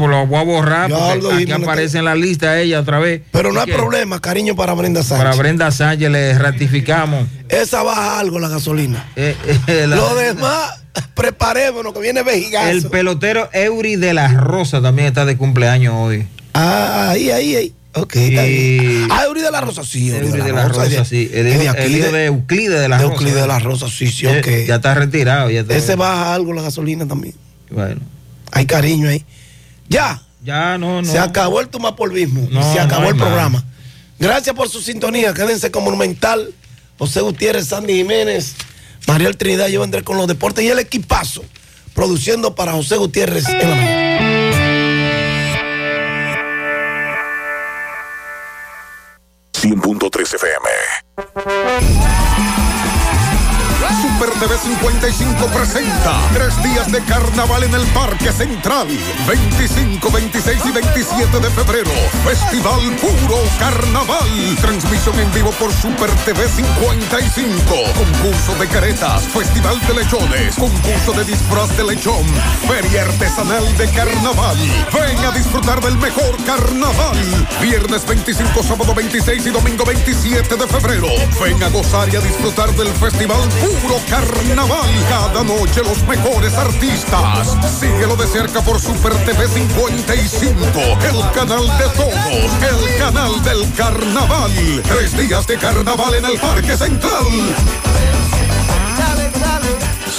pues lo voy a borrar porque aquí aparece en la lista ella otra vez. Pero no hay problema, cariño para Brenda Sánchez. Para Brenda Sánchez le ratificamos. Esa baja algo la gasolina. Eh, eh, lo demás, preparémonos que viene vejigazo. El pelotero Eury de la Rosa también está de cumpleaños hoy. Ah, ahí, ahí, ahí. Ok, Ah, Eury de la Rosa, sí. Eury de, la, Rosa, sí. El hijo, de, Euclides de la Rosa. Euclides de la Rosa, sí, sí, ok. Ya está retirado. Ese baja algo la gasolina también. Bueno. Hay cariño ahí. Ya. Ya, no, no. Se acabó el tumapolvismo. No, se acabó el programa. Gracias por su sintonía. Quédense con Monumental. José Gutiérrez, Sandy Jiménez, Mariel Trinidad. Yo vendré con los deportes y el equipazo. Produciendo para José Gutiérrez en la mañana. 55 presenta tres días de carnaval en el Parque Central. 25, 26 y 27 de febrero. Festival Puro Carnaval. Transmisión en vivo por Super TV 55. Concurso de caretas, Festival de lechones, concurso de disfraz de lechón, feria artesanal de carnaval. Ven a disfrutar del mejor carnaval. Viernes 25, sábado 26 y domingo 27 de febrero. Ven a gozar y a disfrutar del Festival Puro carnaval. Cada noche los mejores artistas. Síguelo de cerca por Super TV 55, el canal de todos, el canal del carnaval. Tres días de carnaval en el Parque Central.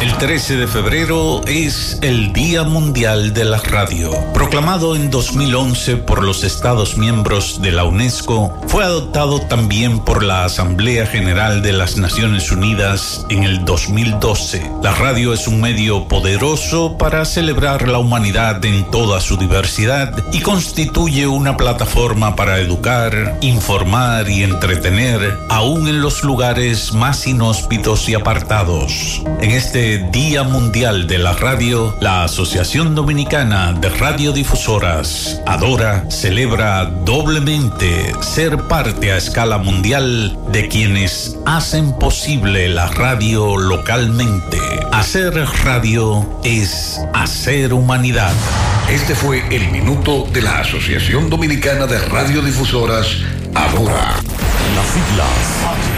El 13 de febrero es el Día Mundial de la Radio. Proclamado en 2011 por los Estados miembros de la UNESCO, fue adoptado también por la Asamblea General de las Naciones Unidas en el 2012. La radio es un medio poderoso para celebrar la humanidad en toda su diversidad y constituye una plataforma para educar, informar y entretener, aún en los lugares más inhóspitos y apartados. En este Día Mundial de la Radio, la Asociación Dominicana de Radiodifusoras, Adora, celebra doblemente ser parte a escala mundial de quienes hacen posible la radio localmente. Hacer radio es hacer humanidad. Este fue el minuto de la Asociación Dominicana de Radiodifusoras, Adora. Las siglas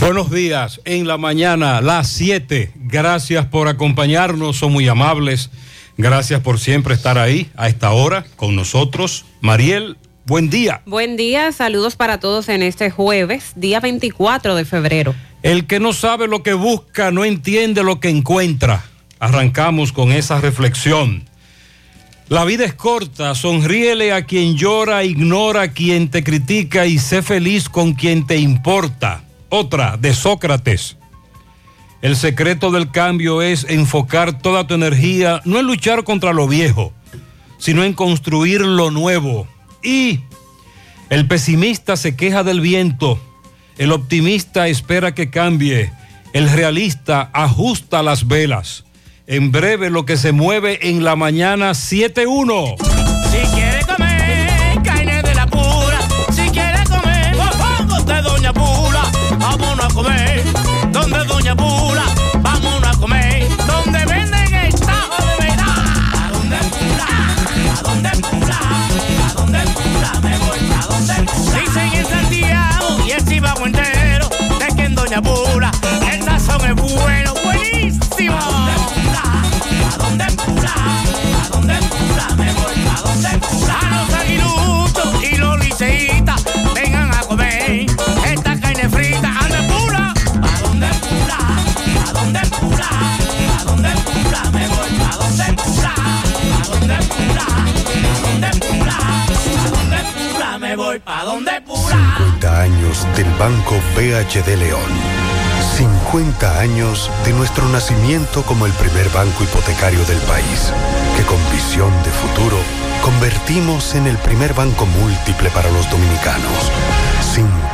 Buenos días, en la mañana, las 7. Gracias por acompañarnos, son muy amables. Gracias por siempre estar ahí a esta hora con nosotros. Mariel, buen día. Buen día, saludos para todos en este jueves, día 24 de febrero. El que no sabe lo que busca no entiende lo que encuentra. Arrancamos con esa reflexión. La vida es corta, sonríele a quien llora, ignora a quien te critica y sé feliz con quien te importa. Otra de Sócrates. El secreto del cambio es enfocar toda tu energía no en luchar contra lo viejo, sino en construir lo nuevo. Y el pesimista se queja del viento, el optimista espera que cambie, el realista ajusta las velas. En breve lo que se mueve en la mañana 7-1. Donde Doña Pula, vámonos a comer. Donde venden el tajo de verdad. ¿A dónde Pula? ¿A dónde Pula? ¿A dónde Pula? Me voy a donde Pula. Dicen en Santiago y el Chivago entero de que en Doña Pula del Banco BHD León. 50 años de nuestro nacimiento como el primer banco hipotecario del país, que con visión de futuro convertimos en el primer banco múltiple para los dominicanos.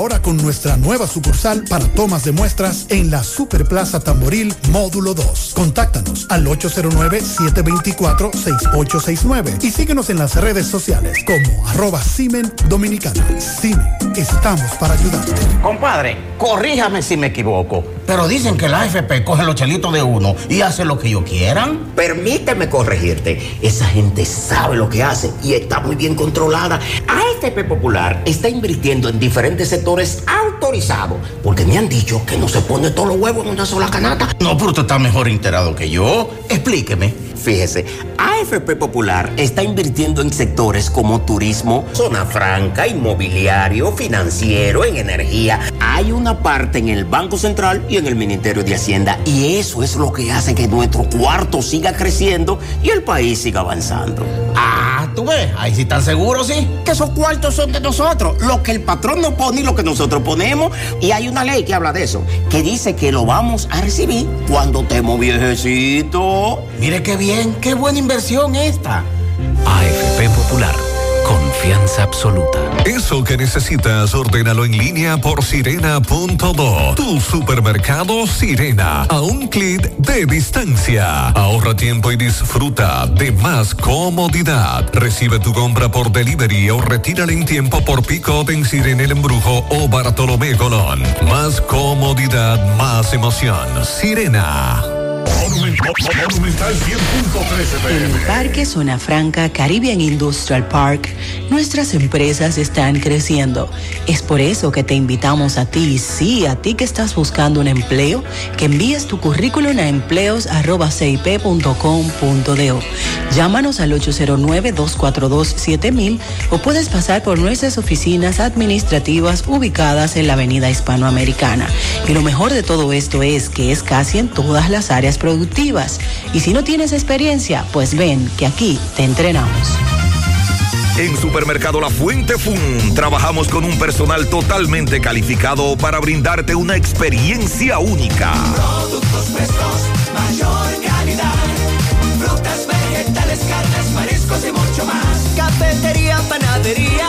con nuestra nueva sucursal para tomas de muestras en la Superplaza Tamboril Módulo 2. Contáctanos al 809-724-6869 y síguenos en las redes sociales como arroba Simen Dominicana. Simen, estamos para ayudarte. Compadre, corríjame si me equivoco, pero dicen que la AFP coge los chelitos de uno y hace lo que ellos quieran. Permíteme corregirte. Esa gente sabe lo que hace y está muy bien controlada. AFP Popular está invirtiendo en diferentes sectores autorizados porque me han dicho que no se pone todos los huevos en una sola canasta. No, pero usted está mejor enterado que yo. Explíqueme. Fíjese, AFP Popular está invirtiendo en sectores como turismo, zona franca, inmobiliario, financiero, en energía. Hay una parte en el Banco Central y en el Ministerio de Hacienda y eso es lo que hace que nuestro cuarto siga creciendo y el país siga avanzando. Ah, tú ves, ahí sí están seguros, sí, que esos cuartos son de nosotros, lo que el patrón no pone y lo que nosotros ponemos. Y hay una ley que habla de eso, que dice que lo vamos a recibir cuando estemos viejecitos. Mire qué bien, qué buena inversión esta. AFP Popular. Confianza absoluta. Eso que necesitas, ordénalo en línea por sirena.do. Tu supermercado Sirena. A un clic de distancia. Ahorra tiempo y disfruta de más comodidad. Recibe tu compra por delivery o retírala en tiempo por pick-up en Sirena El Embrujo o Bartolomé Colón. Más comodidad, más emoción. Sirena. Monumental 100.13 En el Parque Zona Franca Caribbean Industrial Park, nuestras empresas están creciendo. Es por eso que te invitamos a ti, sí, a ti que estás buscando un empleo, que envíes tu currículum a empleos.cip.com.do. Llámanos al 809-242-7000 o puedes pasar por nuestras oficinas administrativas ubicadas en la Avenida Hispanoamericana. Y lo mejor de todo esto es que es casi en todas las áreas productivas. Y si no tienes experiencia, pues ven que aquí te entrenamos. En Supermercado La Fuente Fun trabajamos con un personal totalmente calificado para brindarte una experiencia única. Productos frescos, mayor calidad. Frutas, vegetales, carnes, mariscos y mucho más. Cafetería, panadería,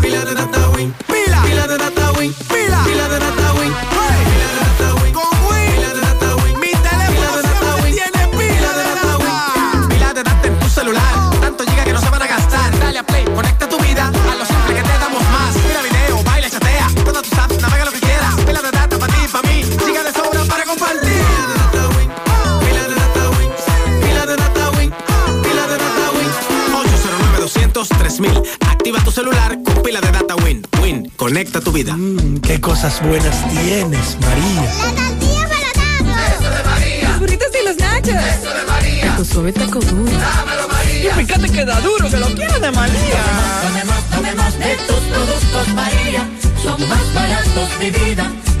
Pila de data win, pila, pila de data win, pila, pila de data win, pila, pila de data win, hey. pila de data win, con win, pila de data win, mi teléfono siempre tiene pila de data win, pila de data en tu celular, tanto giga que no se van a gastar, dale a play, conecta tu vida a lo simple que te damos más, mira video, baila, chatea, todas tus apps, navega lo que quieras, pila de data para ti, para mí, giga de sobra para compartir, pila de data win, pila de data win, pila de data win, 809 200 3000 Activa tu celular pila de data Win. Win, conecta tu vida. qué cosas buenas tienes, María. Eso de María. Los burritos y los nachos. Eso de María. Tu suave taco duro. Dámelo, María. Y fíjate que da duro, que lo quiero de María. Tomemos, tomemos de tus productos, María. Son más baratos, mi vida.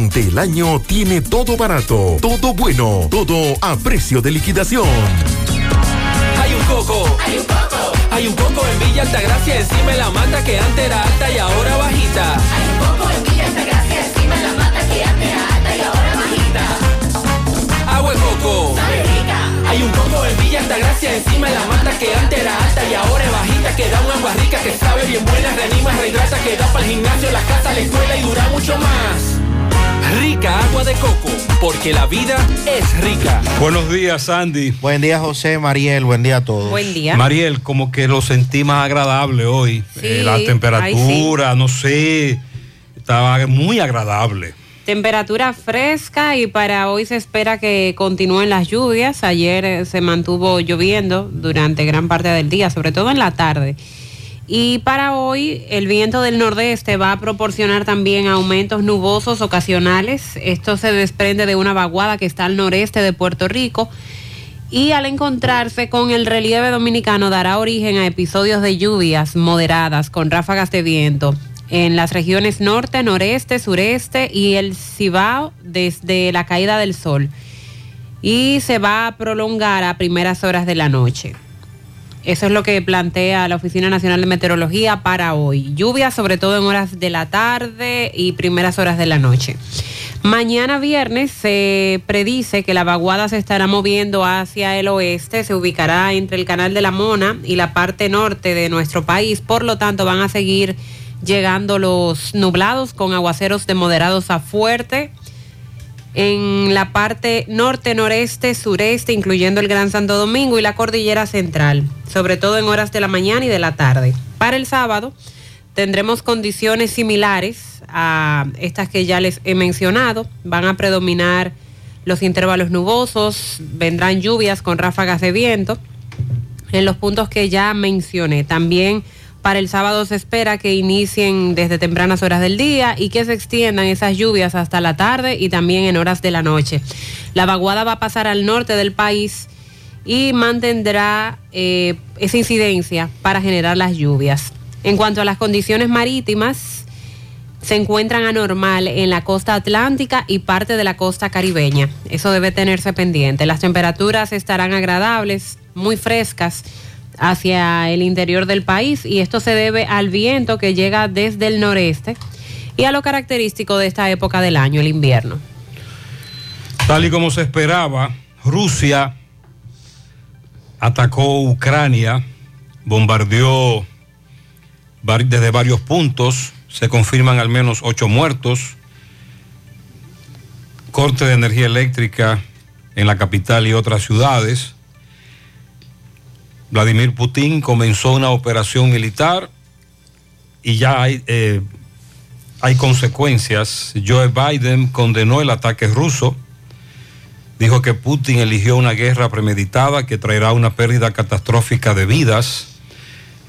el año tiene todo barato, todo bueno, todo a precio de liquidación. Hay un coco. Hay un coco. Hay un coco en Villa Altagracia encima de la mata que antes era alta y ahora bajita. Hay un coco en Villa Altagracia encima de la mata que antes era alta y ahora bajita. Agua de coco. Hay un coco en Villa Altagracia encima de la mata que antes era alta y ahora es bajita. Que da una agua rica que sabe bien buena, reanima, rehidrata, que da para el gimnasio, la casa, la escuela y dura mucho más. Rica agua de coco, porque la vida es rica. Buenos días, Sandy. Buen día, José, Mariel, buen día a todos. Buen día. Mariel, como que lo sentí más agradable hoy. Sí, Eh, la temperatura, no sé, estaba muy agradable. Temperatura fresca y para hoy se espera que continúen las lluvias. Ayer eh, se mantuvo lloviendo durante gran parte del día, sobre todo en la tarde. Y para hoy el viento del nordeste va a proporcionar también aumentos nubosos ocasionales. Esto se desprende de una vaguada que está al noreste de Puerto Rico y al encontrarse con el relieve dominicano dará origen a episodios de lluvias moderadas con ráfagas de viento en las regiones norte, noreste, sureste y el Cibao desde la caída del sol. Y se va a prolongar a primeras horas de la noche. Eso es lo que plantea la Oficina Nacional de Meteorología para hoy. Lluvias sobre todo en horas de la tarde y primeras horas de la noche. Mañana viernes se predice que la vaguada se estará moviendo hacia el oeste, se ubicará entre el Canal de la Mona y la parte norte de nuestro país, por lo tanto van a seguir llegando los nublados con aguaceros de moderados a fuerte en la parte norte, noreste, sureste, incluyendo el Gran Santo Domingo y la cordillera central, sobre todo en horas de la mañana y de la tarde. Para el sábado tendremos condiciones similares a estas que ya les he mencionado. Van a predominar los intervalos nubosos, vendrán lluvias con ráfagas de viento en los puntos que ya mencioné. También para el sábado se espera que inicien desde tempranas horas del día y que se extiendan esas lluvias hasta la tarde y también en horas de la noche. La vaguada va a pasar al norte del país y mantendrá eh, esa incidencia para generar las lluvias. En cuanto a las condiciones marítimas, se encuentran anormal en la costa atlántica y parte de la costa caribeña. Eso debe tenerse pendiente. Las temperaturas estarán agradables, muy frescas hacia el interior del país y esto se debe al viento que llega desde el noreste y a lo característico de esta época del año, el invierno. Tal y como se esperaba, Rusia atacó Ucrania, bombardeó desde varios puntos, se confirman al menos ocho muertos, corte de energía eléctrica en la capital y otras ciudades. Vladimir Putin comenzó una operación militar y ya hay, eh, hay consecuencias. Joe Biden condenó el ataque ruso, dijo que Putin eligió una guerra premeditada que traerá una pérdida catastrófica de vidas.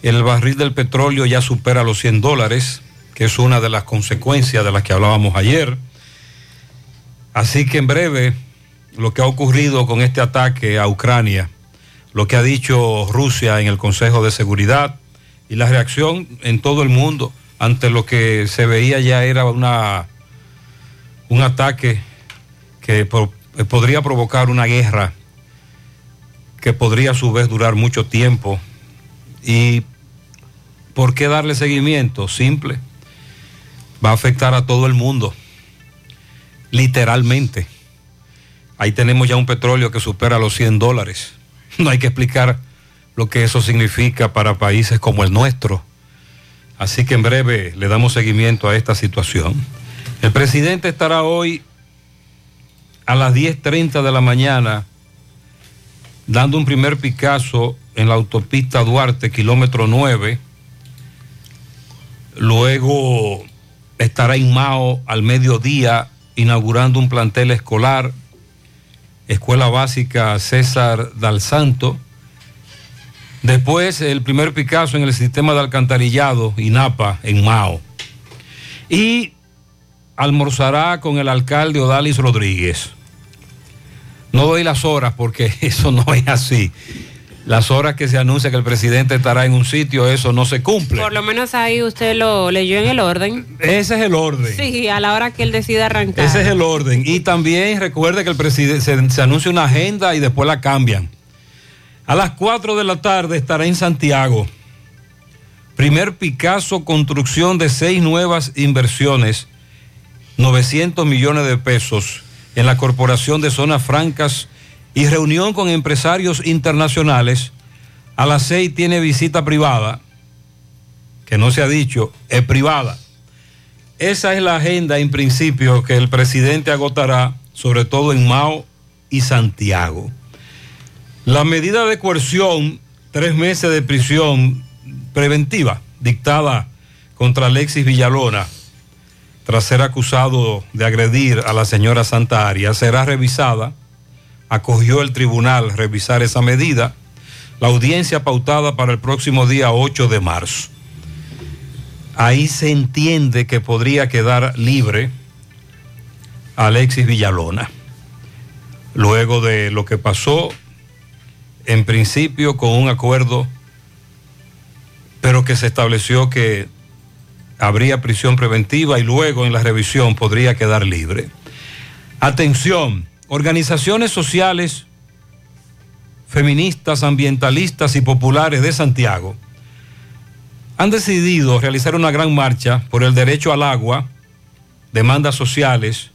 El barril del petróleo ya supera los 100 dólares, que es una de las consecuencias de las que hablábamos ayer. Así que en breve, lo que ha ocurrido con este ataque a Ucrania, lo que ha dicho Rusia en el Consejo de Seguridad y la reacción en todo el mundo ante lo que se veía ya era una, un ataque que po- podría provocar una guerra que podría a su vez durar mucho tiempo. ¿Y por qué darle seguimiento? Simple. Va a afectar a todo el mundo, literalmente. Ahí tenemos ya un petróleo que supera los 100 dólares. No hay que explicar lo que eso significa para países como el nuestro. Así que en breve le damos seguimiento a esta situación. El presidente estará hoy a las 10.30 de la mañana dando un primer Picasso en la autopista Duarte, kilómetro 9. Luego estará en Mao al mediodía inaugurando un plantel escolar, Escuela Básica César Dal Santo. Después el primer Picasso en el sistema de alcantarillado, INAPA, en Mao. Y almorzará con el alcalde Odalis Rodríguez. No doy las horas porque eso no es así. Las horas que se anuncia que el presidente estará en un sitio, eso no se cumple. Por lo menos ahí usted lo leyó en el orden. Ese es el orden. Sí, a la hora que él decida arrancar. Ese es el orden. Y también recuerde que el presidente se, se anuncia una agenda y después la cambian. A las 4 de la tarde estará en Santiago. Primer Picasso, construcción de seis nuevas inversiones, 900 millones de pesos en la Corporación de Zonas Francas y reunión con empresarios internacionales. A las 6 tiene visita privada, que no se ha dicho, es privada. Esa es la agenda en principio que el presidente agotará, sobre todo en Mao y Santiago. La medida de coerción, tres meses de prisión preventiva, dictada contra Alexis Villalona, tras ser acusado de agredir a la señora Santa Aria, será revisada. Acogió el tribunal revisar esa medida. La audiencia pautada para el próximo día 8 de marzo. Ahí se entiende que podría quedar libre Alexis Villalona. Luego de lo que pasó, en principio con un acuerdo, pero que se estableció que habría prisión preventiva y luego en la revisión podría quedar libre. Atención, organizaciones sociales, feministas, ambientalistas y populares de Santiago han decidido realizar una gran marcha por el derecho al agua, demandas sociales,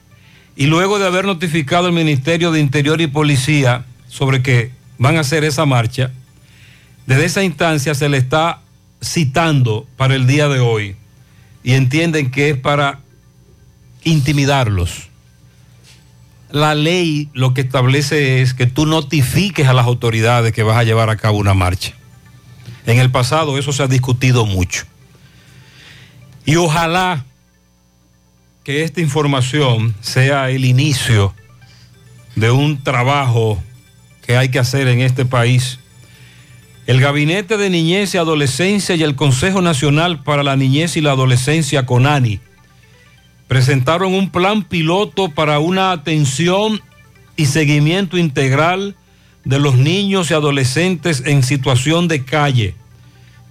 y luego de haber notificado al Ministerio de Interior y Policía sobre que van a hacer esa marcha, desde esa instancia se le está citando para el día de hoy y entienden que es para intimidarlos. La ley lo que establece es que tú notifiques a las autoridades que vas a llevar a cabo una marcha. En el pasado eso se ha discutido mucho. Y ojalá que esta información sea el inicio de un trabajo que hay que hacer en este país. El Gabinete de Niñez y Adolescencia y el Consejo Nacional para la Niñez y la Adolescencia, CONANI, presentaron un plan piloto para una atención y seguimiento integral de los niños y adolescentes en situación de calle,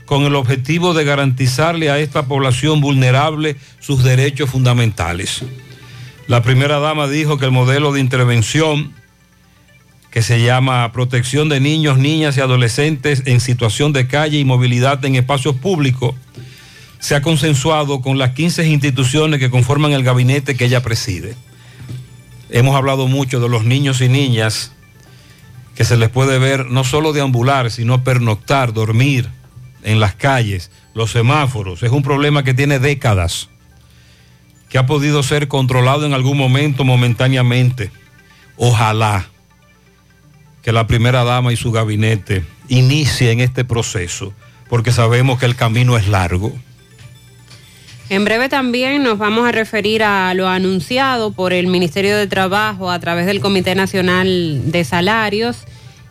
con el objetivo de garantizarle a esta población vulnerable sus derechos fundamentales. La primera dama dijo que el modelo de intervención que se llama Protección de Niños, Niñas y Adolescentes en Situación de Calle y Movilidad en Espacios Públicos, se ha consensuado con las 15 instituciones que conforman el gabinete que ella preside. Hemos hablado mucho de los niños y niñas que se les puede ver no solo deambular, sino pernoctar, dormir en las calles, los semáforos. Es un problema que tiene décadas, que ha podido ser controlado en algún momento momentáneamente. Ojalá que la primera dama y su gabinete inicien este proceso, porque sabemos que el camino es largo. En breve también nos vamos a referir a lo anunciado por el Ministerio de Trabajo a través del Comité Nacional de Salarios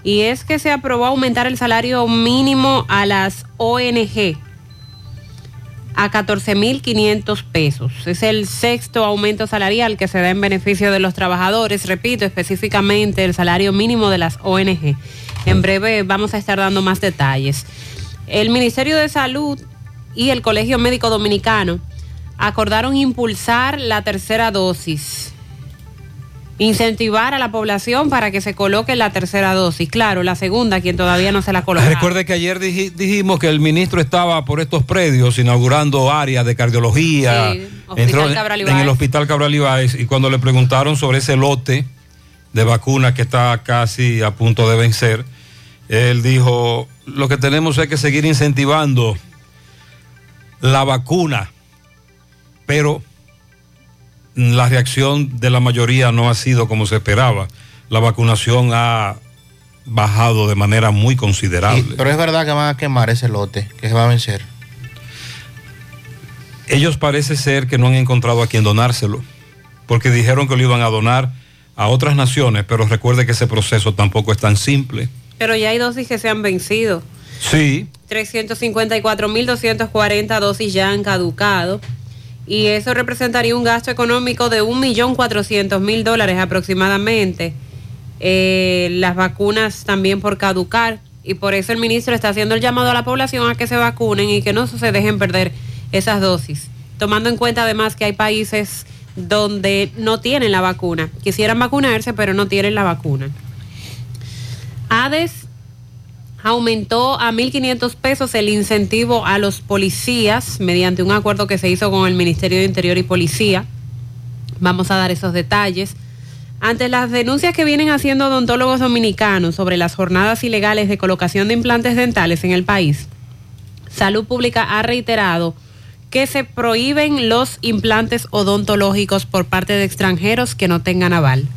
Y es que se aprobó aumentar el salario mínimo a las ONG a 14.500 pesos. Es el sexto aumento salarial que se da en beneficio de los trabajadores, repito, específicamente el salario mínimo de las ONG. En breve vamos a estar dando más detalles. El Ministerio de Salud y el Colegio Médico Dominicano acordaron impulsar la tercera dosis incentivar a la población para que se coloque la tercera dosis. Claro, la segunda, quien todavía no se la coloca. Recuerde que ayer dij- dijimos que el ministro estaba por estos predios inaugurando áreas de cardiología. Sí, en Ibáez. el hospital Cabral Ibáez y cuando le preguntaron sobre ese lote de vacunas que está casi a punto de vencer, él dijo, lo que tenemos es que seguir incentivando la vacuna, pero la reacción de la mayoría no ha sido como se esperaba. La vacunación ha bajado de manera muy considerable. Pero es verdad que van a quemar ese lote, que se va a vencer. Ellos parece ser que no han encontrado a quien donárselo, porque dijeron que lo iban a donar a otras naciones, pero recuerde que ese proceso tampoco es tan simple. Pero ya hay dosis que se han vencido. Sí, 354.240 dosis ya han caducado. Y eso representaría un gasto económico de 1.400.000 dólares aproximadamente. Eh, las vacunas también por caducar. Y por eso el ministro está haciendo el llamado a la población a que se vacunen y que no se dejen perder esas dosis. Tomando en cuenta además que hay países donde no tienen la vacuna. Quisieran vacunarse, pero no tienen la vacuna. ADES aumentó a 1.500 pesos el incentivo a los policías mediante un acuerdo que se hizo con el Ministerio de Interior y Policía. Vamos a dar esos detalles. Ante las denuncias que vienen haciendo odontólogos dominicanos sobre las jornadas ilegales de colocación de implantes dentales en el país, Salud Pública ha reiterado que se prohíben los implantes odontológicos por parte de extranjeros que no tengan aval.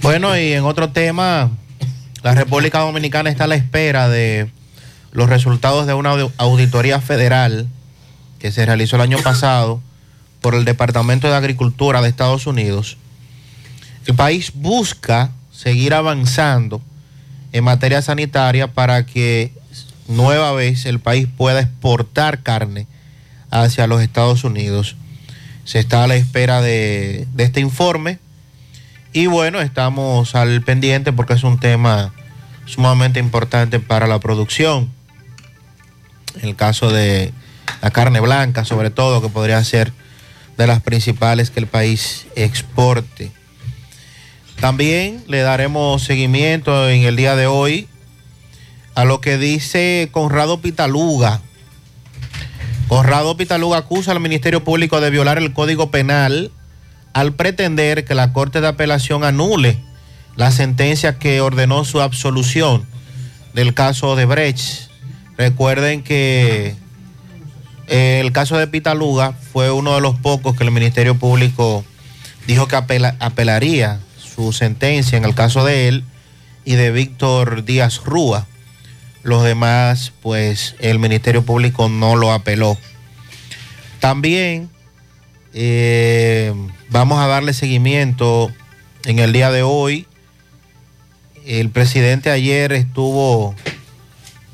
Bueno, y en otro tema, la República Dominicana está a la espera de los resultados de una au- auditoría federal que se realizó el año pasado por el Departamento de Agricultura de Estados Unidos. El país busca seguir avanzando en materia sanitaria para que nueva vez el país pueda exportar carne hacia los Estados Unidos. Se está a la espera de, de este informe y bueno, estamos al pendiente porque es un tema sumamente importante para la producción. El caso de la carne blanca, sobre todo, que podría ser de las principales que el país exporte. También le daremos seguimiento en el día de hoy a lo que dice Conrado Pitaluga. Conrado Pitaluga acusa al Ministerio Público de violar el Código Penal al pretender que la Corte de Apelación anule la sentencia que ordenó su absolución del caso de Brecht. Recuerden que eh, el caso de Pitaluga fue uno de los pocos que el Ministerio Público dijo que apela- apelaría su sentencia en el caso de él y de Víctor Díaz Rúa. Los demás, pues el Ministerio Público no lo apeló. También eh, vamos a darle seguimiento en el día de hoy. El presidente ayer estuvo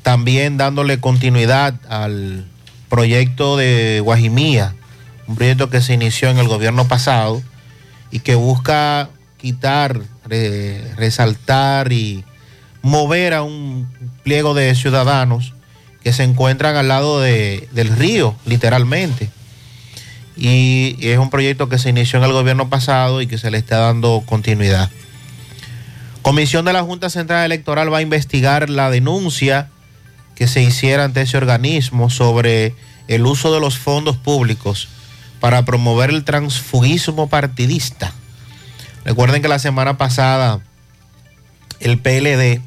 también dándole continuidad al proyecto de Guajimía, un proyecto que se inició en el gobierno pasado y que busca quitar, re- resaltar y mover a un pliego de ciudadanos que se encuentran al lado de- del río, literalmente. Y es un proyecto que se inició en el gobierno pasado y que se le está dando continuidad. Comisión de la Junta Central Electoral va a investigar la denuncia que se hiciera ante ese organismo sobre el uso de los fondos públicos para promover el transfugismo partidista. Recuerden que la semana pasada el PLD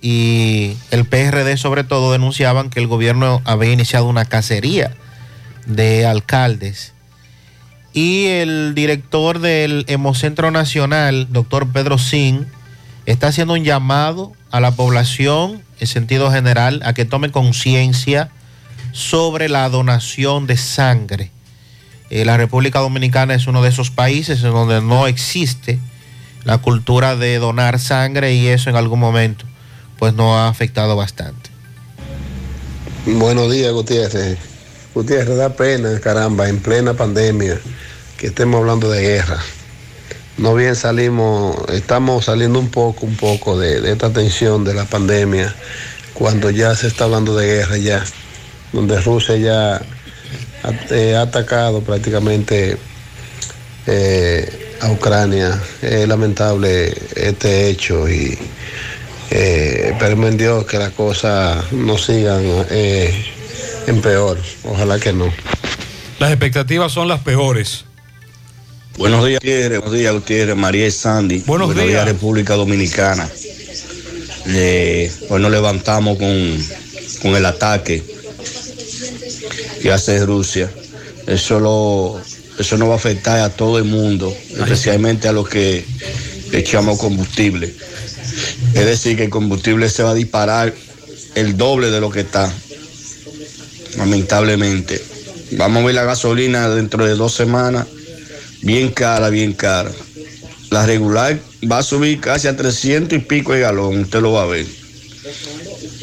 y el PRD sobre todo denunciaban que el gobierno había iniciado una cacería de alcaldes. Y el director del Hemocentro Nacional, doctor Pedro Sin, está haciendo un llamado a la población en sentido general a que tome conciencia sobre la donación de sangre. Eh, la República Dominicana es uno de esos países en donde no existe la cultura de donar sangre y eso en algún momento pues nos ha afectado bastante. Buenos días, Gutiérrez. Gutiérrez, da pena, caramba, en plena pandemia, que estemos hablando de guerra. No bien salimos, estamos saliendo un poco, un poco de, de esta tensión de la pandemia, cuando ya se está hablando de guerra ya, donde Rusia ya ha, eh, atacado prácticamente eh, a Ucrania. Es lamentable este hecho y eh, que las cosas no sigan eh, en peor. Ojalá que no. Las expectativas son las peores. Buenos días, Gutiérrez. Buenos días, Gutiérrez. María y Sandy. Buenos días. República Dominicana. Eh, hoy nos levantamos con, con el ataque que hace Rusia. Eso, lo, eso nos va a afectar a todo el mundo, especialmente a los que echamos combustible. Es decir, que el combustible se va a disparar el doble de lo que está, lamentablemente. Vamos a ver la gasolina dentro de dos semanas, bien cara, bien cara. La regular va a subir casi a 300 y pico de galón, usted lo va a ver.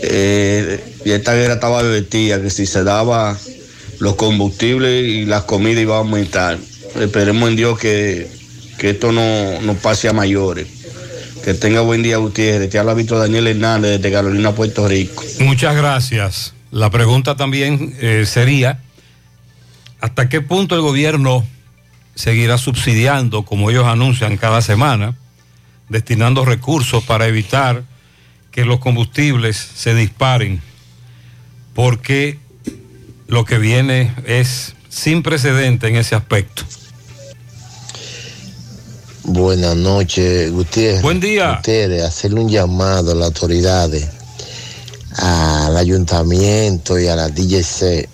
Eh, y esta guerra estaba advertida que si se daba los combustibles y las comidas iba a aumentar. Esperemos en Dios que, que esto no, no pase a mayores. Que tenga buen día, Gutiérrez. Te habla Víctor Daniel Hernández desde Carolina, Puerto Rico. Muchas gracias. La pregunta también eh, sería, ¿hasta qué punto el gobierno seguirá subsidiando, como ellos anuncian cada semana, destinando recursos para evitar que los combustibles se disparen? Porque lo que viene es sin precedente en ese aspecto. Buenas noches, Gutiérrez. Buen día. Gutiérrez, hacerle un llamado a las autoridades, al ayuntamiento y a la DGC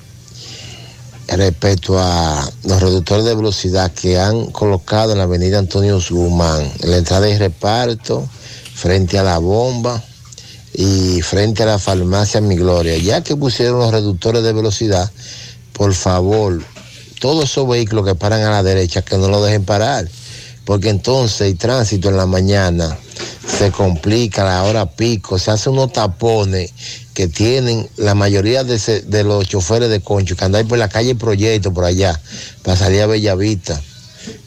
respecto a los reductores de velocidad que han colocado en la avenida Antonio Guzmán, en la entrada de reparto, frente a la bomba y frente a la farmacia Mi Gloria. Ya que pusieron los reductores de velocidad, por favor, todos esos vehículos que paran a la derecha, que no lo dejen parar porque entonces el tránsito en la mañana se complica a la hora pico, se hacen unos tapones que tienen la mayoría de, de los choferes de concho que andan por la calle Proyecto, por allá, para salir a Bellavista.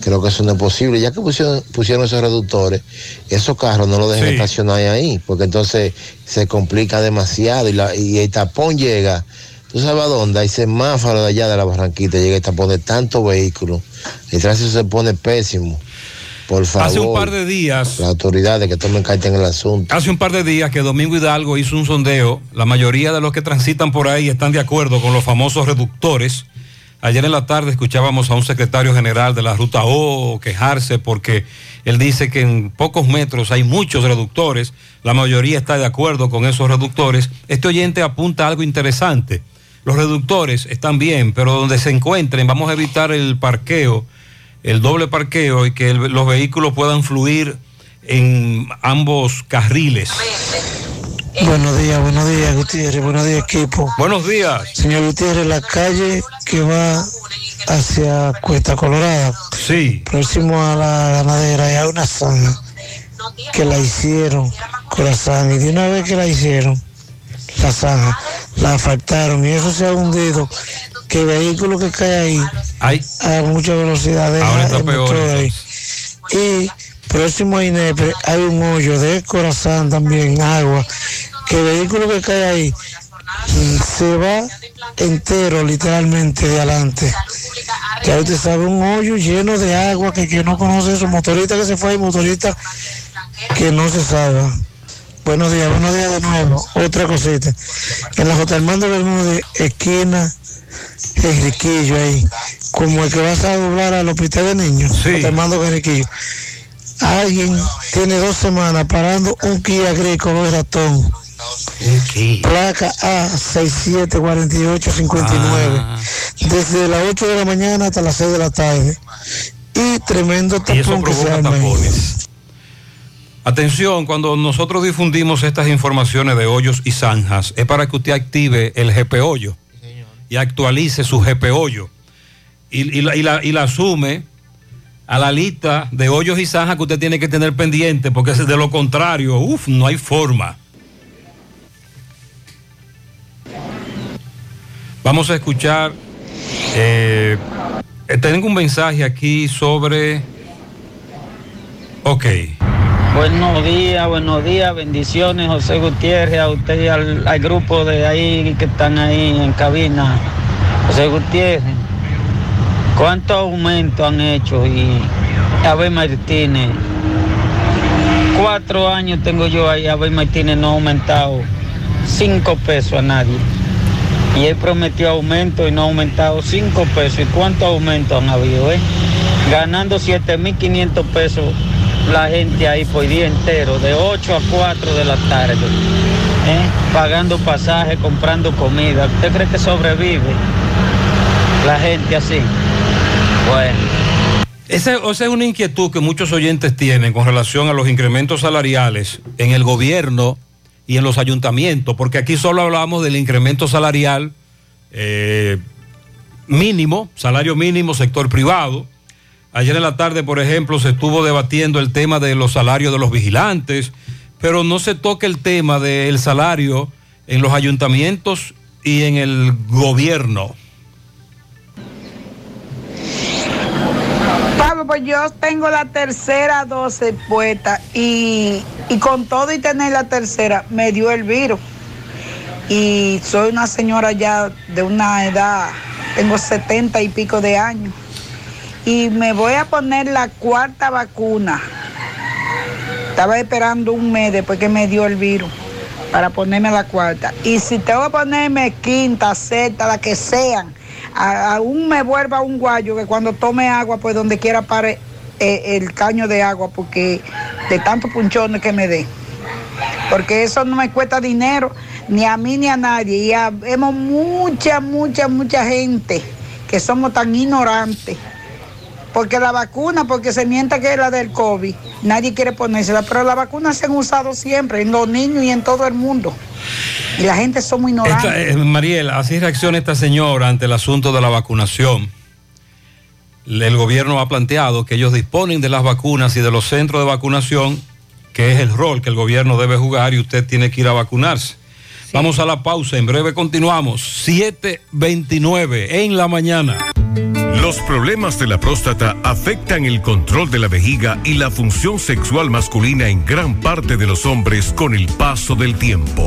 Creo que eso no es posible. Ya que pusieron, pusieron esos reductores, esos carros no los dejen Sí. estacionar ahí, porque entonces se complica demasiado y, la- y el tapón llega. ¿Tú sabes a dónde? Hay semáforo de allá de la Barranquita, llega el tapón de tantos vehículos. El tránsito se pone pésimo. Por favor. Hace un par de días. Las autoridades que tomen carta en el asunto. Hace un par de días que Domingo Hidalgo hizo un sondeo. La mayoría de los que transitan por ahí están de acuerdo con los famosos reductores. Ayer en la tarde escuchábamos a un secretario general de la Ruta O quejarse porque él dice que en pocos metros hay muchos reductores. La mayoría está de acuerdo con esos reductores. Este oyente apunta a algo interesante. Los reductores están bien, pero donde se encuentren vamos a evitar el parqueo, el doble parqueo y que el- los vehículos puedan fluir en ambos carriles. Buenos días, buenos días, Gutiérrez, buenos días, equipo. Buenos días. Señor Gutiérrez, la calle que va hacia Cuesta Colorada, sí. próximo a la ganadera, hay una zanja que la hicieron con la zanja, y de una vez que la hicieron, la zanja, la asfaltaron, y eso se ha hundido, que el vehículo que cae ahí Ay. a mucha velocidad deja Ahora está el peor, motor ahí. Y próximo a Inepe hay un hoyo de corazón también, agua, que el vehículo que cae ahí se va entero literalmente de adelante. Ya usted sabe, un hoyo lleno de agua que, que no conoce eso, motorista que se fue y motorista que no se salva. Buenos días, buenos días de nuevo. Otra cosita. En la J. Armando Bermúdez, esquina Enriquillo ahí, como el que vas a doblar al hospital de niños, J. Armando Enriquillo. Alguien tiene dos semanas parando un Kia Gris color ratón. Placa A674859. Desde las 8 de la mañana hasta las 6 de la tarde. Y tremendo Y eso tapón que se arma tapones. Atención, cuando nosotros difundimos estas informaciones de hoyos y zanjas, es para que usted active el GP hoyo y actualice su GP hoyo y, la, y asume a la lista de hoyos y zanjas que usted tiene que tener pendiente, porque de lo contrario, uff, no hay forma. Vamos a escuchar, eh, tengo un mensaje aquí sobre... Ok. Buenos días, buenos días, bendiciones José Gutiérrez, a usted y al, grupo de ahí que están ahí en cabina. José Gutiérrez, ¿cuántos aumentos han hecho? Y Abel Martínez, cuatro años tengo yo ahí, Abel Martínez no ha aumentado cinco pesos a nadie. Y él prometió aumento y no ha aumentado cinco pesos. ¿Y cuántos aumentos han habido? Eh? Ganando 7.500 pesos la gente ahí por día entero, de 8 a 4 de la tarde, ¿eh? pagando pasaje, comprando comida. ¿Usted cree que sobrevive la gente así? Bueno. Esa, es una inquietud que muchos oyentes tienen con relación a los incrementos salariales en el gobierno y en los ayuntamientos, porque aquí solo hablamos del incremento salarial eh, mínimo, salario mínimo, sector privado. Ayer en la tarde, por ejemplo, se estuvo debatiendo el tema de los salarios de los vigilantes, pero no se toca el tema del salario en los ayuntamientos y en el gobierno. Pablo, pues yo tengo la tercera dosis puesta y, y con todo y tener la tercera me dio el virus. Y soy una señora ya de una edad, tengo 70 y pico de años. Y me voy a poner la cuarta vacuna. Estaba esperando un mes después que me dio el virus para ponerme la cuarta. Y si tengo que ponerme quinta, sexta, la que sean, aún me vuelva un guayo que cuando tome agua, pues donde quiera pare eh, el caño de agua, porque de tantos punchones que me dé. Porque eso no me cuesta dinero, ni a mí ni a nadie. Y vemos mucha, mucha, mucha gente que somos tan ignorantes. Porque la vacuna, porque se mienta que es la del COVID, nadie quiere ponérsela, pero las vacunas se han usado siempre, en los niños y en todo el mundo. Y la gente somos ignorantes. Esta, eh, Mariel, así reacciona esta señora ante el asunto de la vacunación. El gobierno ha planteado que ellos disponen de las vacunas y de los centros de vacunación, que es el rol que el gobierno debe jugar y usted tiene que ir a vacunarse. Vamos a la pausa, en breve continuamos. 7.29 en la mañana. Los problemas de la próstata afectan el control de la vejiga y la función sexual masculina en gran parte de los hombres con el paso del tiempo.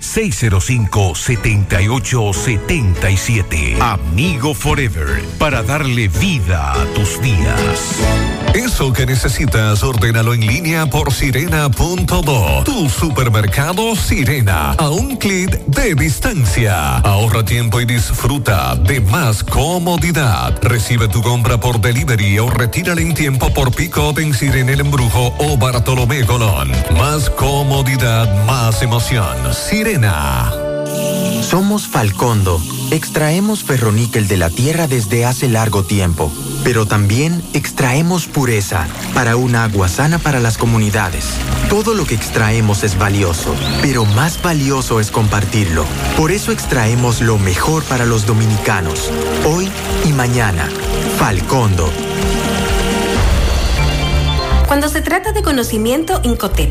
809-605-7877. Amigo Forever, para darle vida a tus días. Eso que necesitas, ordénalo en línea por sirena.do. Tu supermercado Sirena, a un clic de distancia. Ahorra tiempo y disfruta de más comodidad. Recibe tu compra por delivery o retírala en tiempo por pick-up en Sirena El Embrujo o Bartolomé Colón. Más comodidad, más emoción. Sirena. Somos Falcondo. Extraemos ferroníquel de la tierra desde hace largo tiempo, pero también extraemos pureza para un agua sana para las comunidades. Todo lo que extraemos es valioso, pero más valioso es compartirlo. Por eso extraemos lo mejor para los dominicanos, hoy y mañana. Falcondo. Cuando se trata de conocimiento, Incotep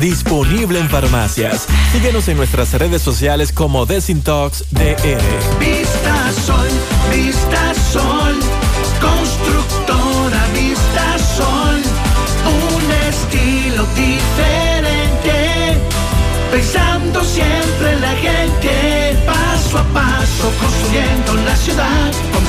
disponible en farmacias. Síguenos en nuestras redes sociales como Desintox DR. Vista Sol, Vista Sol, constructora Vista Sol, un estilo diferente, pensando siempre en la gente, paso a paso construyendo la ciudad,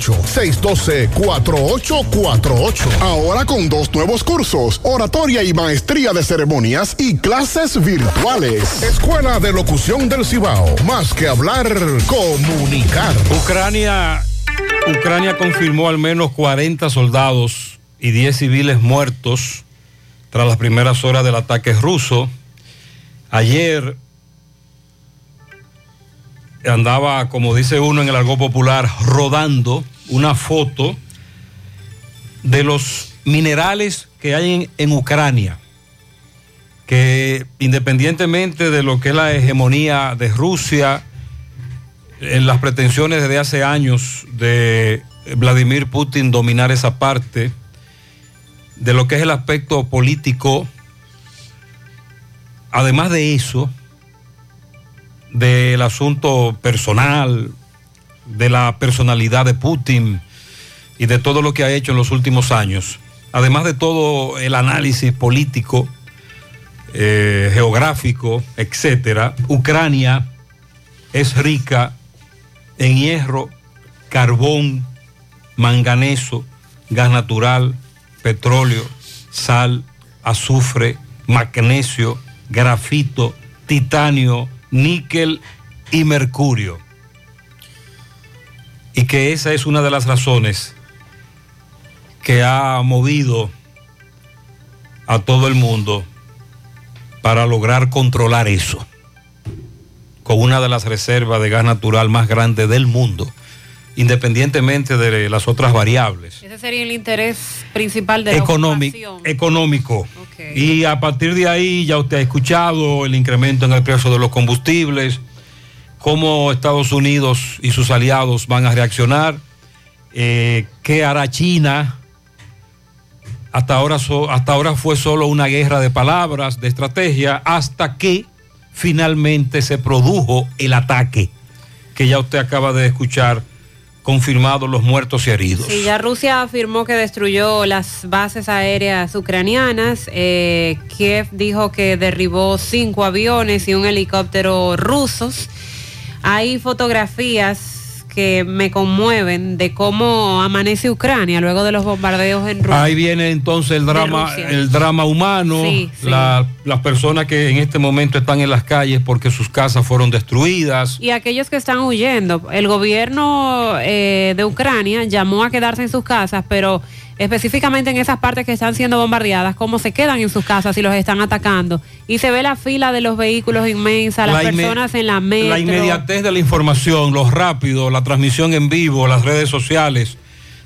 612-4848. Ahora con dos nuevos cursos, oratoria y maestría de ceremonias y clases virtuales. Escuela de Locución del Cibao. Más que hablar, comunicar. Ucrania, Ucrania confirmó al menos 40 soldados y 10 civiles muertos tras las primeras horas del ataque ruso. Ayer andaba, como dice uno en el argot popular, rodando una foto de los minerales que hay en, en Ucrania, que independientemente de lo que es la hegemonía de Rusia, en las pretensiones desde hace años de Vladimir Putin dominar esa parte, de lo que es el aspecto político, además de eso, del asunto personal, de la personalidad de Putin y de todo lo que ha hecho en los últimos años, además de todo el análisis político, eh, geográfico, etcétera, Ucrania es rica en hierro, carbón manganeso, gas natural, petróleo, sal, azufre, magnesio, grafito, titanio, níquel y mercurio. Y que esa es una de las razones que ha movido a todo el mundo para lograr controlar eso, con una de las reservas de gas natural más grandes del mundo, independientemente de las otras variables. Ese sería el interés principal de la Económico, económico. Y a partir de ahí ya usted ha escuchado el incremento en el precio de los combustibles, cómo Estados Unidos y sus aliados van a reaccionar, eh, qué hará China. Hasta ahora, so- hasta ahora fue solo una guerra de palabras, de estrategia, hasta que finalmente se produjo el ataque, que ya usted acaba de escuchar, confirmados los muertos y heridos. Sí, ya Rusia afirmó que destruyó las bases aéreas ucranianas. Eh, Kiev dijo que derribó cinco aviones y un helicóptero rusos. Hay fotografías que me conmueven de cómo amanece Ucrania luego de los bombardeos en Rusia. Ahí viene entonces el drama, el drama humano, Sí, sí. la- las personas que en este momento están en las calles porque sus casas fueron destruidas. Y aquellos que están huyendo, el gobierno eh, de Ucrania llamó a quedarse en sus casas, pero específicamente en esas partes que están siendo bombardeadas, cómo se quedan en sus casas si los están atacando. Y se ve la fila de los vehículos inmensa, las La personas en la metro. La inmediatez de la información, lo rápido, la transmisión en vivo, las redes sociales,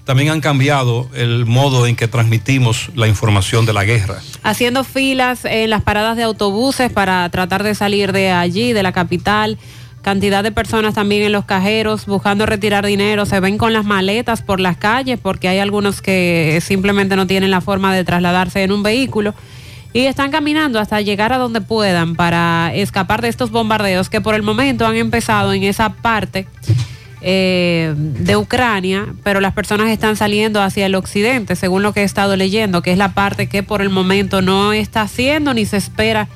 también han cambiado el modo en que transmitimos la información de la guerra. haciendo filas en las paradas de autobuses para tratar de salir de allí, de la capital. Cantidad de personas también en los cajeros buscando retirar dinero. Se ven con las maletas por las calles porque hay algunos que simplemente no tienen la forma de trasladarse en un vehículo. Y están caminando hasta llegar a donde puedan para escapar de estos bombardeos que por el momento han empezado en esa parte eh, de Ucrania, pero las personas están saliendo hacia el occidente, según lo que he estado leyendo, que es la parte que por el momento no está haciendo ni se espera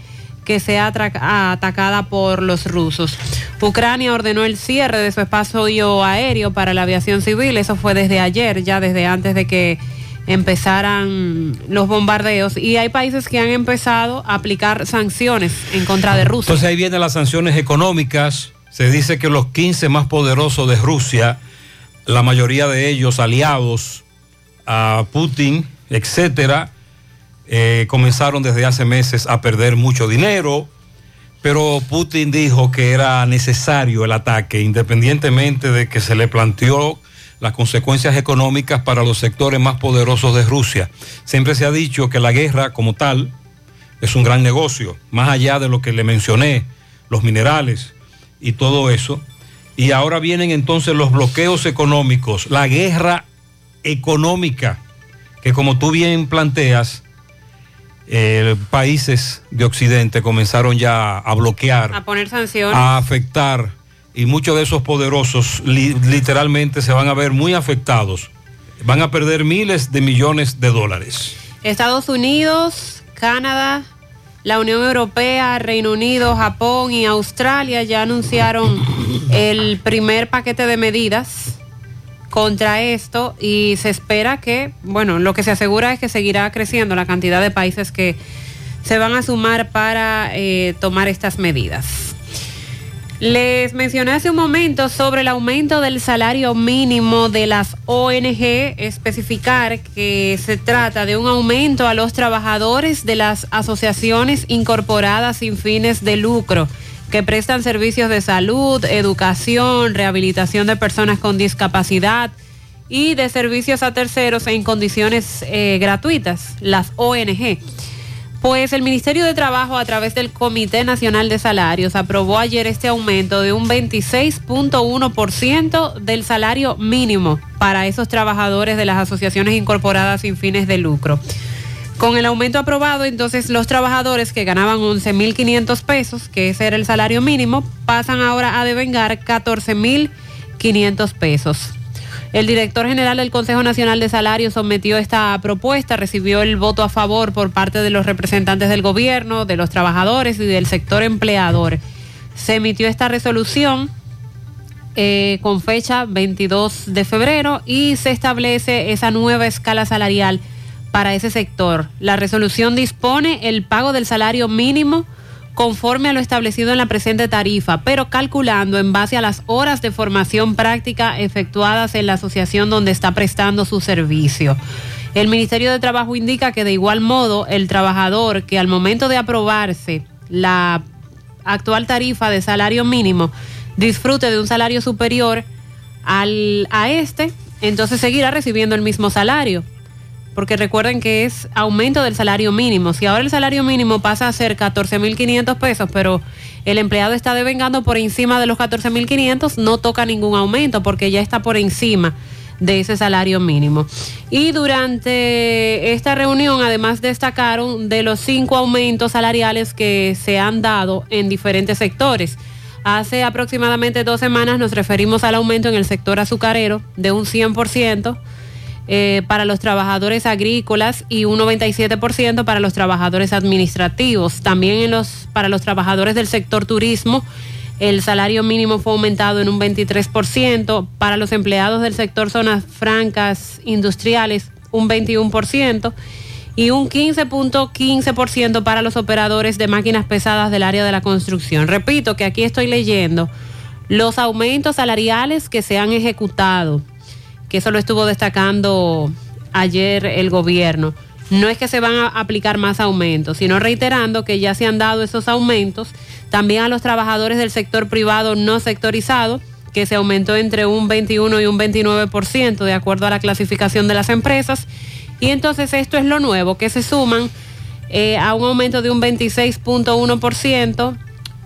que sea atacada por los rusos. Ucrania ordenó el cierre de su espacio aéreo para la aviación civil, eso fue desde ayer, ya desde antes de que empezaran los bombardeos, y hay países que han empezado a aplicar sanciones en contra de Rusia. Entonces ahí vienen las sanciones económicas. Se dice que los 15 más poderosos de Rusia, la mayoría de ellos aliados a Putin, etcétera, eh, comenzaron desde hace meses a perder mucho dinero. Pero Putin dijo que era necesario el ataque, independientemente de que se le planteó las consecuencias económicas para los sectores más poderosos de Rusia. Siempre se ha dicho que la guerra como tal es un gran negocio, más allá de lo que le mencioné, los minerales y todo eso. Y ahora vienen entonces los bloqueos económicos, la guerra económica, que como tú bien planteas, eh, países de Occidente comenzaron ya a bloquear, A poner sanciones. a afectar, y muchos de esos poderosos li- literalmente se van a ver muy afectados. Van a perder miles de millones de dólares. Estados Unidos, Canadá, la Unión Europea, Reino Unido, Japón y Australia ya anunciaron el primer paquete de medidas contra esto y se espera que, bueno, lo que se asegura es que seguirá creciendo la cantidad de países que se van a sumar para eh, tomar estas medidas. Les mencioné hace un momento sobre el aumento del salario mínimo de las ONG, especificar que se trata de un aumento a los trabajadores de las asociaciones incorporadas sin fines de lucro que prestan servicios de salud, educación, rehabilitación de personas con discapacidad y de servicios a terceros en condiciones eh, gratuitas, las ONG. Pues el Ministerio de Trabajo a través del Comité Nacional de Salarios aprobó ayer este aumento de un 26.1% del salario mínimo para esos trabajadores de las asociaciones incorporadas sin fines de lucro. Con el aumento aprobado, entonces los trabajadores que ganaban 11.500 pesos, que ese era el salario mínimo, pasan ahora a devengar 14.500 pesos. El director general del Consejo Nacional de Salarios sometió esta propuesta, recibió el voto a favor por parte de los representantes del gobierno, de los trabajadores y del sector empleador. Se emitió esta resolución eh, con fecha 22 de febrero y se establece esa nueva escala salarial para ese sector. La resolución dispone el pago del salario mínimo conforme a lo establecido en la presente tarifa, pero calculando en base a las horas de formación práctica efectuadas en la asociación donde está prestando su servicio. El Ministerio de Trabajo indica que de igual modo el trabajador que al momento de aprobarse la actual tarifa de salario mínimo disfrute de un salario superior al, a este, entonces seguirá recibiendo el mismo salario. Porque recuerden que es aumento del salario mínimo. Si ahora el salario mínimo pasa a ser 14.500 pesos, pero el empleado está devengando por encima de los 14.500, no toca ningún aumento porque ya está por encima de ese salario mínimo. Y durante esta reunión, además destacaron de los cinco aumentos salariales que se han dado en diferentes sectores. Hace aproximadamente dos semanas nos referimos al aumento en el sector azucarero de un 100%. Eh, para los trabajadores agrícolas y un 97% para los trabajadores administrativos. También en los, para los trabajadores del sector turismo, el salario mínimo fue aumentado en un 23%. Para los empleados del sector zonas francas industriales, un 21%. Y un 15.15% para los operadores de máquinas pesadas del área de la construcción. Repito que aquí estoy leyendo los aumentos salariales que se han ejecutado, que eso lo estuvo destacando ayer el gobierno. No es que se van a aplicar más aumentos, sino reiterando que ya se han dado esos aumentos también a los trabajadores del sector privado no sectorizado, que se aumentó entre un 21 y un 29% de acuerdo a la clasificación de las empresas. Y entonces esto es lo nuevo, que se suman eh, a un aumento de un 26.1%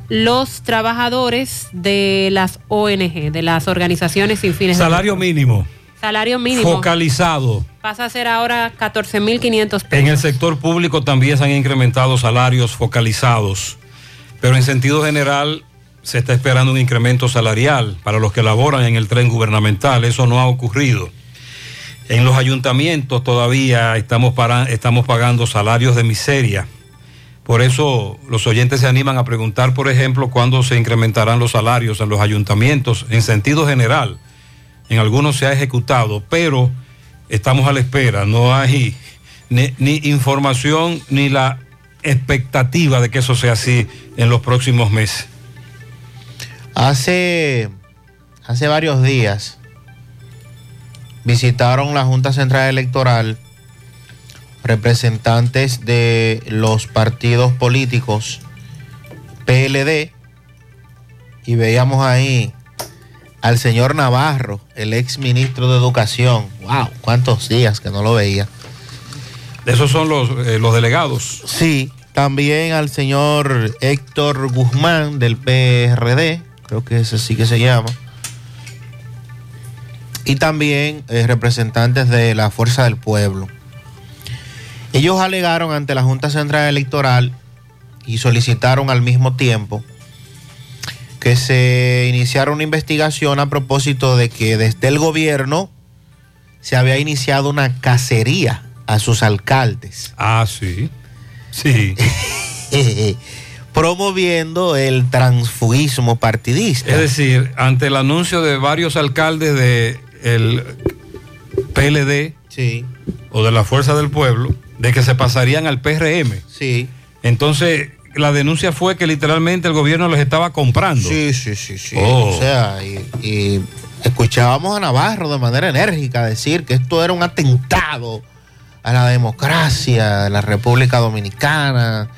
los trabajadores de las ONG, de las organizaciones sin fines de Salario mínimo, Salario mínimo focalizado. pasa a ser ahora 14.500 pesos. En el sector público también se han incrementado salarios focalizados, pero en sentido general se está esperando un incremento salarial para los que laboran en el tren gubernamental. Eso no ha ocurrido. En los ayuntamientos todavía estamos, para- estamos pagando salarios de miseria. Por eso los oyentes se animan a preguntar, por ejemplo, cuándo se incrementarán los salarios en los ayuntamientos en sentido general. En algunos se ha ejecutado, pero estamos a la espera. No hay ni, información ni la expectativa de que eso sea así en los próximos meses. Hace, hace varios días visitaron la Junta Central Electoral representantes de los partidos políticos PLD y veíamos ahí al señor Navarro, el ex ministro de Educación. ¡Wow! ¿Cuántos días que no lo veía? Esos son los, eh, los delegados. Sí, también al señor Héctor Guzmán del PRD, creo que ese sí que se llama. Y también eh, representantes de la Fuerza del Pueblo. Ellos alegaron ante la Junta Central Electoral y solicitaron al mismo tiempo que se iniciara una investigación a propósito de que desde el gobierno se había iniciado una cacería a sus alcaldes. Ah, sí. Sí. promoviendo el transfugismo partidista. Es decir, ante el anuncio de varios alcaldes de el PLD o de la Fuerza del Pueblo de que se pasarían al PRM. Sí. Entonces, la denuncia fue que literalmente el gobierno los estaba comprando. Sí, sí, sí, sí. Oh. O sea, y, y escuchábamos a Navarro de manera enérgica decir que esto era un atentado a la democracia de la República Dominicana,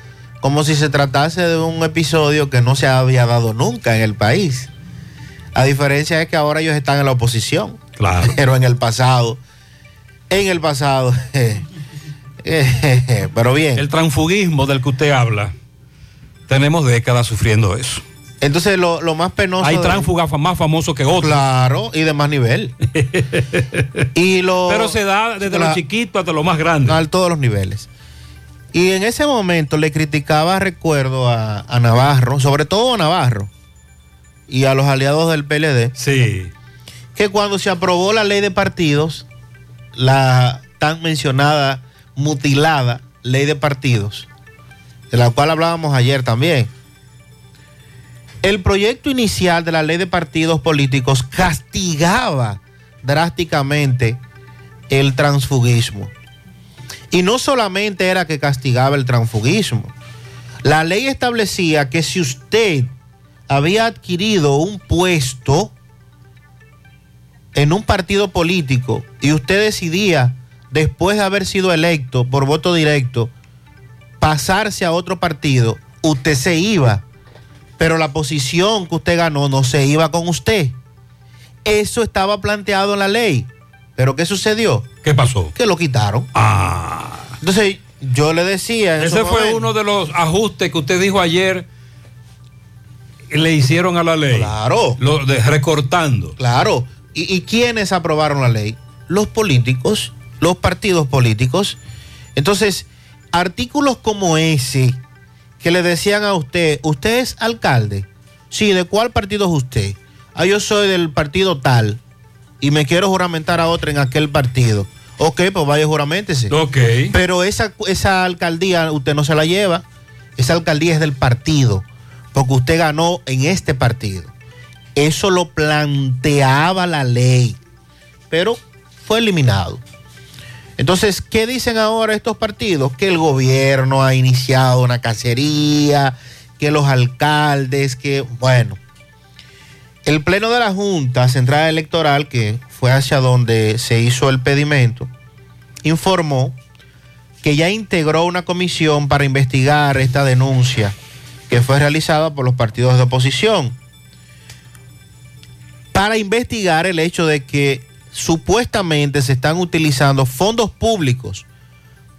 como si se tratase de un episodio que no se había dado nunca en el país. A diferencia es que ahora ellos están en la oposición. Claro. Pero en el pasado, en el pasado, pero bien. El transfugismo del que usted habla, tenemos décadas sufriendo eso. Entonces, lo, lo más penoso. Hay tránsfugas más famosos que otros. Claro, y de más nivel. y lo, Pero se da desde La- lo chiquito hasta lo más grande. a todos los niveles. Y en ese momento le criticaba, recuerdo, a, a Navarro, sobre todo a Navarro y a los aliados del PLD, Sí. que cuando se aprobó la ley de partidos, la tan mencionada, mutilada ley de partidos, de la cual hablábamos ayer también, El proyecto inicial de la ley de partidos políticos castigaba drásticamente el transfugismo. Y no solamente era que castigaba el transfugismo. La ley establecía que si usted había adquirido un puesto en un partido político y usted decidía, después de haber sido electo por voto directo, pasarse a otro partido, usted se iba, pero la posición que usted ganó no se iba con usted. Eso estaba planteado en la ley. ¿Pero qué sucedió? ¿Qué pasó? Que lo quitaron. Ah. Entonces, yo le decía... en Ese fue uno de los ajustes que usted dijo ayer le hicieron a la ley. Claro. Lo de, recortando. Claro. ¿Y, y quiénes aprobaron la ley? Los políticos, los partidos políticos. Entonces, artículos como ese que le decían a usted, ¿usted es alcalde? Sí, ¿de cuál partido es usted? Ah, yo soy del partido tal y me quiero juramentar a otra en aquel partido. Ok, pues vaya juramentese. Ok. Pero esa, esa alcaldía usted no se la lleva. Esa alcaldía es del partido, porque usted ganó en este partido. Eso lo planteaba la ley, pero fue eliminado. Entonces, ¿qué dicen ahora estos partidos? Que el gobierno ha iniciado una cacería, que los alcaldes, que, bueno, el Pleno de la Junta Central Electoral, que fue hacia donde se hizo el pedimento, informó que ya integró una comisión para investigar esta denuncia que fue realizada por los partidos de oposición para investigar el hecho de que supuestamente se están utilizando fondos públicos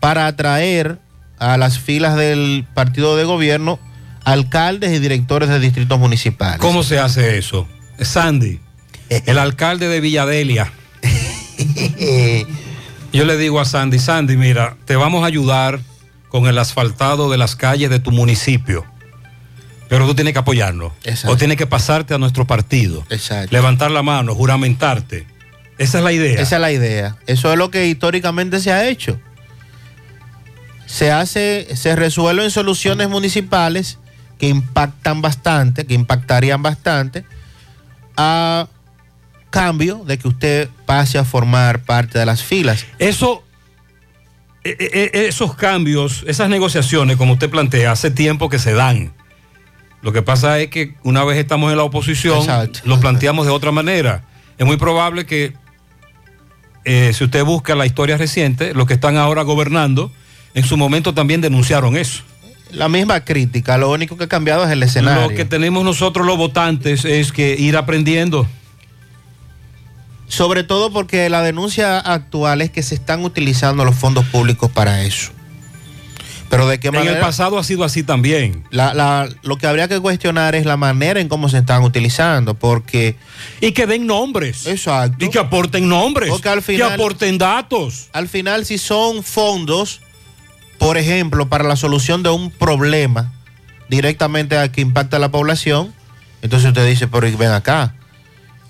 para atraer a las filas del partido de gobierno alcaldes y directores de distritos municipales. ¿Cómo se hace eso? Sandy, el alcalde de Villadelia. Yo le digo a Sandy, Sandy, mira, te vamos a ayudar con el asfaltado de las calles de tu municipio. Pero tú tienes que apoyarnos. Exacto. O tienes que pasarte a nuestro partido. Exacto. Levantar la mano, juramentarte. Esa es la idea. Esa es la idea. Eso es lo que históricamente se ha hecho. Se hace, se resuelven soluciones municipales que impactan bastante, que impactarían bastante, a cambio de que usted pase a formar parte de las filas. Eso, e- e- esos cambios, esas negociaciones, como usted plantea, hace tiempo que se dan. Lo que pasa es que una vez estamos en la oposición, Exacto. lo planteamos de otra manera. Es muy probable que, eh, si usted busca la historia reciente, los que están ahora gobernando, en su momento también denunciaron eso. La misma crítica, lo único que ha cambiado es el escenario. Lo que tenemos nosotros los votantes es que ir aprendiendo. Sobre todo porque la denuncia actual es que se están utilizando los fondos públicos para eso. Pero de qué En manera... el pasado ha sido así también. La- la- lo que habría que cuestionar es la manera en cómo se están utilizando, porque... Y que den nombres. Exacto. Y que aporten nombres. Porque al final- que aporten datos. Al final, si son fondos, por ejemplo, para la solución de un problema directamente a que impacta a la población, entonces usted dice, pero ven acá,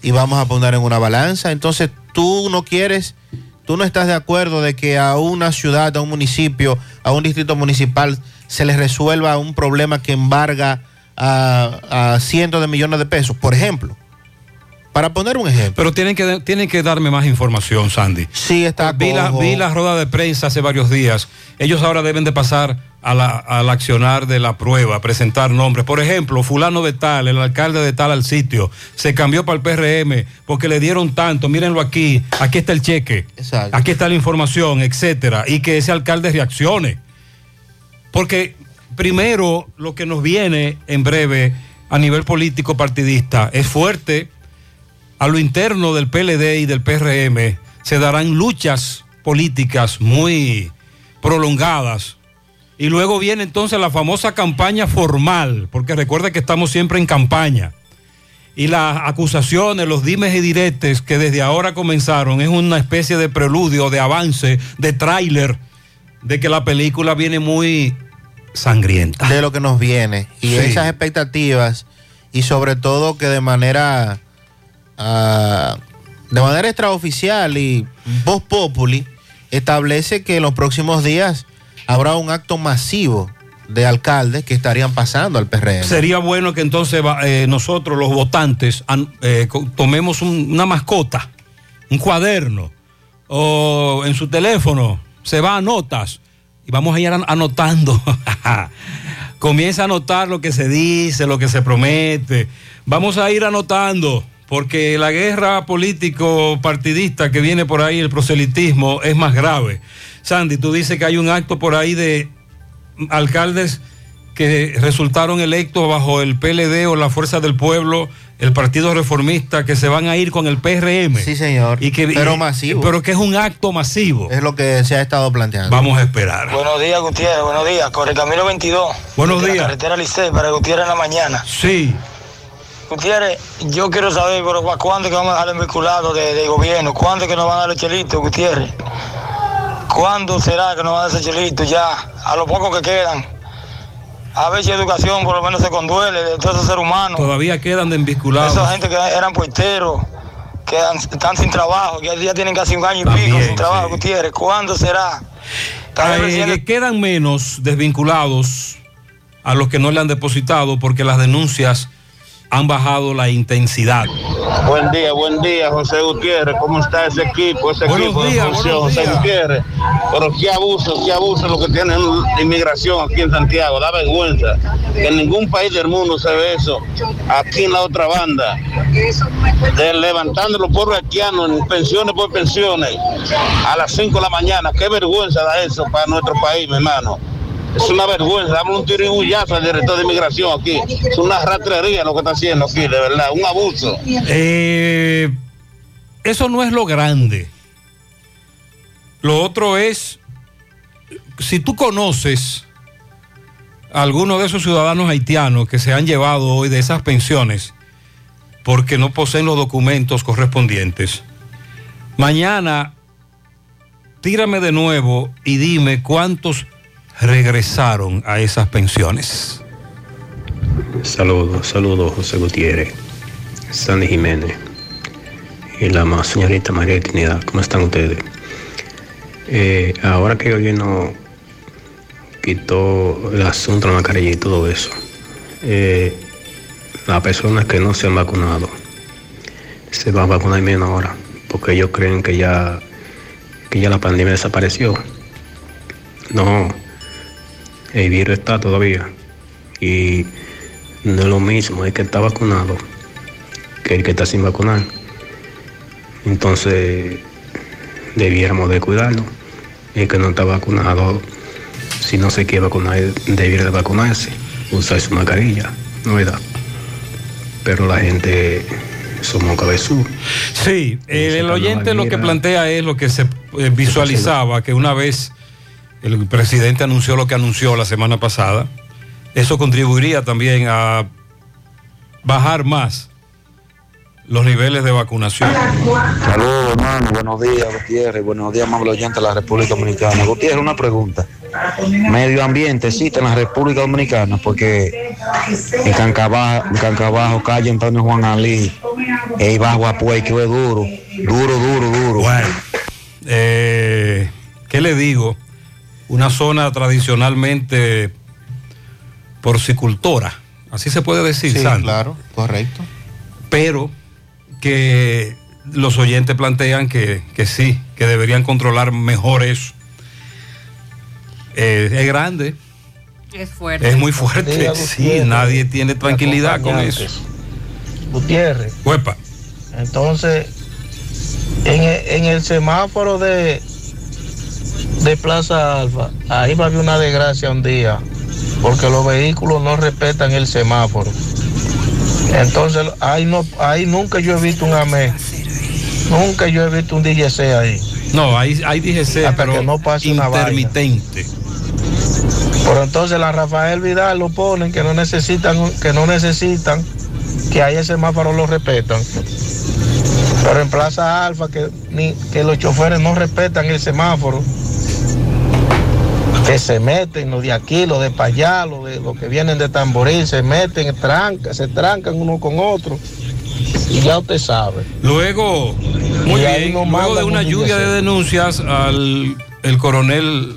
y vamos a poner en una balanza. Entonces tú no quieres, tú no estás de acuerdo de que a una ciudad, a un municipio, a un distrito municipal se les resuelva un problema que embarga a, a cientos de millones de pesos, por ejemplo. Para poner un ejemplo. Pero tienen que, tienen que darme más información, Sandy. Sí, está vi la, vi la rueda de prensa hace varios días. Ellos ahora deben de pasar a la- al accionar de la prueba, presentar nombres. Por ejemplo, fulano de tal, el alcalde de tal al sitio, se cambió para el PRM porque le dieron tanto, mírenlo aquí, aquí está el cheque, Exacto. aquí está la información, etcétera, y que ese alcalde reaccione. Porque primero lo que nos viene en breve a nivel político partidista es fuerte. A lo interno del PLD y del PRM se darán luchas políticas muy prolongadas. Y luego viene entonces la famosa campaña formal, porque recuerda que estamos siempre en campaña. Y las acusaciones, los dimes y diretes que desde ahora comenzaron es una especie de preludio, de avance, de tráiler, de que la película viene muy sangrienta. de lo que nos viene y Sí. esas expectativas y sobre todo que de manera ah, de manera extraoficial y voz populi establece que en los próximos días habrá un acto masivo de alcaldes que estarían pasando al PRM. Sería bueno que entonces eh, nosotros, los votantes, an- eh, tomemos un- una mascota, un cuaderno, o en su teléfono, se va a notas y vamos a ir an- anotando. Comienza a anotar lo que se dice, lo que se promete. Vamos a ir anotando, porque la guerra político-partidista que viene por ahí, el proselitismo, es más grave. Sandy, tú dices que hay un acto por ahí de alcaldes que resultaron electos bajo el PLD o la Fuerza del Pueblo, el Partido Reformista, que se van a ir con el PRM. Sí, señor. Y que, Pero y- masivo. Pero que es un acto masivo. Es lo que se ha estado planteando. Vamos a esperar. Buenos días, Gutiérrez. Buenos días. Corre Camino 22. Buenos de la días. carretera Licey para Gutiérrez en la mañana. Sí. Gutiérrez, yo quiero saber, pero ¿para cuándo es que vamos a dejar el vinculado de, de gobierno? ¿Cuándo es que nos van a dar el chelito, Gutiérrez? ¿Cuándo será que nos van a dar ese chelito ya? A lo poco que quedan. A ver si educación por lo menos se conduele de todos esos seres humanos. Todavía quedan de envisculados. Esa gente que eran puesteros, que están sin trabajo, que ya tienen casi un año y pico sin trabajo, Gutiérrez. ¿Cuándo será? Vez Eh, que quedan menos desvinculados a los que no le han depositado porque las denuncias han bajado la intensidad. Buen día, buen día, José Gutiérrez. ¿Cómo está ese equipo? Ese Buenos equipo días, de función, José días. Gutiérrez. Pero qué abuso, qué abuso lo que tienen inmigración aquí en Santiago. Da vergüenza. Que en ningún país del mundo se ve eso. Aquí en la otra banda. De levantando los pueblos haitianos en pensiones por pensiones a las 5 de la mañana. Qué vergüenza da eso para nuestro país, mi hermano. Es una vergüenza, damos un tiro y un hullazo al director de inmigración aquí. Es una rastrería lo que está haciendo aquí, de verdad, un abuso. Eh, eso no es lo grande. Lo otro es, si tú conoces a algunos de esos ciudadanos haitianos que se han llevado hoy de esas pensiones porque no poseen los documentos correspondientes, mañana tírame de nuevo y dime cuántos regresaron a esas pensiones. Saludos, saludos José Gutiérrez, Sandy Jiménez y la ma- señorita María Trinidad. ¿Cómo están ustedes? Eh, ahora que el gobierno quitó el asunto de la mascarilla y todo eso, eh, las personas que no se han vacunado se van a vacunar menos ahora, porque ellos creen que ya, que ya la pandemia desapareció. No, el virus está todavía. Y no es lo mismo el que está vacunado que el que está sin vacunar. Entonces, debiéramos de cuidarlo. El que no está vacunado, si no se quiere vacunar, debiera de vacunarse, usar su mascarilla, no es verdad. Pero la gente somos cabezú. Sí, eh, el oyente lo que plantea es lo que se eh, visualizaba, que una vez el presidente anunció lo que anunció la semana pasada, eso contribuiría también a bajar más los niveles de vacunación. Saludos, hermano. Buenos días, Gutiérrez. Buenos días, amable oyente de la República Dominicana. Gutiérrez, una pregunta. ¿Medio ambiente existe en la República Dominicana? Porque en Cancabajo, en Cancabajo calle Antonio Juan Alí, y bajo Apuey, que es duro, duro, duro, duro. Bueno, eh, ¿qué le digo? Una zona tradicionalmente porcicultora, así se puede decir, Sí, Sandy. claro, correcto. Pero que los oyentes plantean que, que sí, que deberían controlar mejor eso. Eh, es grande, Es fuerte. es muy fuerte, sí, nadie tiene tranquilidad con eso. Gutiérrez. Huepa. Entonces, en el semáforo de, de Plaza Alfa, ahí va a haber una desgracia un día, porque los vehículos no respetan el semáforo. Entonces, ahí, no, ahí nunca yo he visto un AME, nunca yo he visto un DGC ahí. No, ahí, ahí DGC, Hasta pero que no pase una intermitente. Pero entonces la Rafael Vidal lo ponen que no necesitan, que no necesitan, que ahí el semáforo lo respetan. Pero en Plaza Alfa que, ni, que los choferes no respetan el semáforo. Que se meten los de aquí, los de para allá, los, de, los que vienen de Tamboril, se meten, trancan, se trancan uno con otro. Y ya usted sabe. Luego, muy bien, luego de una un lluvia de denuncias al el coronel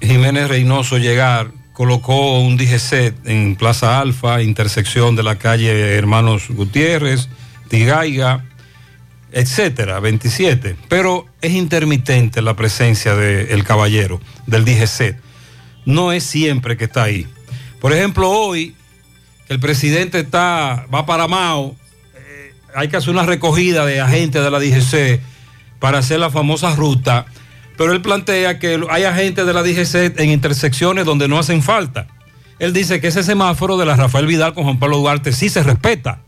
Jiménez Reynoso llegar colocó un DGC en Plaza Alfa, intersección de la calle Hermanos Gutiérrez, Tigaiga, etcétera, 27. Pero es intermitente la presencia del caballero, del DGC. No es siempre que está ahí. Por ejemplo, hoy, el presidente está, va para Mao, eh, hay que hacer una recogida de agentes de la DGC para hacer la famosa ruta, pero él plantea que hay agentes de la DGC en intersecciones donde no hacen falta. Él dice que ese semáforo de la Rafael Vidal con Juan Pablo Duarte sí se respeta.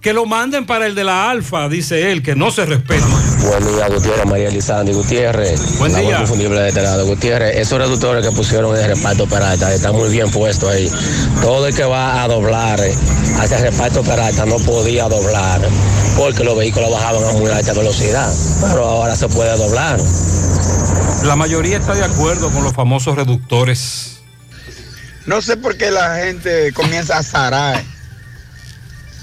Que lo manden para el de la Alfa, dice él, que no se respeta. Buen día, Gutiérrez, María Elizandi Gutiérrez. Buen La día. de este lado. Gutiérrez, esos reductores que pusieron en el reparto Peralta están muy bien puestos ahí. Todo el que va a doblar eh, hacia el reparto Peralta no podía doblar porque los vehículos bajaban a muy alta velocidad. Pero ahora se puede doblar. La mayoría está de acuerdo con los famosos reductores. No sé por qué la gente comienza a zarar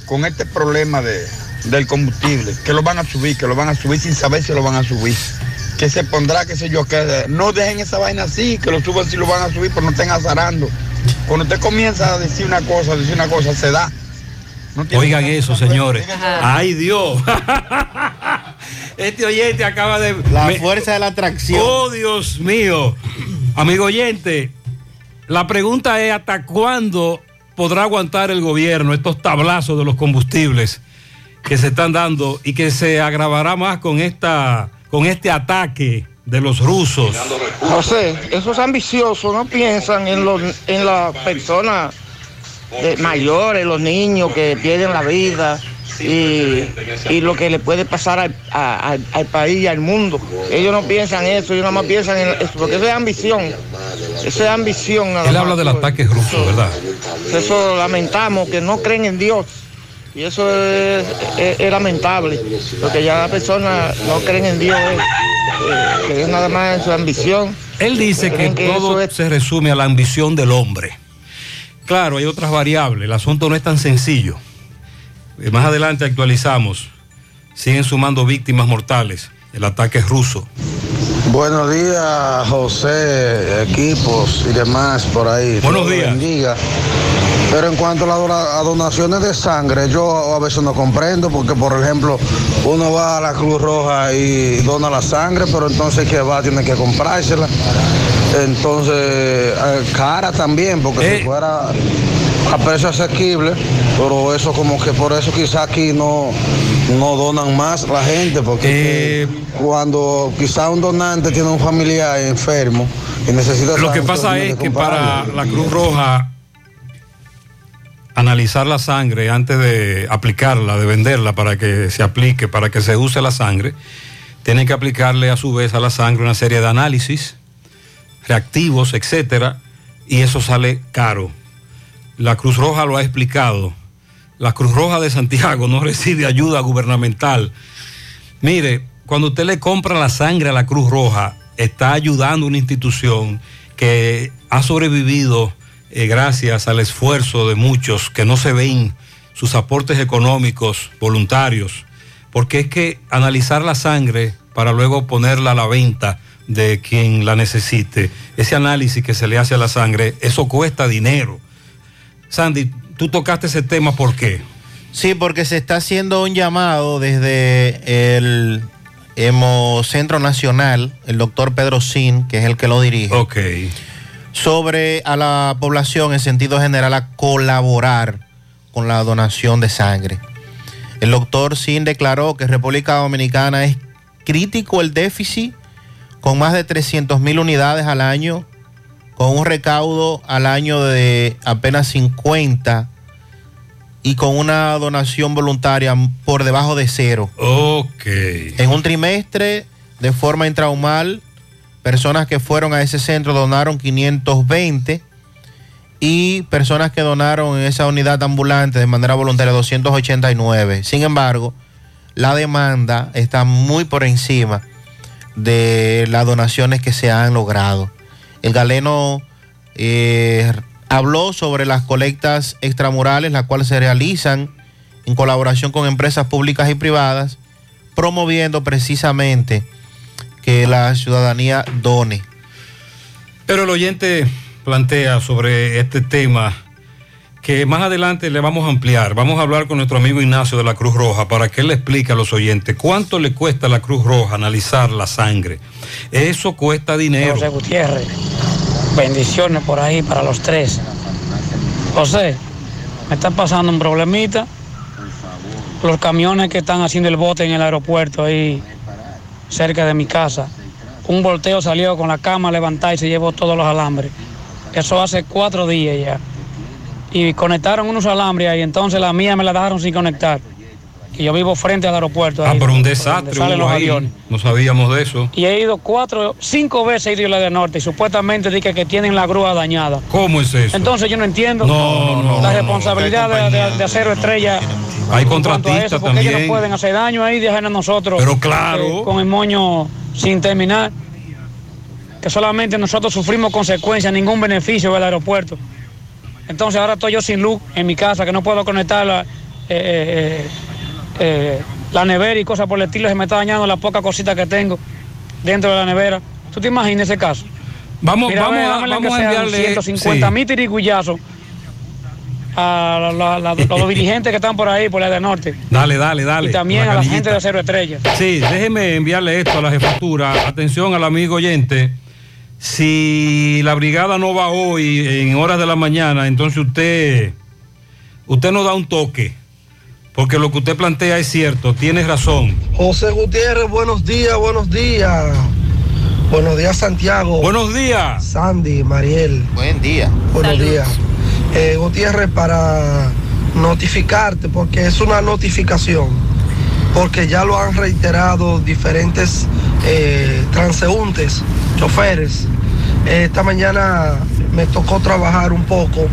con este problema de, del combustible, que lo van a subir, que lo van a subir sin saber si lo van a subir. Que se pondrá, qué sé yo, que no dejen esa vaina así, que lo suban si lo van a subir, pero no estén azarando. Cuando usted comienza a decir una cosa, a decir una cosa, se da. No Oigan eso, señores. Ay, Dios. Este oyente acaba de... La fuerza de la atracción. Oh, Dios mío. Amigo oyente, la pregunta es hasta cuándo podrá aguantar el gobierno estos tablazos de los combustibles que se están dando y que se agravará más con esta con este ataque de los rusos. José, esos ambiciosos no piensan en, los, en las personas de- mayores, los niños que pierden la vida y, y lo que le puede pasar al, a- al- al país y al mundo. Ellos no piensan eso, ellos nada más piensan en eso, porque eso es ambición. Eso es ambición. nada Él habla del ataque ruso, ¿verdad? Eso lamentamos, que no creen en Dios. Y eso es, es- es lamentable, porque ya las personas no creen en Dios, eh, eh, que es nada más en su ambición. Él dice que todo eso se resume a la ambición del hombre. Claro, hay otras variables, el asunto no es tan sencillo. Eh, Más adelante actualizamos. Siguen sumando víctimas mortales. El ataque ruso. Buenos días, José, equipos y demás por ahí. Buenos días. bendiga. Pero en cuanto a donaciones de sangre, yo a veces no comprendo porque, por ejemplo, uno va a la Cruz Roja y dona la sangre, pero entonces que va tiene que comprársela. Entonces, eh, cara también, porque si fuera a precio asequible, pero eso como que por eso quizá aquí no, no donan más la gente, porque Eh, cuando quizá un donante tiene un familiar enfermo y necesita Lo que pasa es que para la Cruz Roja analizar la sangre antes de aplicarla, de venderla para que se aplique, para que se use la sangre, tienen que aplicarle a su vez a la sangre una serie de análisis, reactivos, etcétera, y eso sale caro. La Cruz Roja lo ha explicado. La Cruz Roja de Santiago no recibe ayuda gubernamental. Mire, cuando usted le compra la sangre a la Cruz Roja, está ayudando una institución que ha sobrevivido eh, gracias al esfuerzo de muchos que no se ven sus aportes económicos voluntarios, porque es que analizar la sangre para luego ponerla a la venta de quien la necesite, ese análisis que se le hace a la sangre, eso cuesta dinero. Sandy, tú tocaste ese tema, ¿por qué? Sí, porque se está haciendo un llamado desde el Hemocentro Nacional, el doctor Pedro Sin, que es el que lo dirige. Ok. Sobre a la población en sentido general a colaborar con la donación de sangre. El doctor Sin declaró que en República Dominicana es crítico el déficit con más de 300 mil unidades al año, con un recaudo al año de apenas 50 y con una donación voluntaria por debajo de cero. Ok. En un trimestre, de forma intrahumal, personas que fueron a ese centro donaron 520 y personas que donaron en esa unidad ambulante de manera voluntaria 289. Sin embargo, la demanda está muy por encima de las donaciones que se han logrado. El galeno eh, habló sobre las colectas extramurales, las cuales se realizan en colaboración con empresas públicas y privadas, promoviendo precisamente que la ciudadanía done. Pero el oyente plantea sobre este tema que más adelante le vamos a ampliar. Vamos a hablar con nuestro amigo Ignacio de la Cruz Roja para que él le explique a los oyentes cuánto le cuesta a la Cruz Roja analizar la sangre. Eso cuesta dinero. José Gutiérrez, bendiciones por ahí para los tres. José, me está pasando un problemita. Los camiones que están haciendo el bote en el aeropuerto ahí cerca de mi casa. Un volteo salió con la cama levantada y se llevó todos los alambres. Eso hace cuatro días ya. Y conectaron unos alambres ahí, entonces la mía me la dejaron sin conectar. Y yo vivo frente al aeropuerto. Ah, ahí, pero un desastre salen los ahí. aviones. No sabíamos de eso. Y he ido cuatro, cinco veces a la de norte y supuestamente dije que tienen la grúa dañada. ¿Cómo es eso? Entonces yo no entiendo No, no, la no, responsabilidad de, de- de acero estrella. Hay contratistas eso, porque ellos no pueden hacer daño ahí, dejan a nosotros. Pero claro. eh, con el moño sin terminar. Que solamente nosotros sufrimos consecuencias, ningún beneficio del aeropuerto. Entonces ahora estoy yo sin luz en mi casa, que no puedo conectar la, eh, eh, eh, la nevera y cosas por el estilo. Se me está dañando la poca cosita que tengo dentro de la nevera. ¿Tú te imaginas ese caso? Vamos, Mira, vamos, a, dámele vamos a enviarle. 150 mil tirigullazos a la- la- los dirigentes que están por ahí, por la de norte. Dale, dale, dale. Y también a la gente de Cero Estrella. Sí, déjeme enviarle esto a la jefatura. Atención al amigo oyente. Si la brigada no va hoy en horas de la mañana, entonces usted, usted nos da un toque. Porque lo que usted plantea es cierto, tiene razón. José Gutiérrez, buenos días, buenos días. Buenos días, Santiago. Buenos días. Sandy, Mariel. Buen día. Buenos Salud. días. Eh, Gutiérrez, para notificarte, porque es una notificación, porque ya lo han reiterado diferentes eh, transeúntes, choferes. Eh, esta mañana me tocó trabajar un poco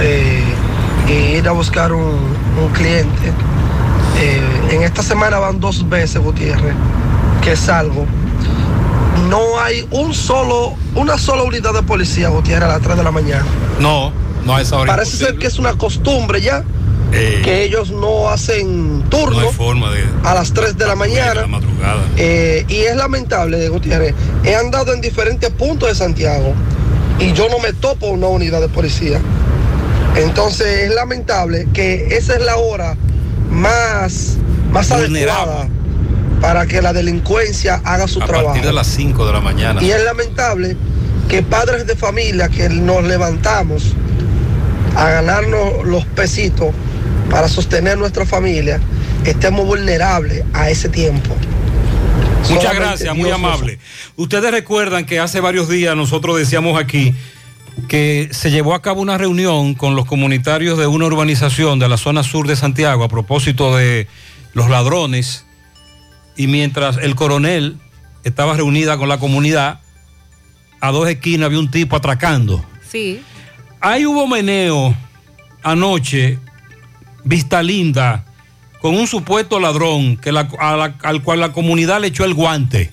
eh, y ir a buscar un, un cliente. Eh, en esta semana van dos veces, Gutiérrez, que salgo. No hay un solo, una sola unidad de policía, Gutiérrez, a las 3 de la mañana. No, no a esa hora. Parece ser que es una costumbre ya, Eh, que ellos no hacen turno no hay forma de, a las 3 de la mañana. Eh, y es lamentable, Gutiérrez. He andado en diferentes puntos de Santiago y yo no me topo una unidad de policía. Entonces es lamentable que esa es la hora más, más adecuada para que la delincuencia haga su A trabajo. partir de las 5 de la mañana. Y es lamentable que padres de familia que nos levantamos a ganarnos los pesitos para sostener nuestra familia, estemos vulnerables a ese tiempo. Muchas Solamente gracias, muy Dios amable. Ustedes recuerdan que hace varios días nosotros decíamos aquí que se llevó a cabo una reunión con los comunitarios de una urbanización de la zona sur de Santiago a propósito de los ladrones y mientras el coronel estaba reunida con la comunidad, a dos esquinas había un tipo atracando. Sí. Ahí hubo meneo anoche, Vista Linda, con un supuesto ladrón que la- a la- al cual la comunidad le echó el guante.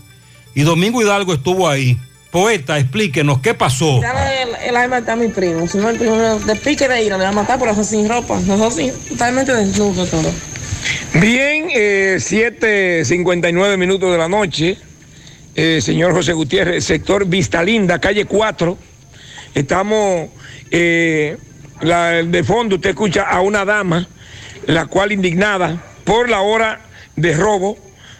Y Domingo Hidalgo estuvo ahí. Poeta, explíquenos qué pasó. El, el alma está mi primo. Si no, el primo de pique de ira, le va a matar por hacer sin ropa. Nosotros sin, totalmente desnudos todo. Bien, eh, 7.59 minutos de la noche, eh, señor José Gutiérrez, sector Vista Linda, calle 4. Estamos, eh, la- de fondo usted escucha a una dama, la cual indignada por la hora de robo,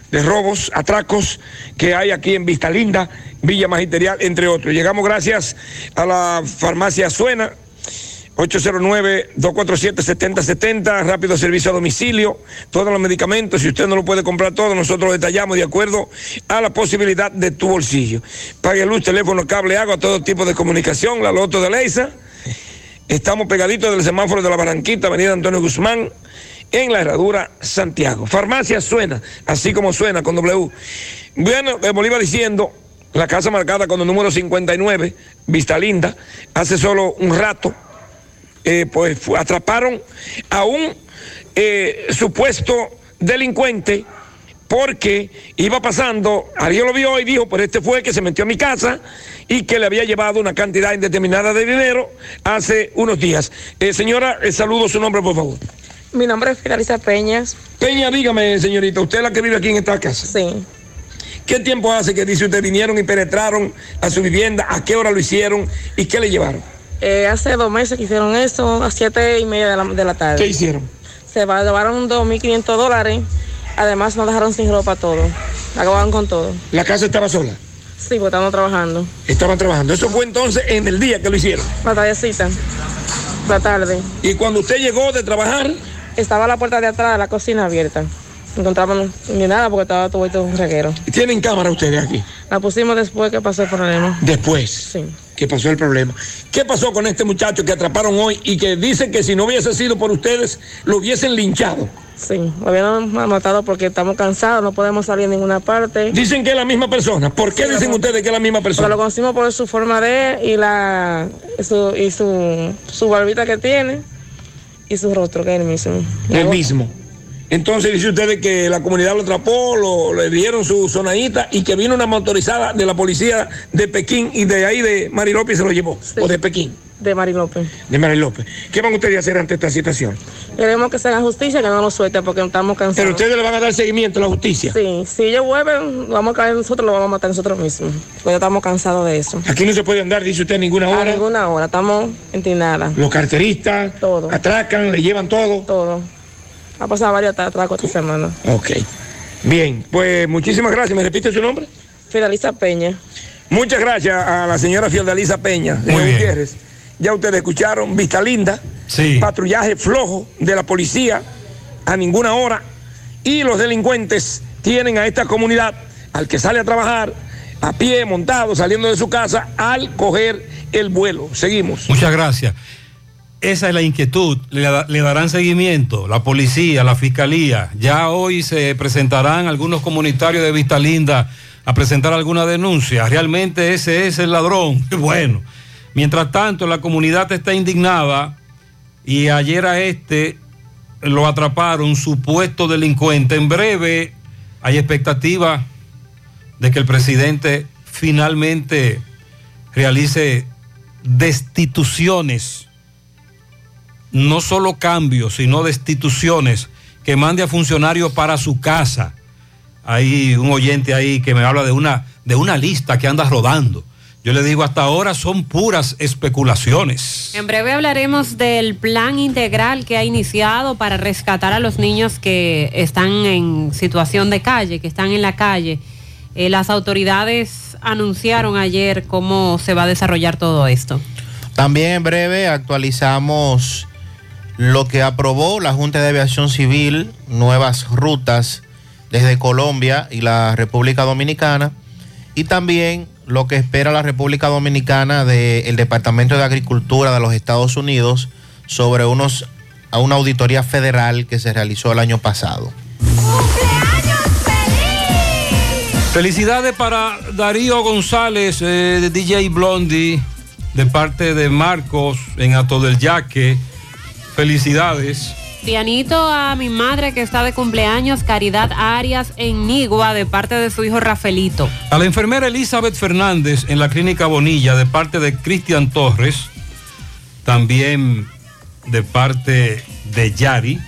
de robos, atracos que hay aquí en Vista Linda, Villa Magisterial, entre otros. Llegamos gracias a la farmacia Suena, 809-247-7070, rápido servicio a domicilio, todos los medicamentos, si usted no lo puede comprar todo, nosotros lo detallamos de acuerdo a la posibilidad de tu bolsillo. Pague luz, teléfono, cable, agua, todo tipo de comunicación, la loto de Leisa. Estamos pegaditos del semáforo de la Barranquita, avenida Antonio Guzmán, en la herradura Santiago. Farmacia suena, así como suena con W. Bueno, le iba diciendo, la casa marcada con el número 59, Vista Linda, hace solo un rato, eh, pues atraparon a un eh, supuesto delincuente porque iba pasando, alguien lo vio y dijo, pues este fue que se metió a mi casa y que le había llevado una cantidad indeterminada de dinero hace unos días. Eh, señora, eh, saludo su nombre, por favor. Mi nombre es Finaliza Peñas. Peña, dígame, señorita, ¿usted es la que vive aquí en esta casa? Sí. ¿Qué tiempo hace que dice usted vinieron y penetraron a su vivienda? ¿A qué hora lo hicieron y qué le llevaron? Eh, hace dos meses que hicieron eso, a siete y media de la, de la tarde. ¿Qué hicieron? Se va- llevaron 2.500 dólares. Además, nos dejaron sin ropa todo. Acabaron con todo. ¿La casa estaba sola? Sí, porque estamos trabajando. Estaban trabajando. Eso fue entonces en el día que lo hicieron. La tardecita. La tarde. ¿Y cuando usted llegó de trabajar? Estaba la puerta de atrás de la cocina abierta. No Encontramos ni nada porque estaba todo esto un reguero. ¿Tienen cámara ustedes aquí? La pusimos después que pasó el problema. Después. Sí. que pasó el problema. ¿Qué pasó con este muchacho que atraparon hoy y que dicen que si no hubiese sido por ustedes, lo hubiesen linchado? Sí, lo habían matado porque estamos cansados, no podemos salir a ninguna parte. Dicen que es la misma persona. ¿Por qué Sí, dicen ustedes que es la misma Porque persona? lo conocimos por su forma de y la su, y su, su barbita que tiene y su rostro que es el mismo. El mismo. Entonces dice ustedes que la comunidad lo atrapó, lo, le dieron su sonadita y que vino una motorizada de la policía de Pekín y de ahí de Mari López se lo llevó. O de Pekín, De Mari López. de Mari López. ¿Qué van ustedes a hacer ante esta situación? Queremos que se haga justicia, que no nos suelte porque estamos cansados. Pero ustedes le van a dar seguimiento a la justicia. Sí, si ellos vuelven, lo vamos a caer nosotros, lo vamos a matar nosotros mismos. Porque ya estamos cansados de eso. Aquí no se puede andar, dice usted, a ninguna A hora. ninguna hora, estamos entinadas. Los carteristas atracan, le llevan todo. Todo. Ha pasado varios atracos esta semana. Ok. Bien, pues muchísimas gracias. ¿Me repite su nombre? Fideliza Peña. Muchas gracias a la señora Fiordalisa Peña. Muy bien. Gutiérrez. Ya ustedes escucharon, Vista Linda, patrullaje flojo de la policía a ninguna hora y los delincuentes tienen a esta comunidad, al que sale a trabajar, a pie, montado, saliendo de su casa, al coger el vuelo. Seguimos. Muchas gracias. Esa es la inquietud. Le, le darán seguimiento la policía, la fiscalía. Ya hoy se presentarán algunos comunitarios de Vista Linda a presentar alguna denuncia. Realmente ese es el ladrón. Bueno, mientras tanto la comunidad está indignada y ayer a este lo atraparon, supuesto delincuente. En breve hay expectativa de que el presidente finalmente realice destituciones, no solo cambios, sino destituciones, que mande a funcionarios para su casa. Hay un oyente ahí que me habla de una, de una lista que anda rodando. Yo le digo, hasta ahora son puras especulaciones. En breve hablaremos del plan integral que ha iniciado para rescatar a los niños que están en situación de calle, que están en la calle. Eh, las autoridades anunciaron ayer cómo se va a desarrollar todo esto. También en breve actualizamos lo que aprobó la Junta de Aviación Civil, nuevas rutas desde Colombia y la República Dominicana, y también lo que espera la República Dominicana del Departamento de Agricultura de los Estados Unidos sobre unos, a una auditoría federal que se realizó el año pasado. Felicidades para Darío González, eh, de DJ Blondie, de parte de Marcos en Ato del Yaque. Felicidades. Pianito a mi madre que está de cumpleaños, Caridad Arias en Nigua, de parte de su hijo Rafaelito. A la enfermera Elizabeth Fernández en la clínica Bonilla, de parte de Cristian Torres. También de parte de Yari.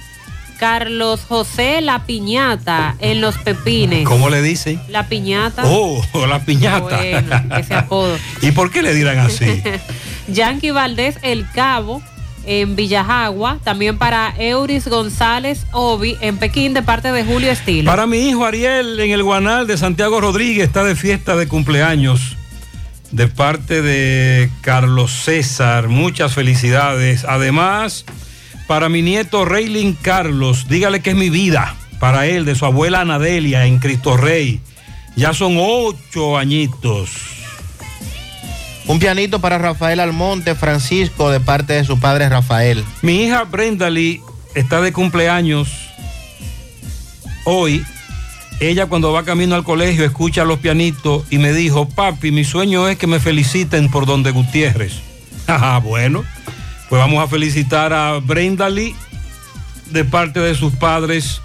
Carlos José La Piñata en Los Pepines. ¿Cómo le dicen? La Piñata. Oh, la piñata. Bueno, ese apodo. ¿Y por qué le dirán así? Yankee Valdés El Cabo en Villajagua. También para Euris González Obi en Pekín de parte de Julio Estilo. Para mi hijo Ariel en el Guanal de Santiago Rodríguez está de fiesta de cumpleaños. De parte de Carlos César, muchas felicidades. Además, para mi nieto Reylin Carlos, dígale que es mi vida. Para él, de su abuela Anadelia en Cristo Rey. Ya son ocho añitos. Un pianito para Rafael Almonte Francisco de parte de su padre Rafael. Mi hija Brenda Lee está de cumpleaños hoy. Ella cuando va camino al colegio escucha los pianitos y me dijo, papi, mi sueño es que me feliciten por donde Gutiérrez. Ah, bueno, pues vamos a felicitar a Brenda Lee de parte de sus padres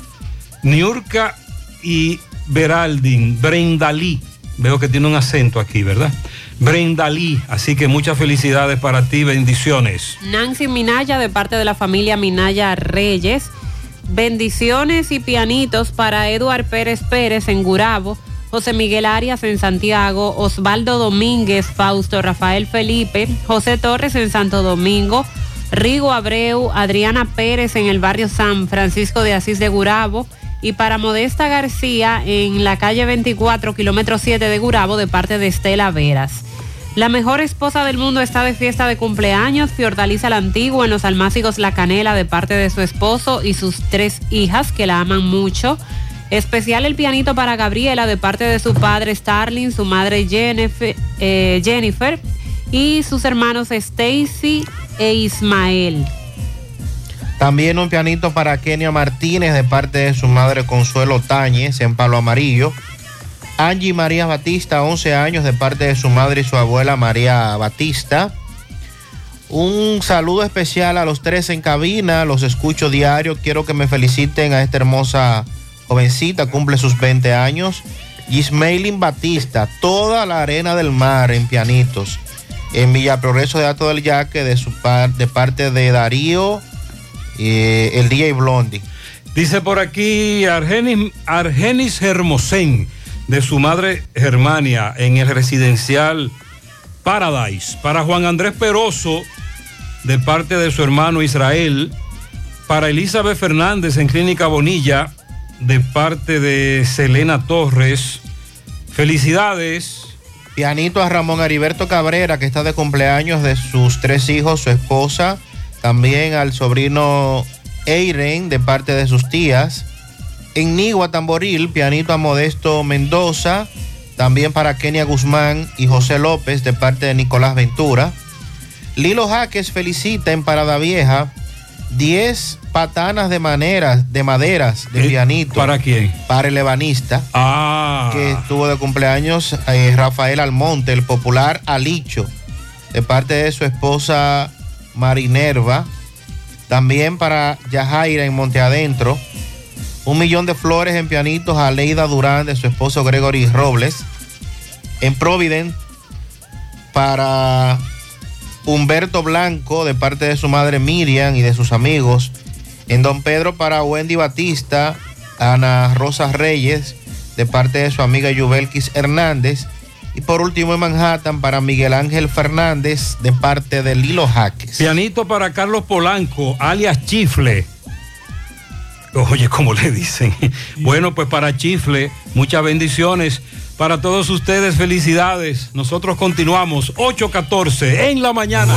Niurka y Beraldin. Brenda Lee. Veo que tiene un acento aquí, ¿verdad? Brenda Lee. Así que muchas felicidades para ti, bendiciones. Nancy Minaya de parte de la familia Minaya Reyes. Bendiciones y pianitos para Eduard Pérez Pérez en Gurabo. José Miguel Arias en Santiago, Osvaldo Domínguez, Fausto Rafael Felipe, José Torres en Santo Domingo, Rigo Abreu, Adriana Pérez en el barrio San Francisco de Asís de Gurabo y para Modesta García en la calle 24, kilómetro 7 de Gurabo de parte de Estela Veras. La mejor esposa del mundo está de fiesta de cumpleaños, Fiordaliza la Antigua en los Almácigos La Canela de parte de su esposo y sus tres hijas que la aman mucho. Especial el pianito para Gabriela de parte de su padre Starling, su madre Jennifer, eh, Jennifer y sus hermanos Stacy e Ismael. También un pianito para Kenia Martínez de parte de su madre Consuelo Táñez en Palo Amarillo. Angie María Batista, 11 años, de parte de su madre y su abuela María Batista. Un saludo especial a los tres en cabina, los escucho diario. Quiero que me feliciten a esta hermosa jovencita, cumple sus 20 años. Gismailin Batista, toda la arena del mar en pianitos. En Villa Progreso de Ato del Yaque, de, su par, de parte de Darío, eh, el DJ Blondie. Dice por aquí Argenis, Argenis Hermosén, de su madre Germania, en el residencial Paradise. Para Juan Andrés Peroso, de parte de su hermano Israel. Para Elizabeth Fernández, en Clínica Bonilla, de parte de Selena Torres. Felicidades. Pianito a Ramón Heriberto Cabrera, que está de cumpleaños de sus tres hijos, su esposa. También al sobrino Eiren, de parte de sus tías. En Nigua Tamboril, pianito a Modesto Mendoza. También para Kenia Guzmán y José López, de parte de Nicolás Ventura. Lilo Jaques felicita en Parada Vieja 10 patanas de maneras, de maderas de pianito. ¿Para quién? Para el ebanista. Ah. Que estuvo de cumpleaños eh, Rafael Almonte, el popular Alicho, de parte de su esposa Marinerva. También para Yajaira en Monte Adentro. Un millón de flores en pianitos a Leida Durán de su esposo Gregory Robles. En Provident para Humberto Blanco de parte de su madre Miriam y de sus amigos. En Don Pedro para Wendy Batista, Ana Rosa Reyes de parte de su amiga Yubelkis Hernández. Y por último en Manhattan para Miguel Ángel Fernández de parte de Lilo Jaques. Pianito para Carlos Polanco, alias Chifle. Oye, ¿cómo le dicen? Bueno, pues para Chifle, muchas bendiciones. Para todos ustedes, felicidades. Nosotros continuamos 8.14 en la mañana.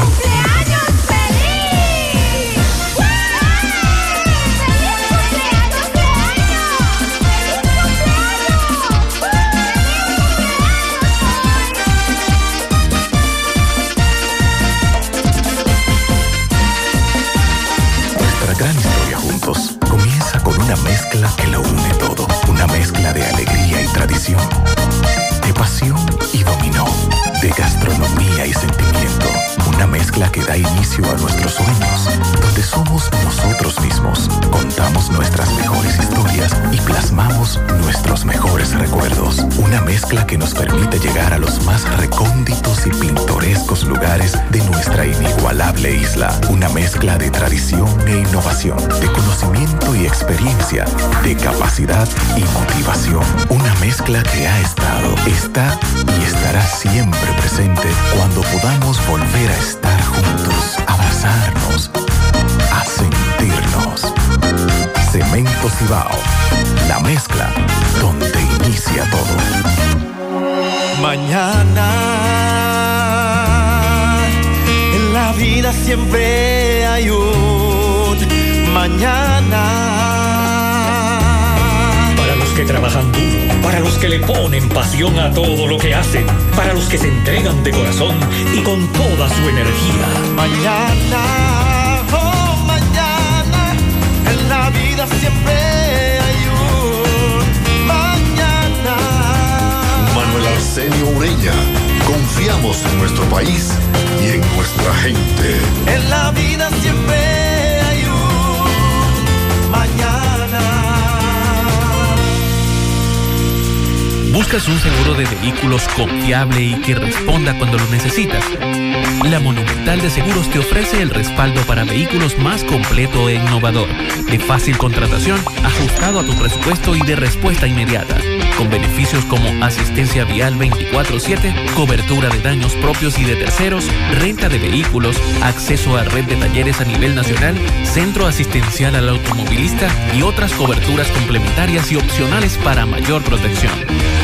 Mezcla que nos permite llegar a los más recónditos y pintorescos lugares de nuestra inigualable isla. Una mezcla de tradición e innovación, de conocimiento y experiencia, de capacidad y motivación. Una mezcla que ha estado, está y estará siempre presente cuando podamos volver a estar juntos, abrazarnos, a sentirnos. Cemento Cibao, la mezcla donde inicia todo. Mañana en la vida siempre hay un mañana. Para los que trabajan duro, para los que le ponen pasión a todo lo que hacen, para los que se entregan de corazón y con toda su energía. Mañana, Arsenio Ureña. Confiamos en nuestro país y en nuestra gente. En la vida siempre hay un mañana. ¿Buscas un seguro de vehículos confiable y que responda cuando lo necesitas? La Monumental de Seguros te ofrece el respaldo para vehículos más completo e innovador, de fácil contratación, ajustado a tu presupuesto y de respuesta inmediata. Con beneficios como asistencia vial 24/7, cobertura de daños propios y de terceros, renta de vehículos, acceso a red de talleres a nivel nacional, centro asistencial al automovilista y otras coberturas complementarias y opcionales para mayor protección.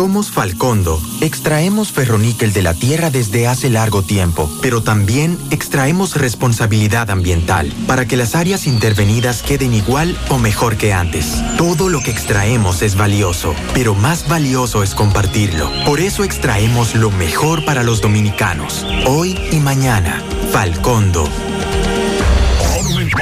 Somos Falcondo. Extraemos ferroníquel de la tierra desde hace largo tiempo, pero también extraemos responsabilidad ambiental para que las áreas intervenidas queden igual o mejor que antes. Todo lo que extraemos es valioso, pero más valioso es compartirlo. Por eso extraemos lo mejor para los dominicanos, hoy y mañana. Falcondo.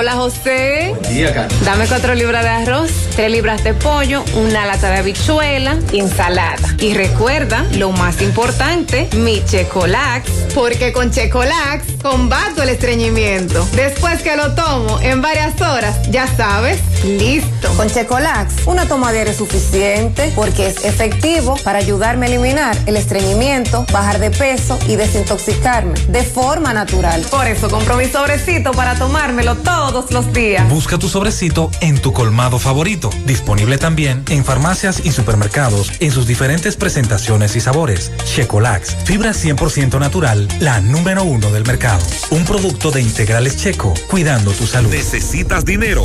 Hola José. Día, Carlos. Dame cuatro libras de arroz, tres libras de pollo, una lata de habichuela, ensalada. Y recuerda, lo más importante, mi Checolax, porque con Checolax combato el estreñimiento. Después que lo tomo en varias horas, ya sabes, listo. Con Checolax, una toma diaria es suficiente porque es efectivo para ayudarme a eliminar el estreñimiento, bajar de peso y desintoxicarme de forma natural. Por eso compro mi sobrecito para tomármelo todos los días. Busca tu sobrecito en tu colmado favorito. Disponible también en farmacias y supermercados en sus diferentes presentaciones y sabores. Checolax, fibra 100% natural, la número uno del mercado. Un producto de integrales checo, cuidando tu salud. ¿Necesitas dinero?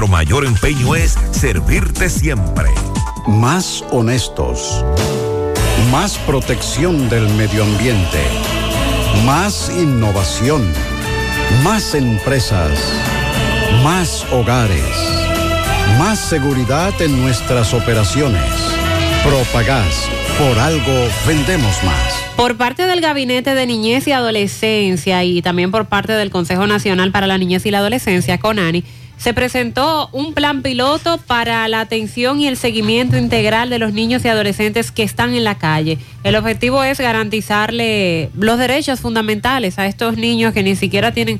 Nuestro mayor empeño es servirte siempre. Más honestos. Más protección del medio ambiente. Más innovación. Más empresas. Más hogares. Más seguridad en nuestras operaciones. Propagás. Por algo vendemos más. Por parte del Gabinete de Niñez y Adolescencia y también por parte del Consejo Nacional para la Niñez y la Adolescencia, CONANI, se presentó un plan piloto para la atención y el seguimiento integral de los niños y adolescentes que están en la calle. El objetivo es garantizarle los derechos fundamentales a estos niños que ni siquiera tienen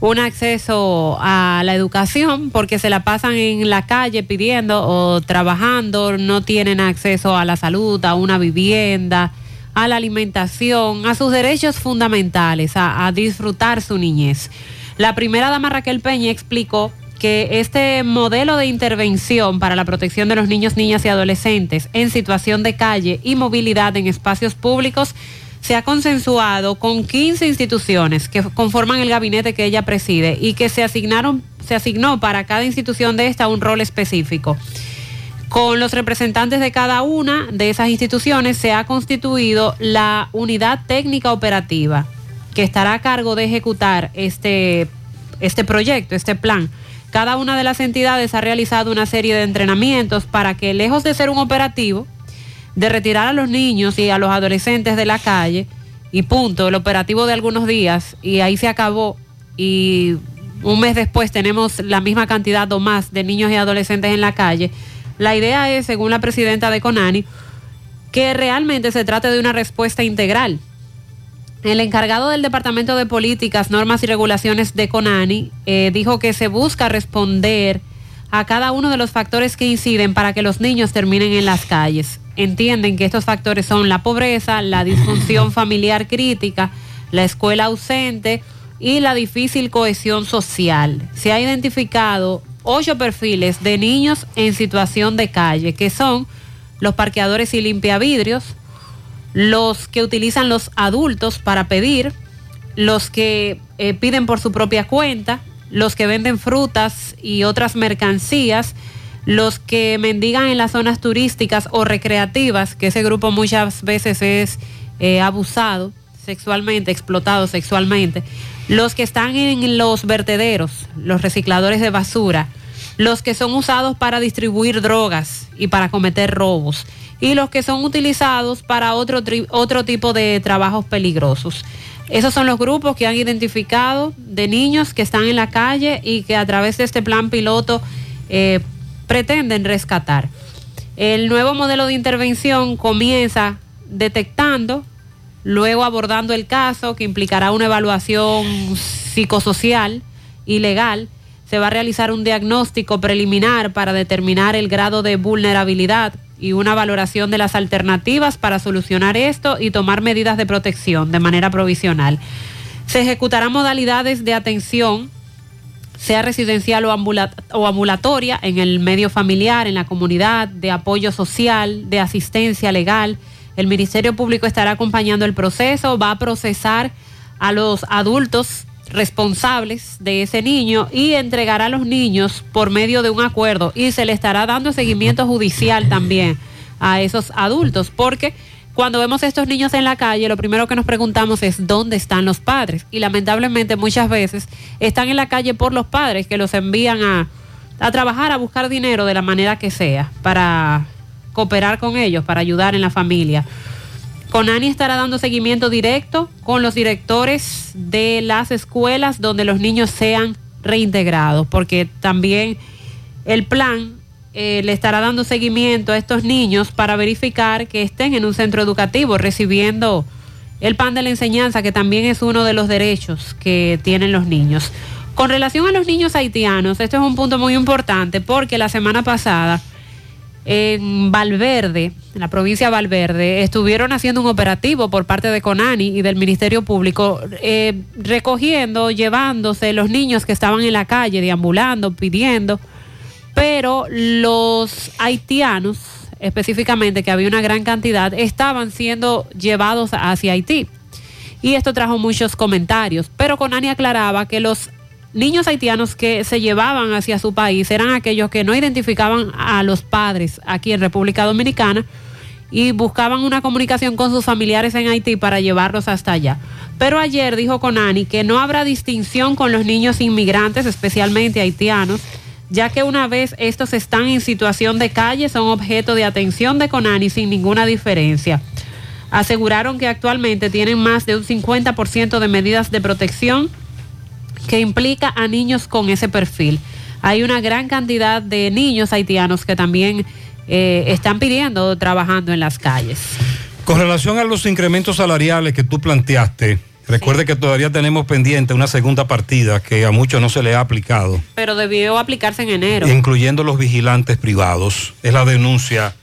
un acceso a la educación porque se la pasan en la calle pidiendo o trabajando, no tienen acceso a la salud, a una vivienda, a la alimentación, a sus derechos fundamentales, a, a disfrutar su niñez. La primera dama Raquel Peña explicó que este modelo de intervención para la protección de los niños, niñas y adolescentes en situación de calle y movilidad en espacios públicos se ha consensuado con 15 instituciones que conforman el gabinete que ella preside y que se asignaron se asignó para cada institución de esta un rol específico. Con los representantes de cada una de esas instituciones se ha constituido la unidad técnica operativa que estará a cargo de ejecutar este, este proyecto, este plan. Cada una de las entidades ha realizado una serie de entrenamientos para que, lejos de ser un operativo, de retirar a los niños y a los adolescentes de la calle, y punto, el operativo de algunos días, y ahí se acabó, y un mes después tenemos la misma cantidad o más de niños y adolescentes en la calle. La idea es, según la presidenta de CONANI, que realmente se trate de una respuesta integral el encargado del Departamento de Políticas, Normas y Regulaciones de CONANI eh, dijo que se busca responder a cada uno de los factores que inciden para que los niños terminen en las calles. Entienden que estos factores son la pobreza, la disfunción familiar crítica, la escuela ausente y la difícil cohesión social. Se ha identificado ocho perfiles de niños en situación de calle, que son los parqueadores y limpiavidrios, los que utilizan los adultos para pedir, los que eh, piden por su propia cuenta, los que venden frutas y otras mercancías, los que mendigan en las zonas turísticas o recreativas, que ese grupo muchas veces es eh, abusado sexualmente, explotado sexualmente, los que están en los vertederos, los recicladores de basura, los que son usados para distribuir drogas y para cometer robos y los que son utilizados para otro, otro tipo de trabajos peligrosos. Esos son los grupos que han identificado de niños que están en la calle y que a través de este plan piloto eh, pretenden rescatar. El nuevo modelo de intervención comienza detectando, luego abordando el caso que implicará una evaluación psicosocial y legal. Se va a realizar un diagnóstico preliminar para determinar el grado de vulnerabilidad y una valoración de las alternativas para solucionar esto y tomar medidas de protección de manera provisional. Se ejecutarán modalidades de atención, sea residencial o, o ambulatoria, en el medio familiar, en la comunidad, de apoyo social, de asistencia legal. El Ministerio Público estará acompañando el proceso, va a procesar a los adultos responsables de ese niño y entregará a los niños por medio de un acuerdo y se le estará dando seguimiento judicial también a esos adultos porque cuando vemos a estos niños en la calle lo primero que nos preguntamos es dónde están los padres y lamentablemente muchas veces están en la calle por los padres que los envían a, a trabajar, a buscar dinero de la manera que sea para cooperar con ellos, para ayudar en la familia. Conani estará dando seguimiento directo con los directores de las escuelas donde los niños sean reintegrados, porque también el plan eh, le estará dando seguimiento a estos niños para verificar que estén en un centro educativo recibiendo el pan de la enseñanza, que también es uno de los derechos que tienen los niños. Con relación a los niños haitianos, esto es un punto muy importante porque la semana pasada en Valverde, en la provincia de Valverde, estuvieron haciendo un operativo por parte de Conani y del Ministerio Público, eh, recogiendo, llevándose los niños que estaban en la calle, deambulando, pidiendo, pero los haitianos, específicamente, que había una gran cantidad, estaban siendo llevados hacia Haití. Y esto trajo muchos comentarios, pero Conani aclaraba que los niños haitianos que se llevaban hacia su país eran aquellos que no identificaban a los padres aquí en República Dominicana y buscaban una comunicación con sus familiares en Haití para llevarlos hasta allá. Pero ayer dijo Conani que no habrá distinción con los niños inmigrantes, especialmente haitianos, ya que una vez estos están en situación de calle son objeto de atención de Conani sin ninguna diferencia. Aseguraron que actualmente tienen más de un 50% de medidas de protección que implica a niños con ese perfil. Hay una gran cantidad de niños haitianos que también eh, están pidiendo trabajando en las calles. Con relación a los incrementos salariales que tú planteaste, recuerde que todavía tenemos pendiente una segunda partida que a muchos no se le ha aplicado, Pero debió aplicarse en enero. incluyendo los vigilantes privados. Es la denuncia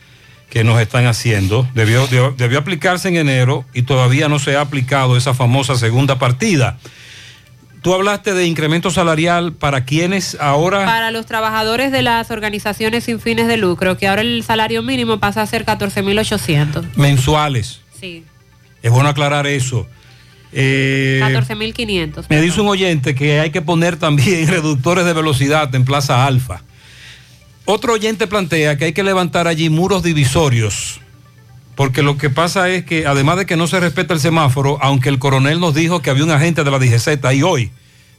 que nos están haciendo. Debió, debió, debió aplicarse en enero y todavía no se ha aplicado esa famosa segunda partida. Tú hablaste de incremento salarial para quienes ahora... Para los trabajadores de las organizaciones sin fines de lucro, que ahora el salario mínimo pasa a ser 14.800. mensuales. Sí, Es bueno aclarar eso. Eh, 14.500. me dice un oyente que hay que poner también reductores de velocidad en Plaza Alfa. Otro oyente plantea que hay que levantar allí muros divisorios, porque lo que pasa es que además de que no se respeta el semáforo, aunque el coronel nos dijo que había un agente de la DGZ ahí hoy,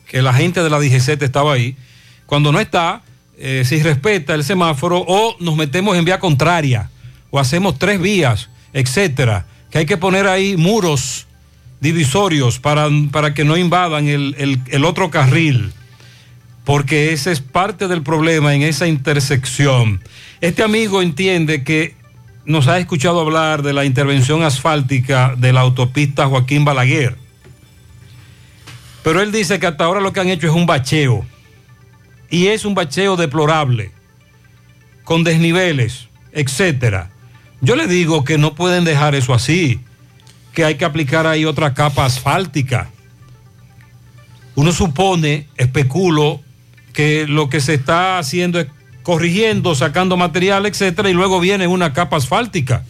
que el agente de la DGZ estaba ahí, cuando no está, eh, si respeta el semáforo o nos metemos en vía contraria o hacemos tres vías, etcétera, que hay que poner ahí muros divisorios para, para que no invadan el, el- el otro carril, porque ese es parte del problema en esa intersección. Este amigo entiende que nos ha escuchado hablar de la intervención asfáltica de la autopista Joaquín Balaguer, pero él dice que hasta ahora lo que han hecho es un bacheo, y es un bacheo deplorable, con desniveles, etcétera. Yo le digo que no pueden dejar eso así, que hay que aplicar ahí otra capa asfáltica. Uno supone, especulo, que lo que se está haciendo es corrigiendo, sacando material, etcétera, y luego viene una capa asfáltica.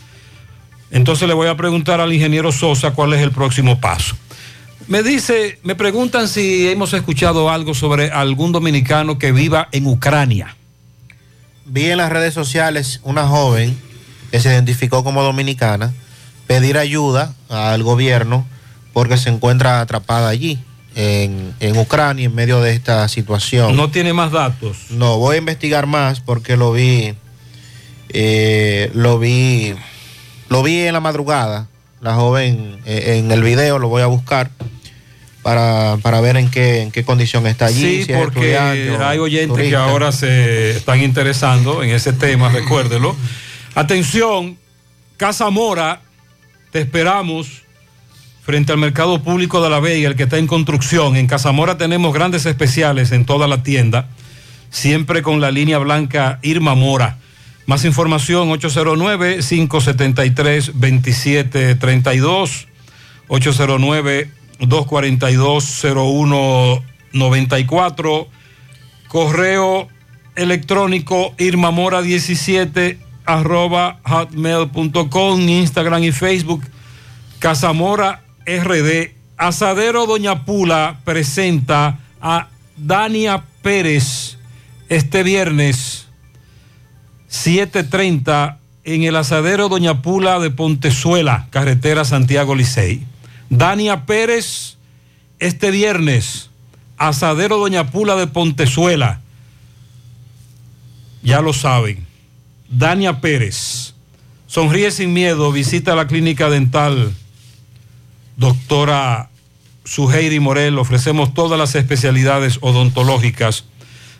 Entonces le voy a preguntar al ingeniero Sosa cuál es el próximo paso. Me dice, me preguntan si hemos escuchado algo sobre algún dominicano que viva en Ucrania. Vi en las redes sociales una joven que se identificó como dominicana pedir ayuda al gobierno porque se encuentra atrapada allí, en, en Ucrania, en medio de esta situación. No tiene más datos. No, voy a investigar más porque lo vi, eh, lo vi, lo vi en la madrugada, la joven eh, en el video, lo voy a buscar para, para ver en qué, en qué condición está allí. Sí, si porque hay oyentes que ahora se están interesando en ese tema, recuérdelo. Atención, Casa Mora, te esperamos frente al mercado público de la Vega, el que está en construcción. En Casa Mora tenemos grandes especiales en toda la tienda, siempre con la línea blanca Irma Mora. Más información 809-573-2732, 809-242-0194, correo electrónico irmamora17 arroba hotmail.com, Instagram y Facebook, Casamora RD. Asadero Doña Pula presenta a Dania Pérez este viernes 7.30 en el asadero Doña Pula de Pontezuela, carretera Santiago Licey. Dania Pérez, este viernes, asadero Doña Pula de Pontezuela. Ya lo saben. Dania Pérez. Sonríe sin miedo, visita la clínica dental. Doctora Suheiri Morel, ofrecemos todas las especialidades odontológicas.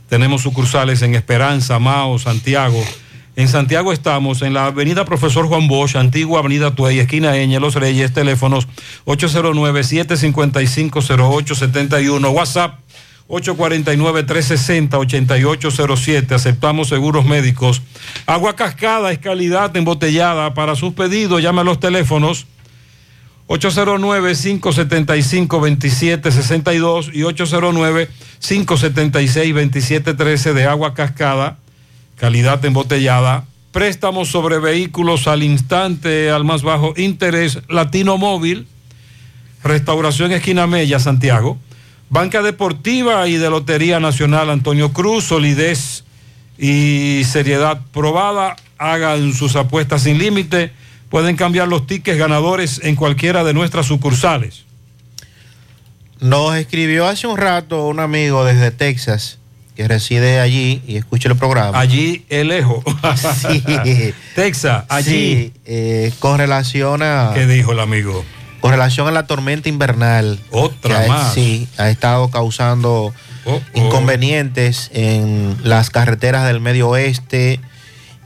Tenemos sucursales en Esperanza, Mao, Santiago. En Santiago estamos en la avenida Profesor Juan Bosch, antigua avenida Tuey, esquina Eñe, Los Reyes, teléfonos 809-755-0871, WhatsApp 849-360-8807. Aceptamos seguros médicos. Agua Cascada es calidad embotellada. Para sus pedidos, llame a los teléfonos 809-575-2762 y 809-576-2713 de Agua Cascada, calidad embotellada. Préstamos sobre vehículos al instante, al más bajo interés. Latino Móvil, Restauración Esquina Mella, Santiago. Banca Deportiva y de Lotería Nacional Antonio Cruz, solidez y seriedad probada. Hagan sus apuestas sin límite. Pueden cambiar los tickets ganadores en cualquiera de nuestras sucursales. Nos escribió hace un rato un amigo desde Texas que reside allí y escucha el programa. Allí el lejos. Sí. Texas, allí. Sí, eh, con relación a. ¿Qué dijo el amigo? Con relación a la tormenta invernal. Otra que ha- más. Sí, ha estado causando Oh, inconvenientes en las carreteras del medio oeste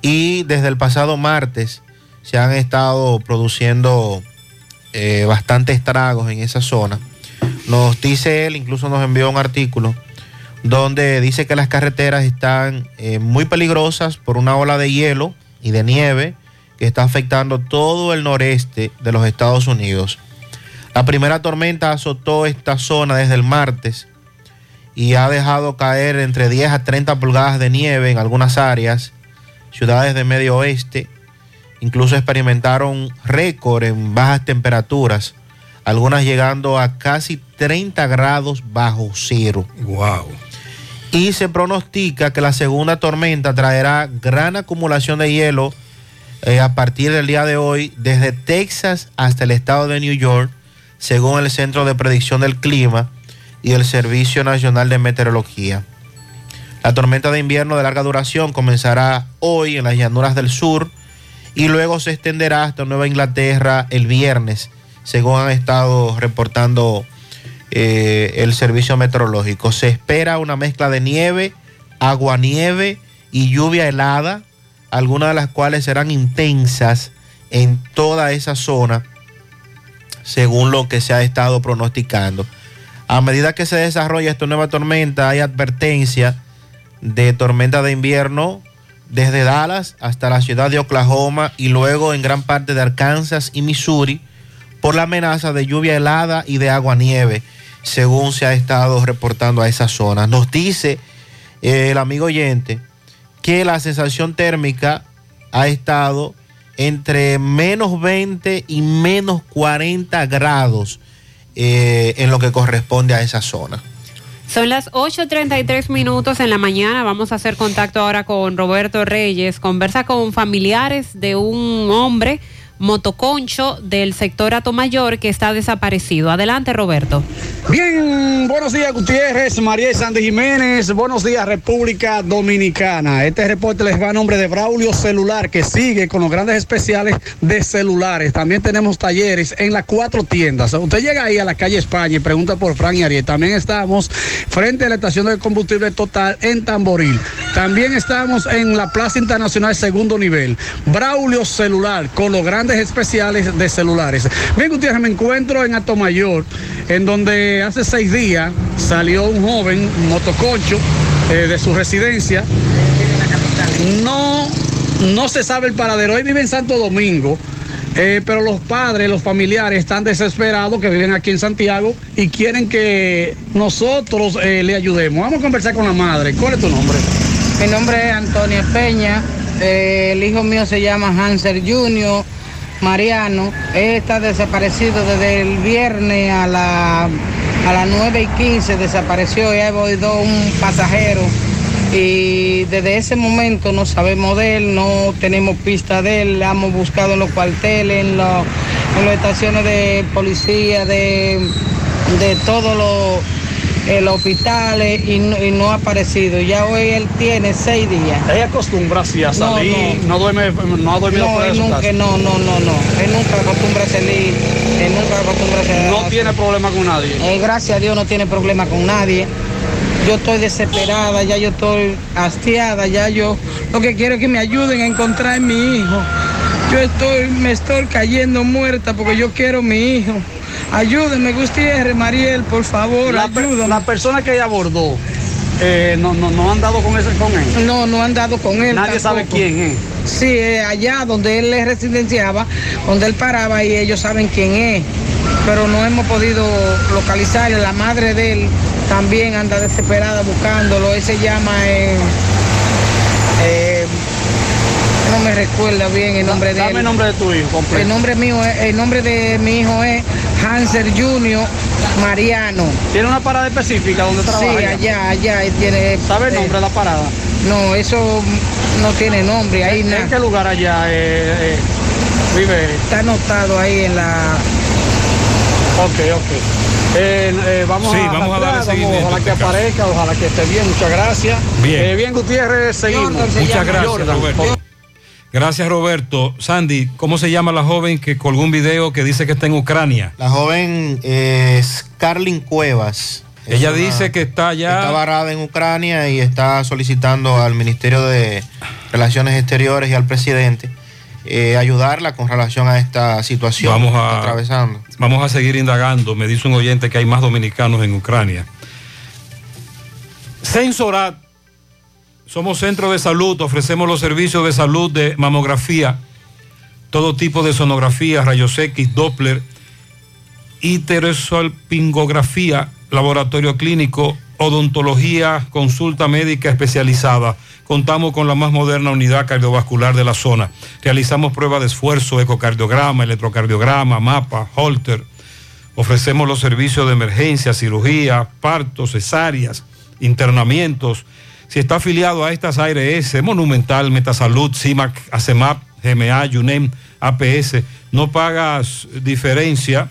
y desde el pasado martes se han estado produciendo eh, bastantes estragos en esa zona. Nos dice él, incluso nos envió un artículo donde dice que las carreteras están eh, muy peligrosas por una ola de hielo y de nieve que está afectando todo el noreste de los Estados Unidos. La primera tormenta azotó esta zona desde el martes y ha dejado caer entre 10 a 30 pulgadas de nieve en algunas áreas, ciudades del medio oeste, incluso experimentaron récord en bajas temperaturas, algunas llegando a casi 30 grados bajo cero. Wow. Y se pronostica que la segunda tormenta traerá gran acumulación de hielo eh, a partir del día de hoy desde Texas hasta el estado de New York, según el Centro de Predicción del Clima y el Servicio Nacional de Meteorología. La tormenta de invierno de larga duración comenzará hoy en las llanuras del sur y luego se extenderá hasta Nueva Inglaterra el viernes, según han estado reportando eh, el servicio meteorológico. Se espera una mezcla de nieve, aguanieve y lluvia helada, algunas de las cuales serán intensas en toda esa zona, según lo que se ha estado pronosticando. A medida que se desarrolla esta nueva tormenta, hay advertencia de tormenta de invierno desde Dallas hasta la ciudad de Oklahoma y luego en gran parte de Arkansas y Missouri por la amenaza de lluvia helada y de agua nieve, según se ha estado reportando a esa zona. Nos dice eh, el amigo oyente que la sensación térmica ha estado entre menos 20 y menos 40 grados eh, en lo que corresponde a esa zona. Son las 8.33 minutos en la mañana. Vamos a hacer contacto ahora con Roberto Reyes. Conversa con familiares de un hombre motoconcho del sector Atomayor que está desaparecido. Adelante, Roberto. Bien, buenos días Gutiérrez, María Sandy Jiménez, buenos días República Dominicana. Este reporte les va a nombre de Braulio Celular que sigue con los grandes especiales de celulares. También tenemos talleres en las cuatro tiendas. Usted llega ahí a la calle España y pregunta por Fran y Ariel. También estamos frente a la estación de combustible total en Tamboril. También estamos en la Plaza Internacional segundo nivel. Braulio Celular con los grandes especiales de celulares. Bien Gutiérrez, me encuentro en Atomayor, en donde hace seis días salió un joven un motoconcho eh, de su residencia. No, no se sabe el paradero. Hoy vive en Santo Domingo. eh, pero los padres, los familiares están desesperados que viven aquí en Santiago y quieren que nosotros eh, le ayudemos. Vamos a conversar con la madre. ¿Cuál es tu nombre? Mi nombre es Antonio Peña, el hijo mío se llama Hanser Junior, Mariano. Está desaparecido desde el viernes a, la, a las 9 y 15, desapareció y ha ido un pasajero. Y desde ese momento no sabemos de él, no tenemos pista de él, le hemos buscado en los cuarteles, en, en las estaciones de policía, de, de todos los los hospitales y no, y no ha aparecido. Ya hoy él tiene seis días. Ella acostumbra así a salir, no, duerme, no ha dormido no, de él nunca, no, no, no, no. Él nunca acostumbra a salir, él nunca acostumbra a salir. No tiene problema con nadie. Eh, gracias a Dios no tiene problema con nadie. Yo estoy desesperada, ya yo estoy hastiada, ya yo lo que quiero es que me ayuden a encontrar a mi hijo. Yo estoy, me estoy cayendo muerta porque yo quiero a mi hijo. Ayúdenme, Gutiérrez, Mariel, por favor, La, la persona que ella abordó, eh, no, no, no han dado con, ese, con él. No, no han dado con él. Nadie sabe quién es. Sí, eh, allá donde él le residenciaba, donde él paraba y ellos saben quién es. Pero no hemos podido localizarle. La madre de él también anda desesperada buscándolo. Él se llama. eh, eh, no me recuerda bien el nombre de Dame él. el nombre de tu hijo completo. El nombre mío es- el nombre de mi hijo es Hanser Junior Mariano. ¿Tiene una parada específica donde trabaja? Sí, allá, allá. Tiene, ¿Sabe el eh, nombre de la parada? No, eso no tiene nombre. Ahí ¿En qué lugar allá eh, eh, vive? Está anotado ahí en la. Ok, ok. Eh, eh, vamos Sí, a, vamos a darle rastrear, seguimiento Ojalá que este aparezca, ojalá que esté bien. Muchas gracias. Bien. Eh, bien, Gutiérrez, seguimos. Muchas gracias, Jordan, Roberto. por- Gracias, Roberto. Sandy, ¿cómo se llama la joven que colgó un video que dice que está en Ucrania? La joven es Carlin Cuevas. Es Ella una- dice que está allá. Está varada en Ucrania y está solicitando al Ministerio de Relaciones Exteriores y al presidente eh, ayudarla con relación a esta situación Vamos que a- está atravesando. Vamos a seguir indagando. Me dice un oyente que hay más dominicanos en Ucrania. Sensorat. Somos centro de salud. Ofrecemos los servicios de salud de mamografía, todo tipo de sonografía, rayos X, Doppler, iterosalpingografía, laboratorio clínico, odontología, consulta médica especializada. Contamos con la más moderna unidad cardiovascular de la zona. Realizamos pruebas de esfuerzo, ecocardiograma, electrocardiograma, mapa, holter. Ofrecemos los servicios de emergencia, cirugía, partos, cesáreas, internamientos. Si está afiliado a estas ARS, Monumental, Metasalud, CIMAC, ACEMAP, GMA, UNEM, APS, no pagas diferencia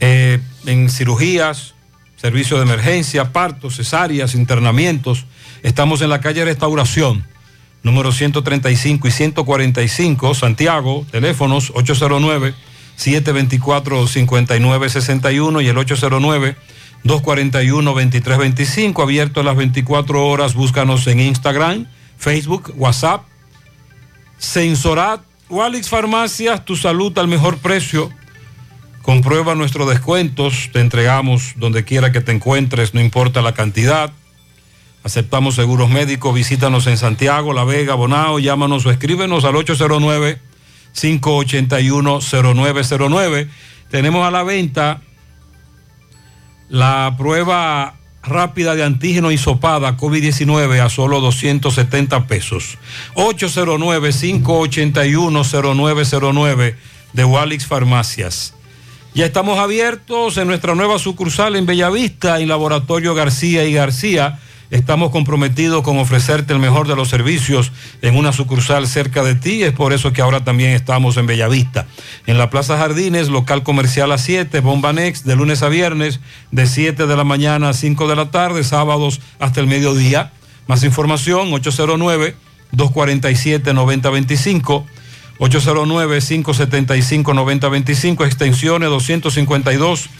eh, en cirugías, servicio de emergencia, partos, cesáreas, internamientos. Estamos en la calle Restauración, número 135 y 145, Santiago, teléfonos 809-724-5961 y el 809-241-2325, abierto a las 24 horas, búscanos en Instagram, Facebook, WhatsApp, Sensorat, Walix Farmacias, tu salud al mejor precio. Comprueba nuestros descuentos, te entregamos donde quiera que te encuentres, no importa la cantidad. Aceptamos seguros médicos, visítanos en Santiago, La Vega, Bonao, llámanos o escríbenos al 809-581-0909. Tenemos a la venta la prueba rápida de antígeno hisopada COVID-19 a solo 270 pesos. 809-581-0909 de Walix Farmacias. Ya estamos abiertos en nuestra nueva sucursal en Bellavista, en Laboratorio García y García. Estamos comprometidos con ofrecerte el mejor de los servicios en una sucursal cerca de ti. Es por eso que ahora también estamos en Bellavista. En la Plaza Jardines, local comercial a 7, Bomba Next, de lunes a viernes, de 7 de la mañana a 5 de la tarde, sábados hasta el mediodía. Más información, 809-247-9025. 809-575-9025, extensiones 252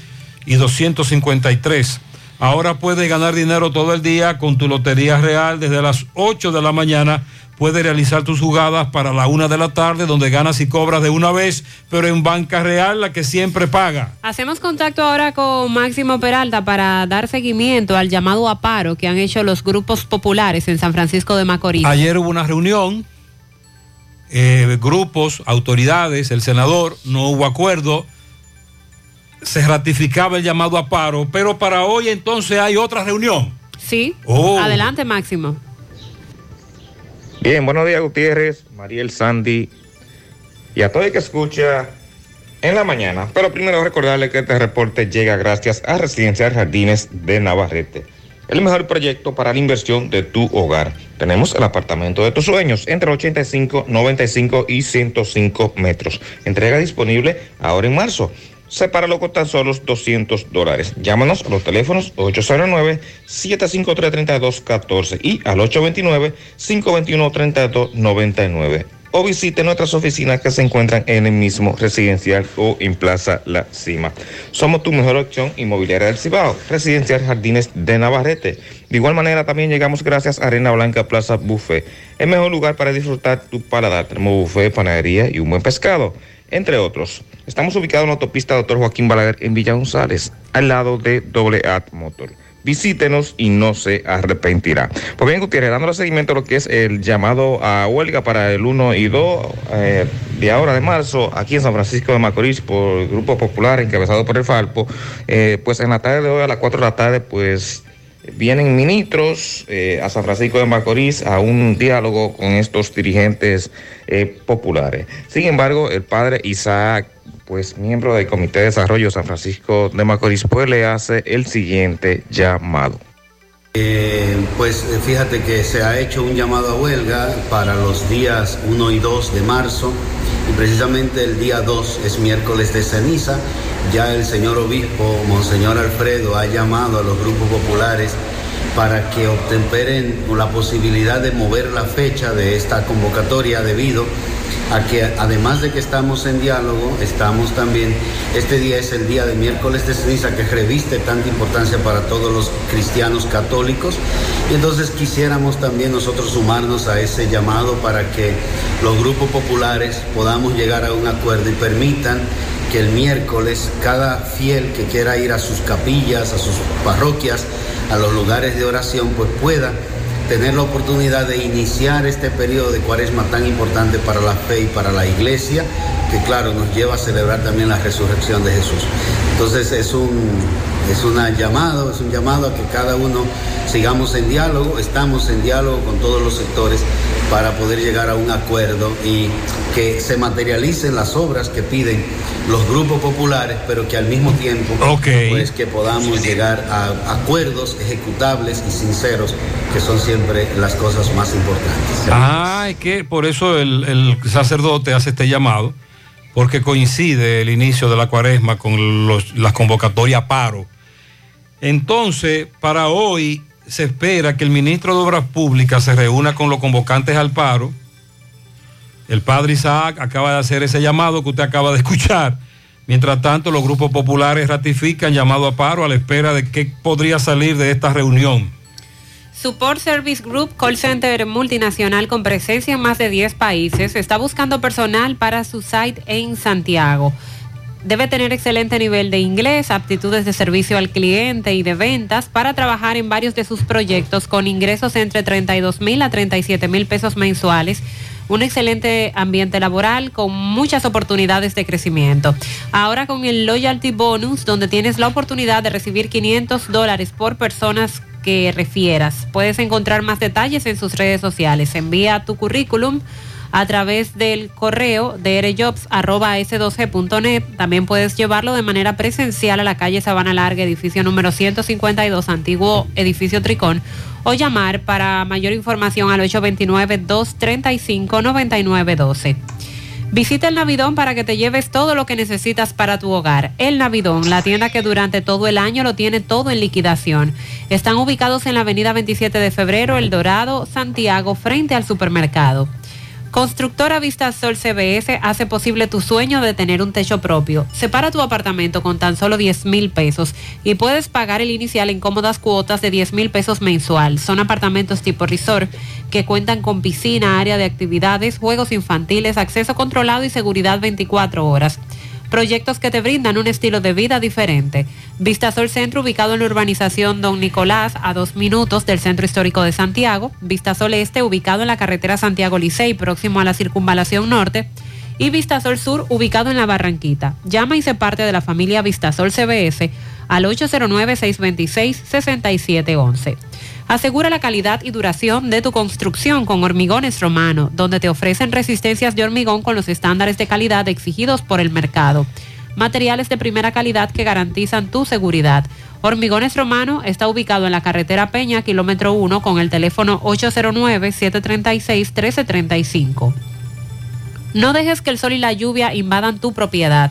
y 253. Ahora puedes ganar dinero todo el día con tu Lotería Real desde las 8 de la mañana. Puedes realizar tus jugadas para la 1 de la tarde donde ganas y cobras de una vez, pero en Banca Real la que siempre paga. Hacemos contacto ahora con Máximo Peralta para dar seguimiento al llamado a paro que han hecho los grupos populares en San Francisco de Macorís. Ayer hubo una reunión, eh, grupos, autoridades, el senador, no hubo acuerdo, se ratificaba el llamado a paro, pero para hoy entonces hay otra reunión. Sí. Oh. Adelante, Máximo. Bien, buenos días Gutiérrez, Mariel Sandy y a todo el que escucha en la mañana. Pero primero recordarle que este reporte llega gracias a Residencial Jardines de Navarrete, el mejor proyecto para la inversión de tu hogar. Tenemos el apartamento de tus sueños entre 85, 95 y 105 metros. Entrega disponible ahora en marzo. Sepáralo con tan solo 200 dólares. Llámanos a los teléfonos 809-753-3214 y al 829-521-3299. O visite nuestras oficinas que se encuentran en el mismo residencial o en Plaza La Cima. Somos tu mejor opción inmobiliaria del Cibao, Residencial Jardines de Navarrete. De igual manera también llegamos gracias a Arena Blanca Plaza Buffet, el mejor lugar para disfrutar tu paladar. Tenemos buffet, panadería y un buen pescado. Entre otros. Estamos ubicados en la autopista Dr. Joaquín Balaguer en Villa González, al lado de Doble At Motor. Visítenos y no se arrepentirá. Pues bien, Gutiérrez, dándole seguimiento a lo que es el llamado a huelga para el 1 y 2 eh, de ahora de marzo, aquí en San Francisco de Macorís, por el Grupo Popular encabezado por el Falpo, eh, pues en la tarde de hoy a las 4 de la tarde, pues vienen ministros eh, a San Francisco de Macorís a un diálogo con estos dirigentes eh, populares. Sin embargo, el padre Isaac, pues miembro del Comité de Desarrollo San Francisco de Macorís, pues le hace el siguiente llamado. Eh, pues fíjate que se ha hecho un llamado a huelga para los días 1 y 2 de marzo y precisamente el día 2 es miércoles de ceniza. Ya el señor obispo, Monseñor Alfredo, ha llamado a los grupos populares para que obtemperen la posibilidad de mover la fecha de esta convocatoria debido a que además de que estamos en diálogo, estamos también, este día es el día de miércoles de ceniza que reviste tanta importancia para todos los cristianos católicos. Y entonces quisiéramos también nosotros sumarnos a ese llamado para que los grupos populares podamos llegar a un acuerdo y permitan que el miércoles cada fiel que quiera ir a sus capillas, a sus parroquias, a los lugares de oración, pues pueda tener la oportunidad de iniciar este periodo de cuaresma tan importante para la fe y para la iglesia, que claro, nos lleva a celebrar también la resurrección de Jesús. Entonces es un, es una llamado, es un llamado a que cada uno sigamos en diálogo, estamos en diálogo con todos los sectores para poder llegar a un acuerdo y que se materialicen las obras que piden los grupos populares, pero que al mismo tiempo pues que podamos llegar a acuerdos ejecutables y sinceros, que son siempre las cosas más importantes. Ah, es que por eso el, el sacerdote hace este llamado, porque coincide el inicio de la cuaresma con las convocatorias paro. Entonces, para hoy se espera que el ministro de Obras Públicas se reúna con los convocantes al paro. El padre Isaac acaba de hacer ese llamado que usted acaba de escuchar. Mientras tanto, los grupos populares ratifican llamado a paro a la espera de qué podría salir de esta reunión. Support Service Group, call center multinacional con presencia en más de 10 países, está buscando personal para su site en Santiago. Debe tener excelente nivel de inglés, aptitudes de servicio al cliente y de ventas para trabajar en varios de sus proyectos con ingresos entre 32 mil a 37 mil pesos mensuales. Un excelente ambiente laboral con muchas oportunidades de crecimiento. Ahora con el Loyalty Bonus, donde tienes la oportunidad de recibir 500 dólares por personas que refieras. Puedes encontrar más detalles en sus redes sociales. Envía tu currículum a través del correo de drjobs.s12.net. También puedes llevarlo de manera presencial a la calle Sabana Larga, edificio número 152, antiguo edificio Tricón, o llamar para mayor información al 829-235-9912. Visita el Navidón para que te lleves todo lo que necesitas para tu hogar. El Navidón, la tienda que durante todo el año lo tiene todo en liquidación. Están ubicados en la avenida 27 de febrero, El Dorado, Santiago, frente al supermercado. Constructora Vista Sol CBS hace posible tu sueño de tener un techo propio. Separa tu apartamento con tan solo 10 mil pesos y puedes pagar el inicial en cómodas cuotas de 10 mil pesos mensual. Son apartamentos tipo resort que cuentan con piscina, área de actividades, juegos infantiles, acceso controlado y seguridad 24 horas. Proyectos que te brindan un estilo de vida diferente. Vistasol Centro, ubicado en la urbanización Don Nicolás, a dos minutos del Centro Histórico de Santiago. Vistasol Este, ubicado en la carretera Santiago Licey, próximo a la Circunvalación Norte. Y Vistasol Sur, ubicado en la Barranquita. Llama y se parte de la familia Vistasol CBS al 809-626-6711. Asegura la calidad y duración de tu construcción con Hormigones Romano, donde te ofrecen resistencias de hormigón con los estándares de calidad exigidos por el mercado. Materiales de primera calidad que garantizan tu seguridad. Hormigones Romano está ubicado en la carretera Peña, kilómetro 1, con el teléfono 809-736-1335. No dejes que el sol y la lluvia invadan tu propiedad.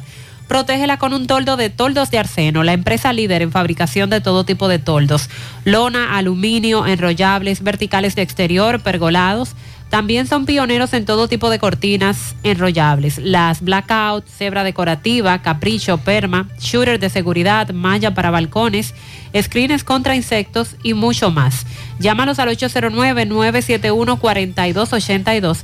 Protégela con un toldo de toldos de arseno, la empresa líder en fabricación de todo tipo de toldos. Lona, aluminio, enrollables, verticales de exterior, pergolados. También son pioneros en todo tipo de cortinas enrollables. Las blackout, cebra decorativa, capricho, perma, shooter de seguridad, malla para balcones, screens contra insectos y mucho más. Llámalos al 809-971-4282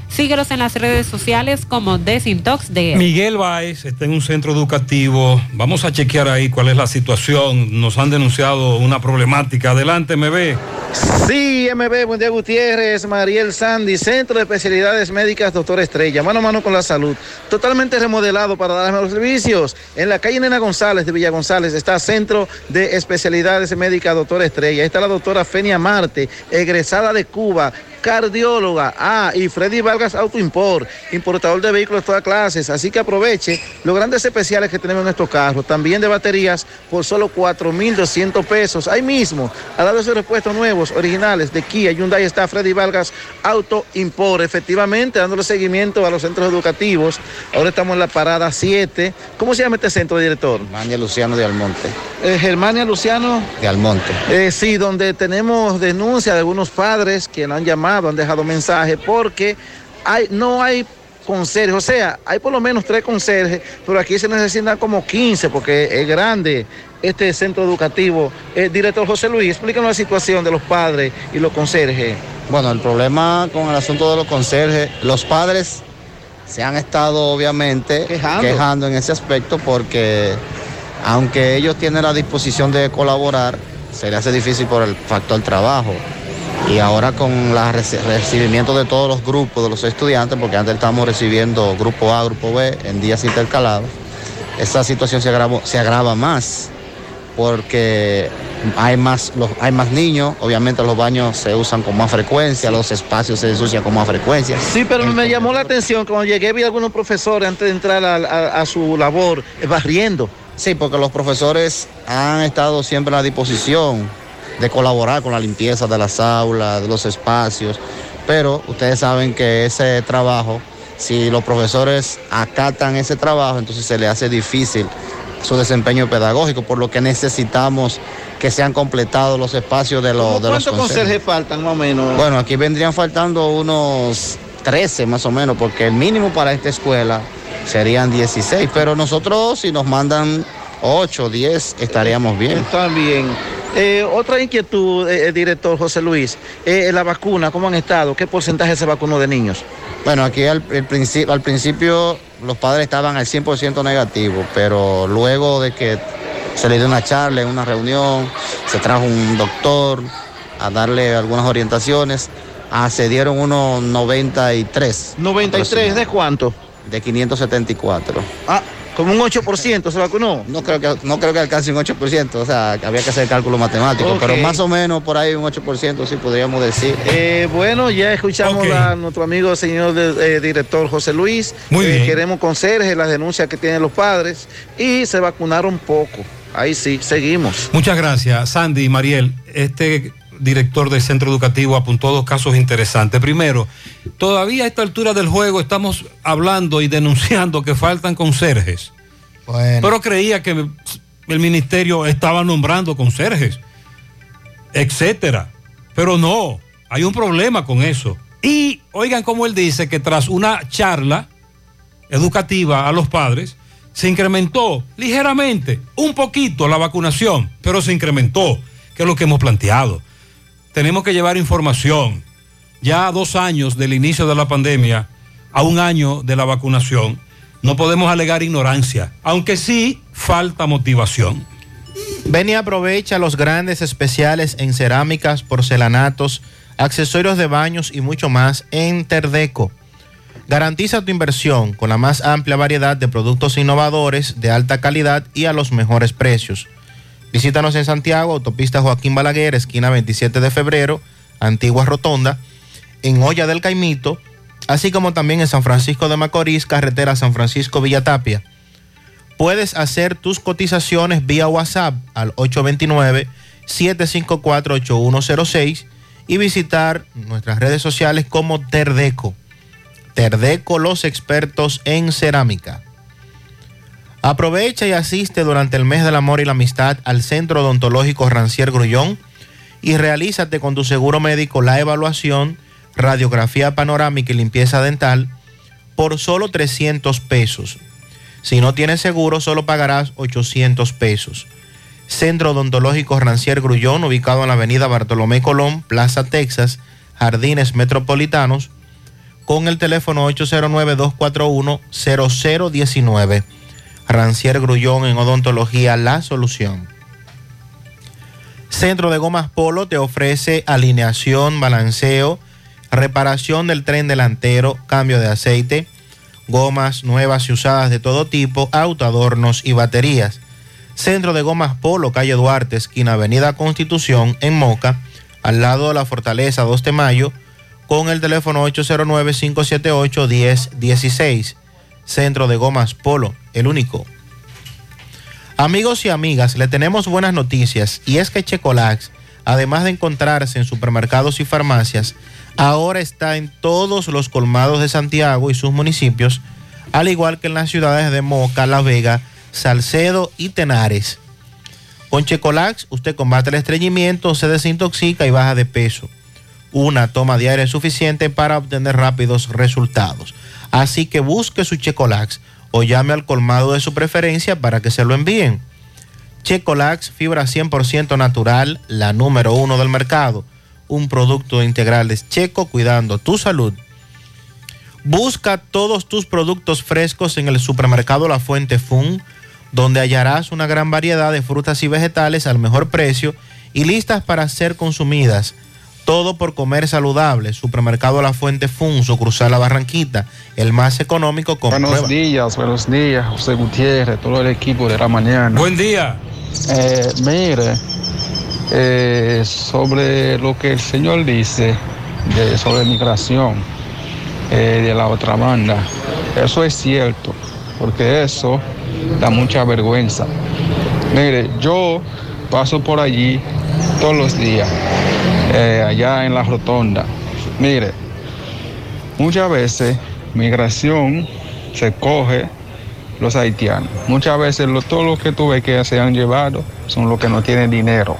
Síguelos en las redes sociales como Desintox de Miguel Báez está en un centro educativo. Vamos a chequear ahí cuál es la situación. Nos han denunciado una problemática. Adelante, ve. Sí, MB, buen día Gutiérrez, Mariel Sandy, Centro de Especialidades Médicas Doctor Estrella, mano a mano con la salud, totalmente remodelado para dar mejores servicios. En la calle Nena González de Villa González está Centro de Especialidades Médicas Doctor Estrella. Ahí está la doctora Fenia Marte, egresada de Cuba, cardióloga. Ah, y Freddy Vargas Auto Import, importador de vehículos de todas clases. Así que aproveche los grandes especiales que tenemos en estos carros. También de baterías por solo 4,200 pesos. Ahí mismo, al lado de esos repuestos nuevos, originales de Kia, Hyundai está Freddy Vargas Auto Import. Efectivamente, dándole seguimiento a los centros educativos. Ahora estamos en la parada 7. ¿Cómo se llama este centro, director? Germania Luciano de Almonte. Eh, Germania Luciano. De Almonte. Eh, sí, donde tenemos denuncia de algunos padres que han llamado, han dejado mensajes, porque hay, no hay conserjes, o sea, hay por lo menos tres conserjes, pero aquí se necesitan como 15 porque es grande este centro educativo. Eh, director José Luis, explícanos la situación de los padres y los conserjes. Bueno, el problema con el asunto de los conserjes, los padres se han estado obviamente Quejando. quejando en ese aspecto porque aunque ellos tienen la disposición de colaborar, se les hace difícil por el factor trabajo. Y ahora con el recibimiento de todos los grupos de los estudiantes, porque antes estábamos recibiendo grupo A, grupo B en días intercalados, esta situación se agrava, se agrava más porque hay más, los, hay más niños, obviamente los baños se usan con más frecuencia, los espacios se ensucian con más frecuencia. Sí, pero me llamó la atención, cuando llegué vi a algunos profesores antes de entrar a, a- a su labor eh, barriendo. Sí, porque los profesores han estado siempre a la disposición de colaborar con la limpieza de las aulas, de los espacios, pero ustedes saben que ese trabajo, si los profesores acatan ese trabajo, entonces se les hace difícil su desempeño pedagógico, por lo que necesitamos que sean completados los espacios de, los de los ¿Cuántos conserjes faltan más o menos? Bueno, aquí vendrían faltando unos 13 más o menos, porque el mínimo para esta escuela serían 16, pero nosotros si nos mandan 8, 10, estaríamos bien. Están bien. Eh, otra inquietud, eh, eh, director José Luis, eh, la vacuna, ¿cómo han estado? ¿Qué porcentaje se vacunó de niños? Bueno, aquí al, el al principio los padres estaban al 100% negativo, pero luego de que se le dio una charla en una reunión, se trajo un doctor a darle algunas orientaciones, ah, se dieron unos 93. ¿93 de cuánto? De 574. Ah, como un 8% se vacunó. No creo que, no creo que alcance un 8%, o sea, había que hacer cálculo matemático, pero más o menos por ahí un 8% sí podríamos decir. Eh, bueno, ya escuchamos a nuestro amigo señor de- eh, director José Luis. Muy Eh, bien. Queremos conserje las denuncias que tienen los padres y se vacunaron poco. Ahí sí, seguimos. Muchas gracias, Sandy y Mariel. Este director del centro educativo apuntó dos casos interesantes. Primero, todavía a esta altura del juego estamos hablando y denunciando que faltan conserjes. Pero creía que el ministerio estaba nombrando conserjes, etcétera. Pero no, hay un problema con eso. Y oigan cómo él dice que tras una charla educativa a los padres, se incrementó ligeramente, un poquito la vacunación, pero se incrementó, que es lo que hemos planteado. Tenemos que llevar información. Ya a dos años del inicio de la pandemia, a un año de la vacunación, no podemos alegar ignorancia, aunque sí falta motivación. Ven y aprovecha los grandes especiales en cerámicas, porcelanatos, accesorios de baños y mucho más en Terdeco. Garantiza tu inversión con la más amplia variedad de productos innovadores de alta calidad y a los mejores precios. Visítanos en Santiago, autopista Joaquín Balaguer, esquina 27 de febrero, Antigua Rotonda, en Olla del Caimito, así como también en San Francisco de Macorís, carretera San Francisco Villatapia. Puedes hacer tus cotizaciones vía WhatsApp al 829-754-8106 y visitar nuestras redes sociales como Terdeco. Terdeco, los expertos en cerámica. Aprovecha y asiste durante el mes del amor y la amistad al Centro Odontológico Rancier Grullón y realízate con tu seguro médico la evaluación, radiografía panorámica y limpieza dental por solo 300 pesos. Si no tienes seguro, solo pagarás 800 pesos. Centro Odontológico Rancier Grullón, ubicado en la avenida Bartolomé Colón, Plaza Texas, Jardines Metropolitanos, con el teléfono 809-241-0019. Rancier Grullón en Odontología La Solución. Centro de Gomas Polo te ofrece alineación, balanceo, reparación del tren delantero, cambio de aceite, gomas nuevas y usadas de todo tipo, autoadornos y baterías. Centro de Gomas Polo, calle Duarte, esquina Avenida Constitución, en Moca, al lado de la Fortaleza 2 de Mayo, con el teléfono 809-578-1016. Centro de Gomas Polo, el único. Amigos y amigas, le tenemos buenas noticias y es que Checolax, además de encontrarse en supermercados y farmacias, ahora está en todos los colmados de Santiago y sus municipios, al igual que en las ciudades de Moca, La Vega, Salcedo y Tenares. Con Checolax usted combate el estreñimiento, se desintoxica y baja de peso. Una toma diaria es suficiente para obtener rápidos resultados. Así que busque su Checolax o llame al colmado de su preferencia para que se lo envíen. Checolax, fibra 100% natural, la número uno del mercado. Un producto integral de Checo cuidando tu salud. Busca todos tus productos frescos en el supermercado La Fuente Fun, donde hallarás una gran variedad de frutas y vegetales al mejor precio y listas para ser consumidas. Todo por comer saludable. Supermercado La Fuente Fun, sucursal La Barranquita, el más económico con Buenos prueba. días, buenos días, José Gutiérrez, todo el equipo de la mañana. Buen día. Eh, mire, eh, sobre lo que el señor dice de, sobre migración eh, de la otra banda, eso es cierto, porque eso da mucha vergüenza. Mire, yo paso por allí todos los días, eh, allá en la rotonda. Mire, muchas veces migración se coge los haitianos. Muchas veces lo, todo lo que tú ves que se han llevado son los que no tienen dinero.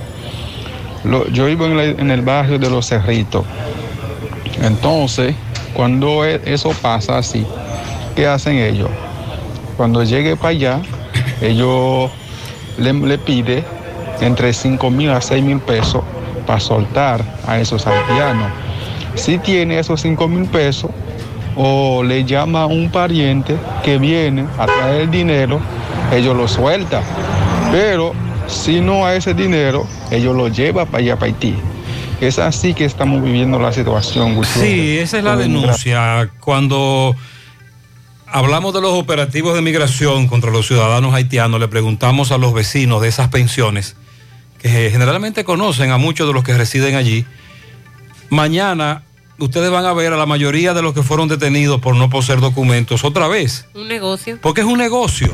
Yo vivo en el barrio de los Cerritos. Entonces, cuando e- eso pasa así, ¿qué hacen ellos? Cuando llegue para allá, ellos le, le piden entre 5 mil a 6 mil pesos para soltar a esos haitianos. Si tiene esos 5 mil pesos, o le llama a un pariente que viene a traer el dinero, ellos lo sueltan. Pero si no a ese dinero, ellos lo llevan para allá, para Haití. Es así que estamos viviendo la situación. Gutiérrez. Sí, esa es la denuncia. Cuando hablamos de los operativos de migración contra los ciudadanos haitianos, le preguntamos a los vecinos de esas pensiones, que generalmente conocen a muchos de los que residen allí. Mañana ustedes van a ver a la mayoría de los que fueron detenidos por no poseer documentos otra vez, Un negocio. porque es un negocio.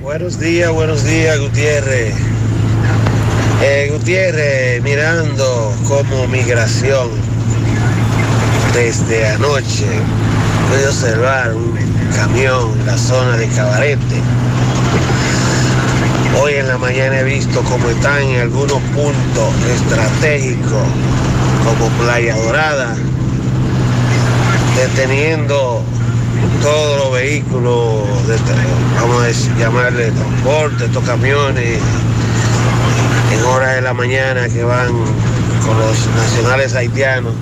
Buenos días, buenos días, Gutiérrez. Eh, Gutiérrez, mirando como migración desde anoche, pude observar un camión en la zona de Cabarete. Hoy en la mañana he visto cómo están en algunos puntos estratégicos, como Playa Dorada, deteniendo todos los vehículos, de, vamos a llamarle transporte, estos camiones, en horas de la mañana que van con los nacionales haitianos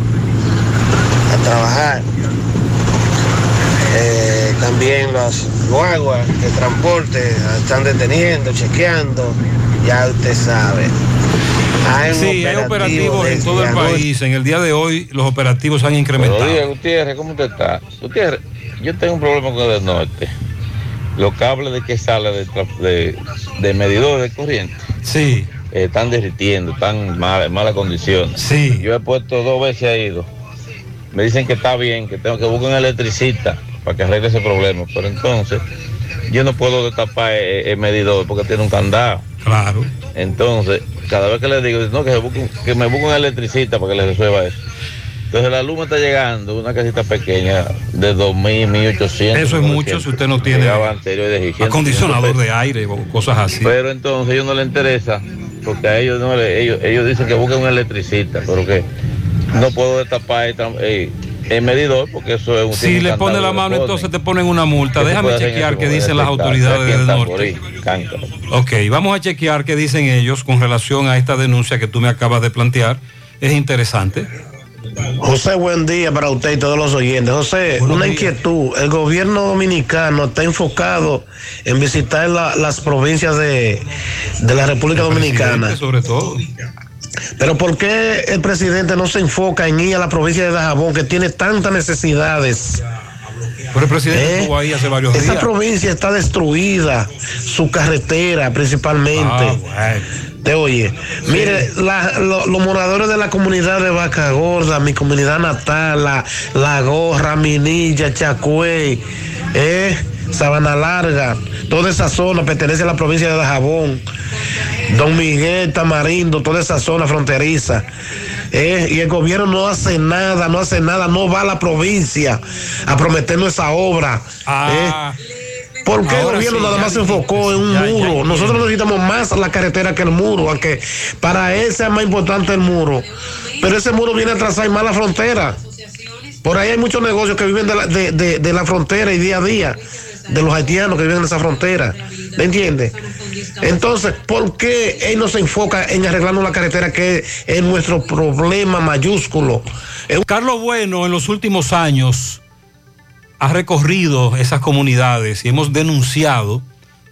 a trabajar. Eh, también los guaguas de transporte están deteniendo, chequeando, ya usted sabe. Hay Sí, hay operativos en todo el país. En el día de hoy los operativos se han incrementado. Buenos días, Gutiérrez, ¿cómo usted está? Gutiérrez, yo tengo un problema con el norte. Los cables de que sale de, de, de medidor de corriente. Sí. están derritiendo, están en mala, en mala condición. Sí. Yo he puesto dos veces ido. Me dicen que está bien, que tengo que buscar un electricista para que arregle ese problema. Pero entonces, yo no puedo destapar el, el medidor porque tiene un candado. Claro. Entonces, cada vez que le digo, no, que, se busque que me busque un electricista para que le resuelva eso. Entonces la luz me está llegando, una casita pequeña de 2.000, 1.800. Eso es mucho si usted no tiene Llegaba anterior de 600, acondicionador 500 de aire o cosas así. Pero entonces a ellos no les interesa, porque a ellos no le- ellos, ellos dicen que busquen un electricista, pero que no puedo destapar el, el medidor porque eso es un Si le pone la mano, entonces te ponen una multa. ¿Qué se Déjame chequear qué dicen las autoridades del norte. Ok, vamos a chequear qué dicen ellos con relación a esta denuncia que tú me acabas de plantear. Es interesante. José, buen día para usted y todos los oyentes. José, una inquietud. El gobierno dominicano está enfocado en visitar la- las provincias de, de la República Dominicana. Sobre todo. Pero ¿por qué el presidente no se enfoca en ir a la provincia de Dajabón, que tiene tantas necesidades? Pero el presidente ¿Eh? estuvo ahí hace varios Esa días. provincia está destruida, su carretera principalmente. Ah, Te oye, mire, la- lo- los moradores de la comunidad de Vaca Gorda, mi comunidad natal, la, la Gorra, Minilla, Chacuey, eh, Sabana Larga, toda esa zona pertenece a la provincia de Dajabón. Don Miguel, Tamarindo, toda esa zona fronteriza. Eh, y el gobierno no hace nada, no hace nada, no va a la provincia a prometernos esa obra. Ah. eh. ¿Por qué el gobierno sí, nada más se enfocó en un ya, ya muro? Nosotros necesitamos más la carretera que el muro, aunque para él sea más importante el muro. Pero ese muro viene a trazar más la frontera. Por ahí hay muchos negocios que viven de la, de, de- de la frontera y día a día, de los haitianos que viven en esa frontera. ¿Me entiendes? Entonces, ¿por qué él no se enfoca en arreglarnos la carretera que es nuestro problema mayúsculo? Carlos Bueno en los últimos años ha recorrido esas comunidades y hemos denunciado,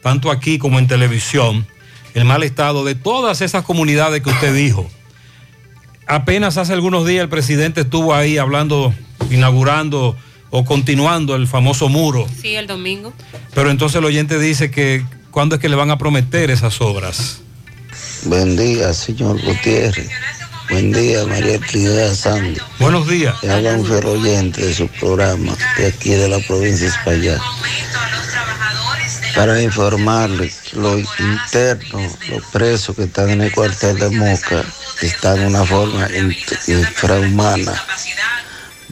tanto aquí como en televisión, el mal estado de todas esas comunidades que usted dijo. Apenas hace algunos días el presidente estuvo ahí hablando, inaugurando o continuando el famoso muro, Sí, el domingo. pero entonces el oyente dice que cuándo es que le van a prometer esas obras. Buen día, señor Gutiérrez. Buen día, María Trinidad Sandy. Buenos días. Le habla un fiel oyente de su programa, de aquí de la provincia de España. Para informarle que los internos, los presos que están en el cuartel de Moca, están de una forma in- infrahumana.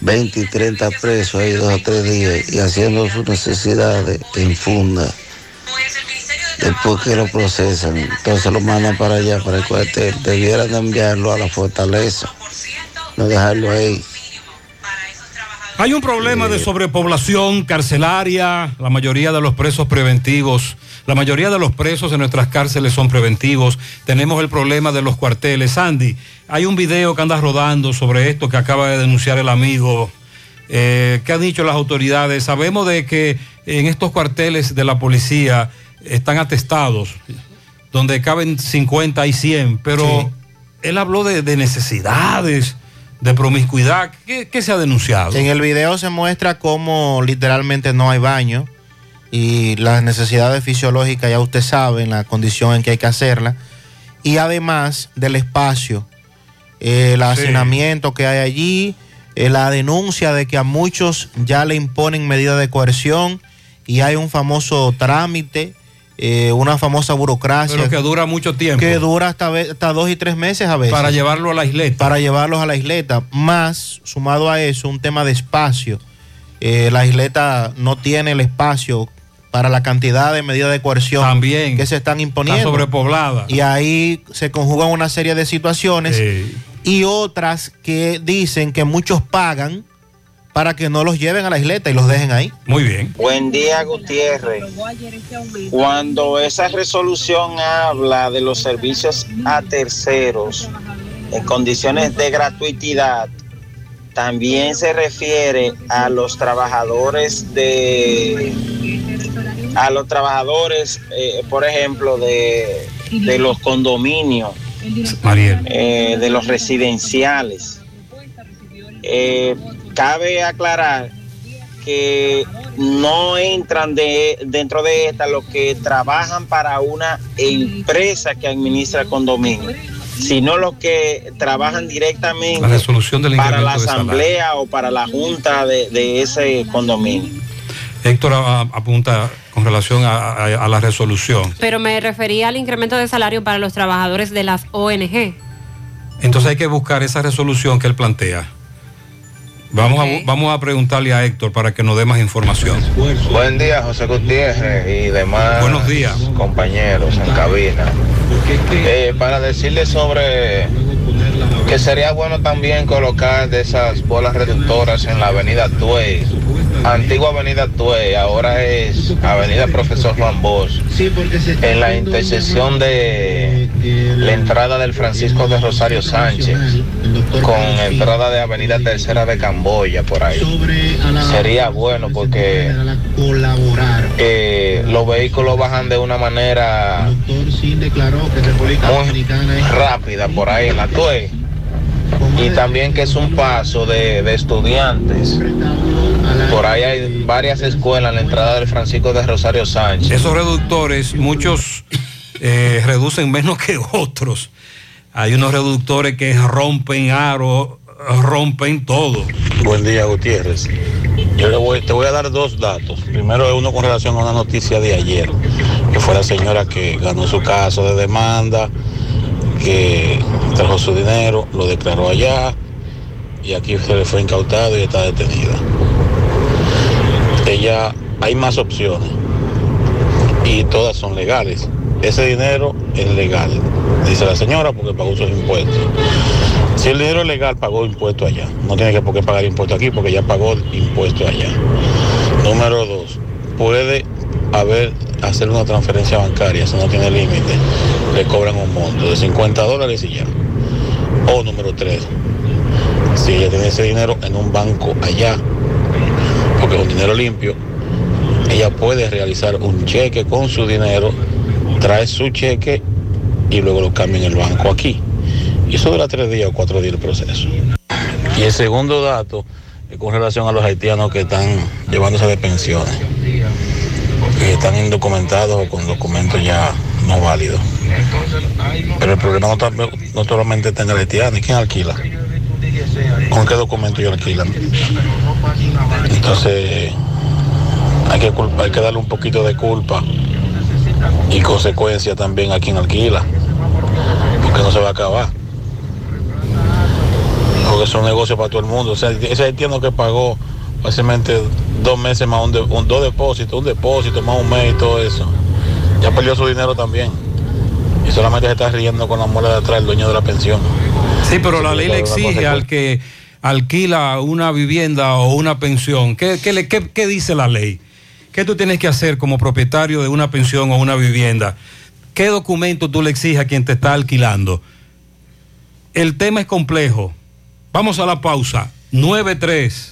20 y 30 presos ahí dos o tres días y haciendo sus necesidades en funda. Después que lo procesan, entonces lo mandan para allá, para el cuartel. Debieran de enviarlo a la fortaleza, no dejarlo ahí. Hay un problema de sobrepoblación carcelaria, la mayoría de los presos preventivos, la mayoría de los presos en nuestras cárceles son preventivos, tenemos el problema de los cuarteles. Sandy, hay un video que anda rodando sobre esto que acaba de denunciar el amigo. Eh, ¿Qué han dicho las autoridades? Sabemos de que en estos cuarteles de la policía están atestados, donde caben 50 y 100, pero él habló de, de necesidades, de promiscuidad. ¿Qué, qué se ha denunciado? En el video se muestra cómo literalmente no hay baño y las necesidades fisiológicas ya usted sabe en la condición en que hay que hacerla y además del espacio, eh, el Sí. hacinamiento que hay allí, eh, la denuncia de que a muchos ya le imponen medidas de coerción y hay un famoso trámite, eh, una famosa burocracia Pero que dura mucho tiempo. que dura hasta, hasta dos y tres meses a veces. Para llevarlo a la isleta. Para llevarlos a la isleta. Más, sumado a eso, un tema de espacio. Eh, la isleta no tiene el espacio para la cantidad de medidas de coerción También. que se están imponiendo. Está sobrepoblada. Y ahí se conjugan una serie de situaciones y otras que dicen que muchos pagan para que no los lleven a la isleta y los dejen ahí. Muy bien. Buen día, Gutiérrez. Cuando esa resolución habla de los servicios a terceros en condiciones de gratuidad, también se refiere a los trabajadores de a los trabajadores, eh, por ejemplo, de, de los condominios, eh, de los residenciales. Eh, cabe aclarar que no entran de, dentro de esta los que trabajan para una empresa que administra condominio, sino los que trabajan directamente La resolución del para la asamblea o para la junta de, de ese condominio. Héctor apunta con relación a, a- a la resolución. Pero me refería al incremento de salario para los trabajadores de las ONG. Entonces hay que buscar esa resolución que él plantea. Vamos, a, vamos a preguntarle a Héctor para que nos dé más información. Buen día, José Gutiérrez y demás Buenos días. compañeros en cabina. Eh, para decirle sobre que sería bueno también colocar de esas bolas reductoras en la avenida Tuey. Antigua avenida Tuey, ahora es avenida Profesor Juan Bosch. En la intersección de la entrada del Francisco de Rosario Sánchez con entrada de avenida Tercera de Camboya por ahí. Sería bueno porque eh, los vehículos bajan de una manera muy rápida por ahí en la Tuey. Y también que es un paso de, de estudiantes. Por ahí hay varias escuelas en la entrada del Francisco de Rosario Sánchez. Esos reductores, muchos eh, reducen menos que otros. Hay unos reductores que rompen aros, rompen todo. Buen día, Gutiérrez. Yo le voy, te voy a dar dos datos. Primero es uno con relación a una noticia de ayer, que fue la señora que ganó su caso de demanda, que trajo su dinero, lo declaró allá y aquí se le fue incautado y está detenida. Ella, hay más opciones y todas son legales. Ese dinero es legal, dice la señora, porque pagó sus impuestos. Si el dinero es legal, pagó impuesto allá. No tiene que por qué pagar impuesto aquí porque ya pagó impuesto allá. Número dos, puede haber, hacer una transferencia bancaria, eso no tiene límite. Le cobran un monto de 50 dólares y ya. O número tres, si ella tiene ese dinero en un banco allá, porque es un dinero limpio, ella puede realizar un cheque con su dinero, trae su cheque y luego lo cambia en el banco aquí. Y eso dura tres días o cuatro días el proceso. Y el segundo dato es con relación a los haitianos que están llevándose de pensiones, están indocumentados o con documentos ya no válidos. Pero el problema no, no solamente está en el haitiano, ¿y quién alquila? ¿Con qué documento ellos alquilan? Entonces, hay que, culpa- hay que darle un poquito de culpa y consecuencia también a quien alquila, porque no se va a acabar. Porque es un negocio para todo el mundo. O sea, ese haitiano que pagó básicamente dos meses más un, de- un- dos depósitos, un depósito más un mes y todo eso, ya perdió su dinero también. Y solamente se está riendo con la muela de atrás el dueño de la pensión. Sí, pero la ley le exige al que alquila una vivienda o una pensión. ¿Qué, qué le- qué- qué dice la ley? ¿Qué tú tienes que hacer como propietario de una pensión o una vivienda? ¿Qué documento tú le exiges a quien te está alquilando? El tema es complejo. Vamos a la pausa. 9-3.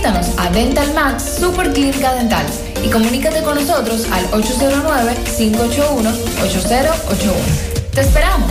Visítanos a Dental Max Super Clínica Dental y comunícate con nosotros al 809-581-8081. ¡Te esperamos!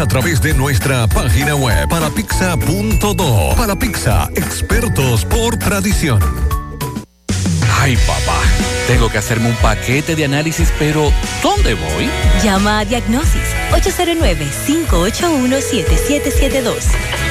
a través de nuestra página web palapizza.do. Palapizza, expertos por tradición. Ay, papá, tengo que hacerme un paquete de análisis, pero ¿dónde voy? Llama a Diagnosis 809-581-7772.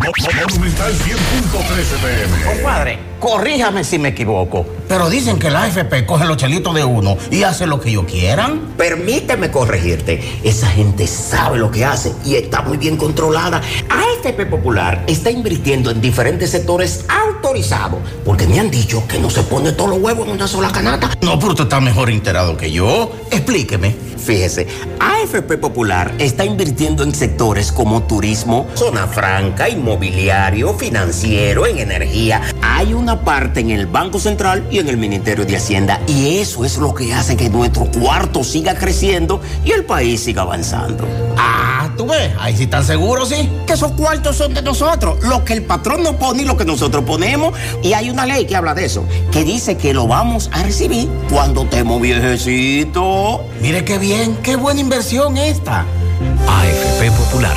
Monumental 100.13 pm. Compadre, corríjame si me equivoco, pero dicen que la AFP coge los chelitos de uno y hace lo que ellos quieran. Permíteme corregirte. Esa gente sabe lo que hace y está muy bien controlada. AFP Popular está invirtiendo en diferentes sectores autorizados porque me han dicho que no se pone todos los huevos en una sola canasta. No, pero usted está mejor enterado que yo. Explíqueme. Fíjese, AFP Popular está invirtiendo en sectores como turismo, zona franca, inmobiliario, financiero, en energía. Hay una parte en el Banco Central y en el Ministerio de Hacienda y eso es lo que hace que nuestro cuarto siga creciendo y el país siga avanzando. Ah, tú ves, ahí sí están seguros, sí. Que esos cuartos son de nosotros, lo que el patrón nos pone y lo que nosotros ponemos. Y hay una ley que habla de eso, que dice que lo vamos a recibir cuando estemos viejecito. Mire qué bien, qué buena inversión esta. AFP Popular.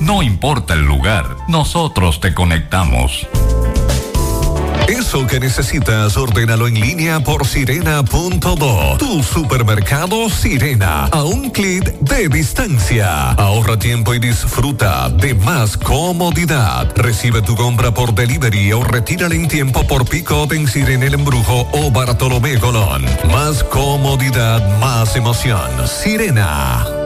No importa el lugar, nosotros te conectamos. Eso que necesitas, ordénalo en línea por sirena.do. Tu supermercado Sirena, a un clic de distancia. Ahorra tiempo y disfruta de más comodidad. Recibe tu compra por delivery o retírala en tiempo por pick-up en Sirena El Embrujo o Bartolomé Colón. Más comodidad, más emoción. Sirena.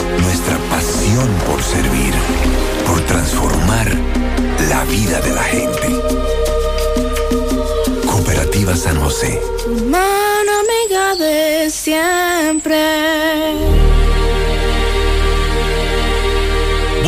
nuestra pasión por servir, por transformar la vida de la gente. Cooperativa San José. Mano amiga de siempre.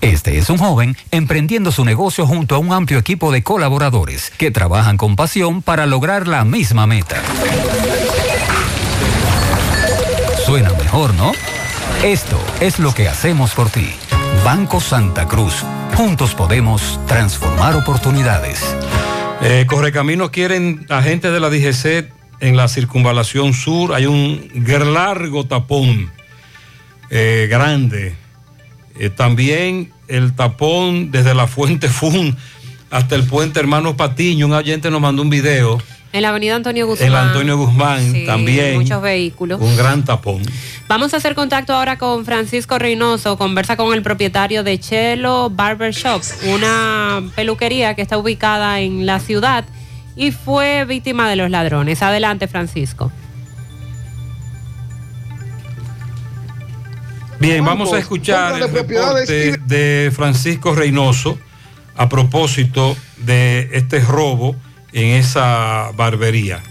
Este es un joven emprendiendo su negocio junto a un amplio equipo de colaboradores que trabajan con pasión para lograr la misma meta. Suena mejor, ¿no? Esto es lo que hacemos por ti. Banco Santa Cruz. Juntos podemos transformar oportunidades. Eh, Correcaminos quieren agentes de la DGC en la circunvalación sur. Hay un largo tapón eh, grande. Eh, también el tapón desde la Fuente Fun hasta el puente Hermanos Patiño. Un oyente nos mandó un video. En la avenida Antonio Guzmán. El Antonio Guzmán Sí, también. Muchos vehículos. Un gran tapón. Vamos a hacer contacto ahora con Francisco Reynoso, conversa con el propietario de Chelo Barber Shop, una peluquería que está ubicada en la ciudad y fue víctima de los ladrones. Adelante, Francisco. Bien, vamos a escuchar el reporte de Francisco Reynoso a propósito de este robo en esa barbería.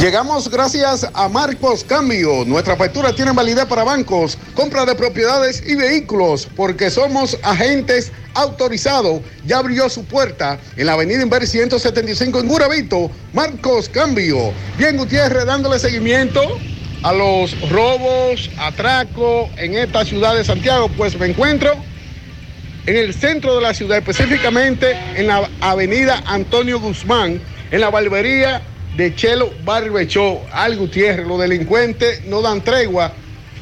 Llegamos gracias a Marcos Cambio. Nuestra factura tiene validez para bancos, compra de propiedades y vehículos, porque somos agentes autorizados. Ya abrió su puerta en la avenida Inver 175 en Guravito. Marcos Cambio. Bien, Gutiérrez, dándole seguimiento a los robos, atracos en esta ciudad de Santiago, pues me encuentro en el centro de la ciudad, específicamente en la avenida Antonio Guzmán, en la barbería de Chelo Barbechó. Al Gutiérrez, los delincuentes no dan tregua,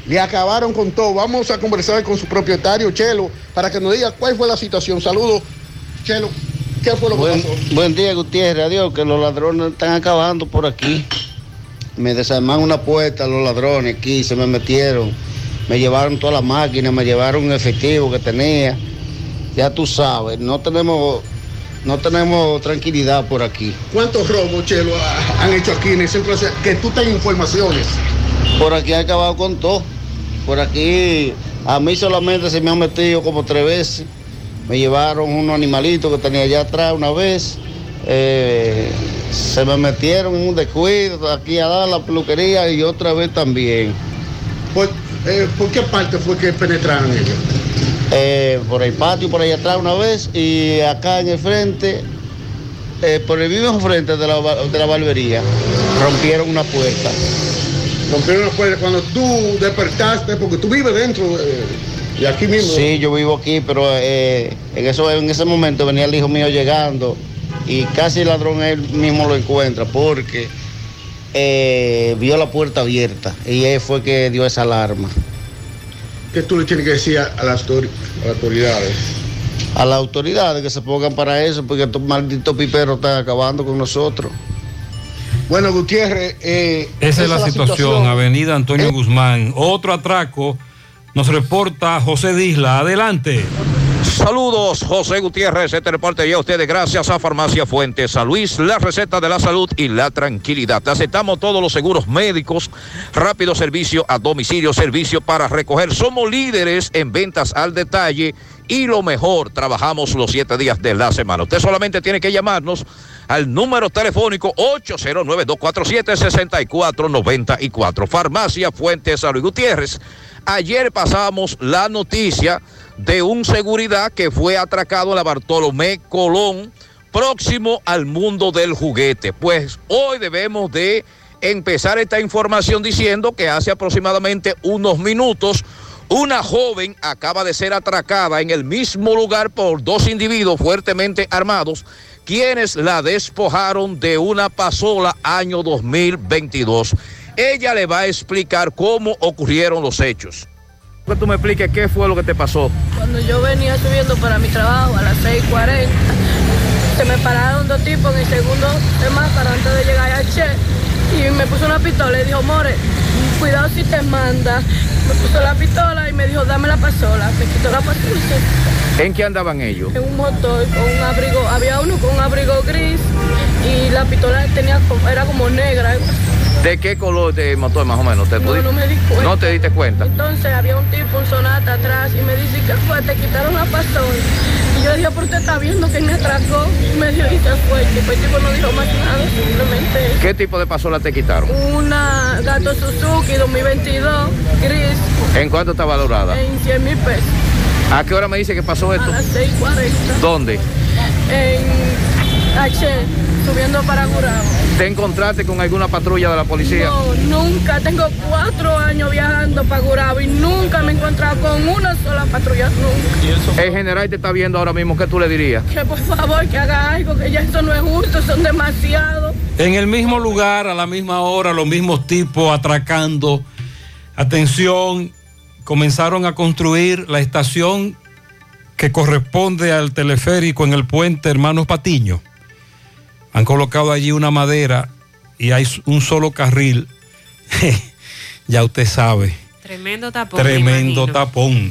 le acabaron con todo. Vamos a conversar con su propietario, Chelo, para que nos diga cuál fue la situación. Saludos, Chelo. ¿Qué fue lo que Buen, pasó? buen día, Gutiérrez. Adiós, que los ladrones están acabando por aquí. Me desarmaron una puerta los ladrones aquí, se me metieron. Me llevaron toda la máquina, me llevaron un efectivo que tenía. Ya tú sabes, no tenemos, no tenemos tranquilidad por aquí. ¿Cuántos robos, Chelo, ha- han hecho aquí en el centro? Que tú tengas informaciones. Por aquí han acabado con todo. Por aquí a mí solamente se me han metido como tres veces. Me llevaron unos animalitos que tenía allá atrás una vez. Eh, se me metieron en un descuido aquí a dar la peluquería y otra vez también. ¿Por, eh, ¿por qué parte fue que penetraron ellos? Eh, por el patio, por ahí atrás una vez y acá en el frente, por el mismo frente de la, de la barbería, rompieron una puerta. Rompieron la puerta cuando tú despertaste, porque tú vives dentro de, de aquí mismo. Sí, yo vivo aquí, pero en, eso, en ese momento venía el hijo mío llegando y casi el ladrón él mismo lo encuentra porque eh, vio la puerta abierta y él fue que dio esa alarma. ¿Qué tú le tienes que decir a, las, autor- a las autoridades? A las autoridades que se pongan para eso porque estos malditos piperos están acabando con nosotros. Bueno, Gutiérrez, eh, Esa es la, situación, Avenida Antonio Guzmán. Otro atraco nos reporta José Disla. Adelante. Saludos, José Gutiérrez. Este reporte ya a ustedes gracias a Farmacia Fuentes San Luis, la receta de la salud y la tranquilidad. Aceptamos todos los seguros médicos, rápido servicio a domicilio, servicio para recoger. Somos líderes en ventas al detalle y lo mejor, trabajamos los siete días de la semana. Usted solamente tiene que llamarnos al número telefónico 809-247-6494. Farmacia Fuentes San Luis Gutiérrez. Ayer pasamos la noticia de un seguridad que fue atracado en la Bartolomé Colón, próximo al mundo del juguete. Pues hoy debemos de empezar esta información diciendo que hace aproximadamente unos minutos Una joven acaba de ser atracada en el mismo lugar por dos individuos fuertemente armados, quienes la despojaron de una pasola año 2022. Ella le va a explicar cómo ocurrieron los hechos. Que tú me expliques qué fue lo que te pasó. Cuando yo venía subiendo para mi trabajo a las 6.40, se me pararon dos tipos en el segundo semáforo antes de llegar a Che y me puso una pistola y dijo, More, cuidado si te manda. Me puso la pistola y me dijo, dame la pasola. Me quitó la pasola ¿En qué andaban ellos? en un motor con un abrigo, había uno con un abrigo gris y la pistola tenía, como- era como negra. ¿De qué color de motor más o menos? ¿Te No, no me di cuenta. ¿No te diste cuenta? Entonces había un tipo, un sonata atrás y me dice, ¿qué fue? Te quitaron la pasola. Y yo dije, ¿por qué está viendo que me atracó? Y me dijo, y se fue. Y pues el tipo no dijo más nada, simplemente ¿Qué tipo de pasola te quitaron? una Gato Suzuki 2022, gris, ¿En cuánto está valorada? en 100 mil pesos. ¿A qué hora me dice que pasó A esto? las 6.40. ¿Dónde? En H, subiendo para Gurabo. ¿Te encontraste con alguna patrulla de la policía? No, nunca. Tengo cuatro años viajando para Gurabo y nunca me he encontrado con una sola patrulla. Nunca. El general te está viendo ahora mismo, ¿qué tú le dirías? Que por favor que haga algo, que ya esto no es justo, son demasiados. En el mismo lugar, a la misma hora, los mismos tipos atracando. Atención, comenzaron a construir la estación que corresponde al teleférico en el puente Hermanos Patiño. Han colocado allí una madera y hay un solo carril. ya usted sabe, Tremendo tapón. me tremendo tapón.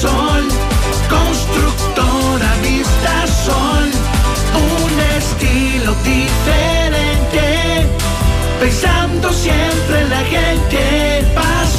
Sol, constructora Vista Sol, un estilo diferente, pensando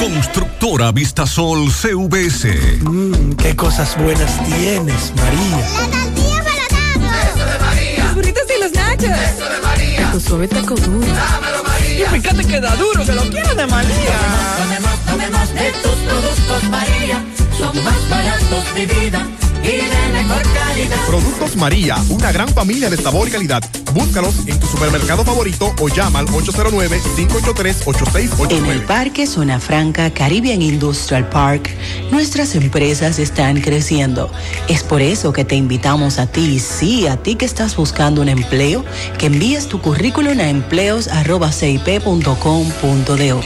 Constructora Vistasol CVS. qué cosas buenas tienes, María. Eso de María. Los burritos y los nachos. Eso de María. Tu suave taco duro. Dámelo, María. Y fíjate que da duro, que lo quiero de María. Tomemos, tomemos de tus productos, María. Son más baratos de vida y de mejor calidad. Productos María, una gran familia de sabor y calidad. Búscalos en tu supermercado favorito o llama al 809-583-8689. En el Parque Zona Franca Caribbean Industrial Park, nuestras empresas están creciendo. Es por eso que te invitamos a ti, sí, a ti que estás buscando un empleo, que envíes tu currículum a empleos.cip.com.do.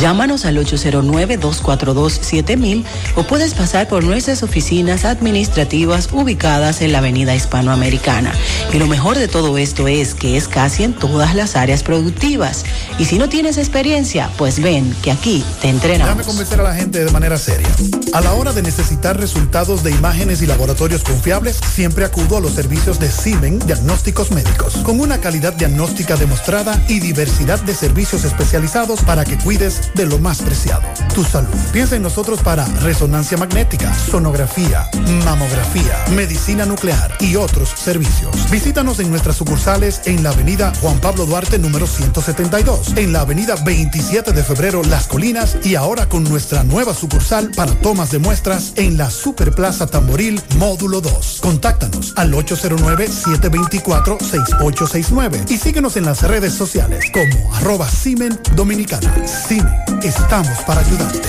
Llámanos al 809-242-7000 o puedes pasar por nuestras oficinas administrativas ubicadas en la Avenida Hispanoamericana. Y lo mejor de todo esto es que es casi en todas las áreas productivas. Y si no tienes experiencia, pues ven que aquí te entrenamos. Déjame convencer a la gente de manera seria. A la hora de necesitar resultados de imágenes y laboratorios confiables, siempre acudo a los servicios de Simen Diagnósticos Médicos, con una calidad diagnóstica demostrada y diversidad de servicios especializados para que cuides de lo más preciado, tu salud. Piensa en nosotros para resonancia magnética, sonografía, mamografía, medicina nuclear y otros servicios. Visítanos en nuestras en la avenida Juan Pablo Duarte número 172, en la avenida 27 de febrero Las Colinas y ahora con nuestra nueva sucursal para tomas de muestras en la Superplaza Tamboril Módulo 2. Contáctanos al 809-724-6869 y síguenos en las redes sociales como arroba Simen Dominicana. Simen, estamos para ayudarte.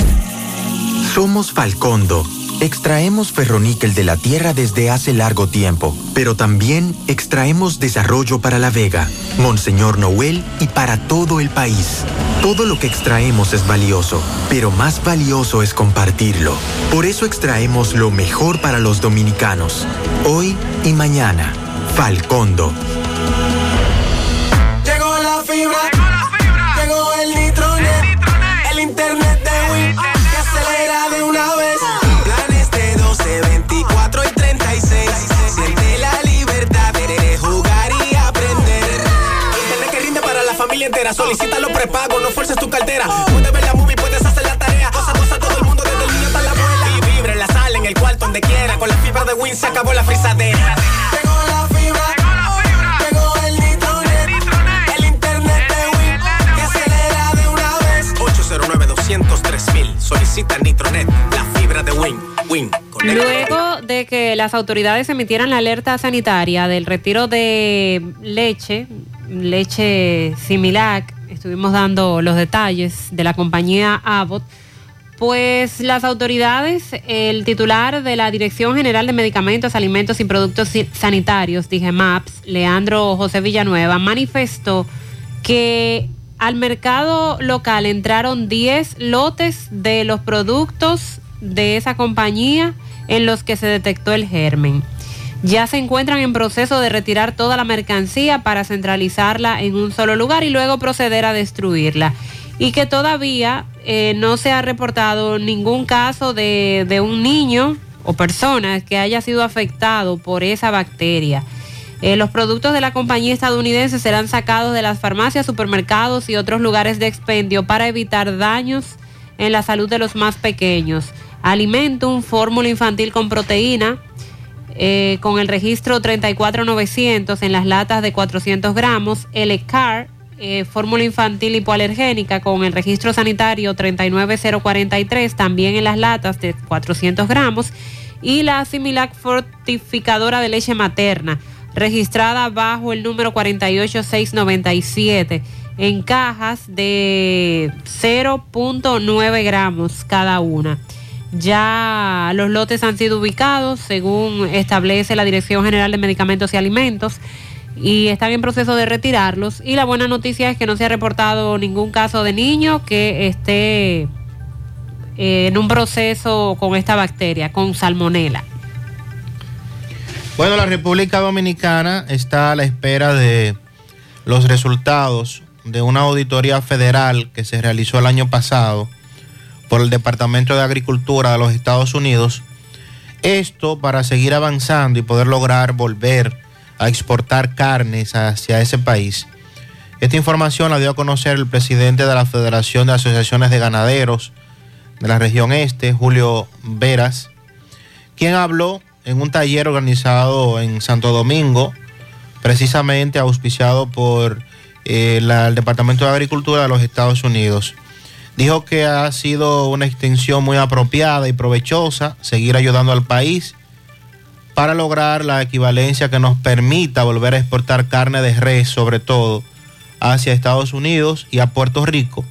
Somos Falcondo Extraemos ferroníquel de la tierra desde hace largo tiempo, pero también extraemos desarrollo para La Vega, Monseñor Noel y para todo el país. Todo lo que extraemos es valioso, pero más valioso es compartirlo. Por eso extraemos lo mejor para los dominicanos, hoy y mañana. Falcondo. Llegó la fibra. Entera. Solicita los prepagos, no fuerces tu cartera. Puedes ver la movie, puedes hacer la tarea. Cosa, cosa, todo el mundo, desde el niño hasta la abuela. Y vibra en la sala, en el cuarto, donde quiera. Con la fibra de Win se acabó la frisadera. Llegó la fibra. Llegó el nitronet. El internet de Win. Que acelera de una vez. 809 203 mil. Solicita Nitronet. La fibra de Win. Win. Luego de que las autoridades emitieran la alerta sanitaria del retiro de leche, leche Similac, estuvimos dando los detalles de la compañía Abbott, pues las autoridades, el titular de la Dirección General de Medicamentos, Alimentos y Productos Sanitarios, dije MAPS, Leandro José Villanueva, manifestó que al mercado local entraron 10 lotes de los productos de esa compañía en los que se detectó el germen. Ya se encuentran en proceso de retirar toda la mercancía para centralizarla en un solo lugar y luego proceder a destruirla. Y que todavía eh, no se ha reportado ningún caso de, un niño o persona que haya sido afectado por esa bacteria. Eh, los productos de la compañía estadounidense serán sacados de las farmacias, supermercados y otros lugares de expendio para evitar daños en la salud de los más pequeños. Alimentum, fórmula infantil con proteína, eh, con el registro 34900 en las latas de 400 gramos, Elecar, eh, fórmula infantil hipoalergénica con el registro sanitario 39043 también en las latas de 400 gramos y la Similac fortificadora de leche materna registrada bajo el número 48697 en cajas de 0.9 gramos cada una. Ya los lotes han sido ubicados según establece la Dirección General de Medicamentos y Alimentos y están en proceso de retirarlos. Y la buena noticia es que no se ha reportado ningún caso de niño que esté eh, en un proceso con esta bacteria, con salmonela. Bueno, la República Dominicana está a la espera de los resultados de una auditoría federal que se realizó el año pasado por el Departamento de Agricultura de los Estados Unidos. Esto para seguir avanzando y poder lograr volver a exportar carnes hacia ese país. Esta información la dio a conocer el presidente de la Federación de Asociaciones de Ganaderos de la región este, Julio Veras, quien habló en un taller organizado en Santo Domingo, precisamente auspiciado por eh, el Departamento de Agricultura de los Estados Unidos. Dijo que ha sido una extensión muy apropiada y provechosa seguir ayudando al país para lograr la equivalencia que nos permita volver a exportar carne de res, sobre todo hacia Estados Unidos y a Puerto Rico,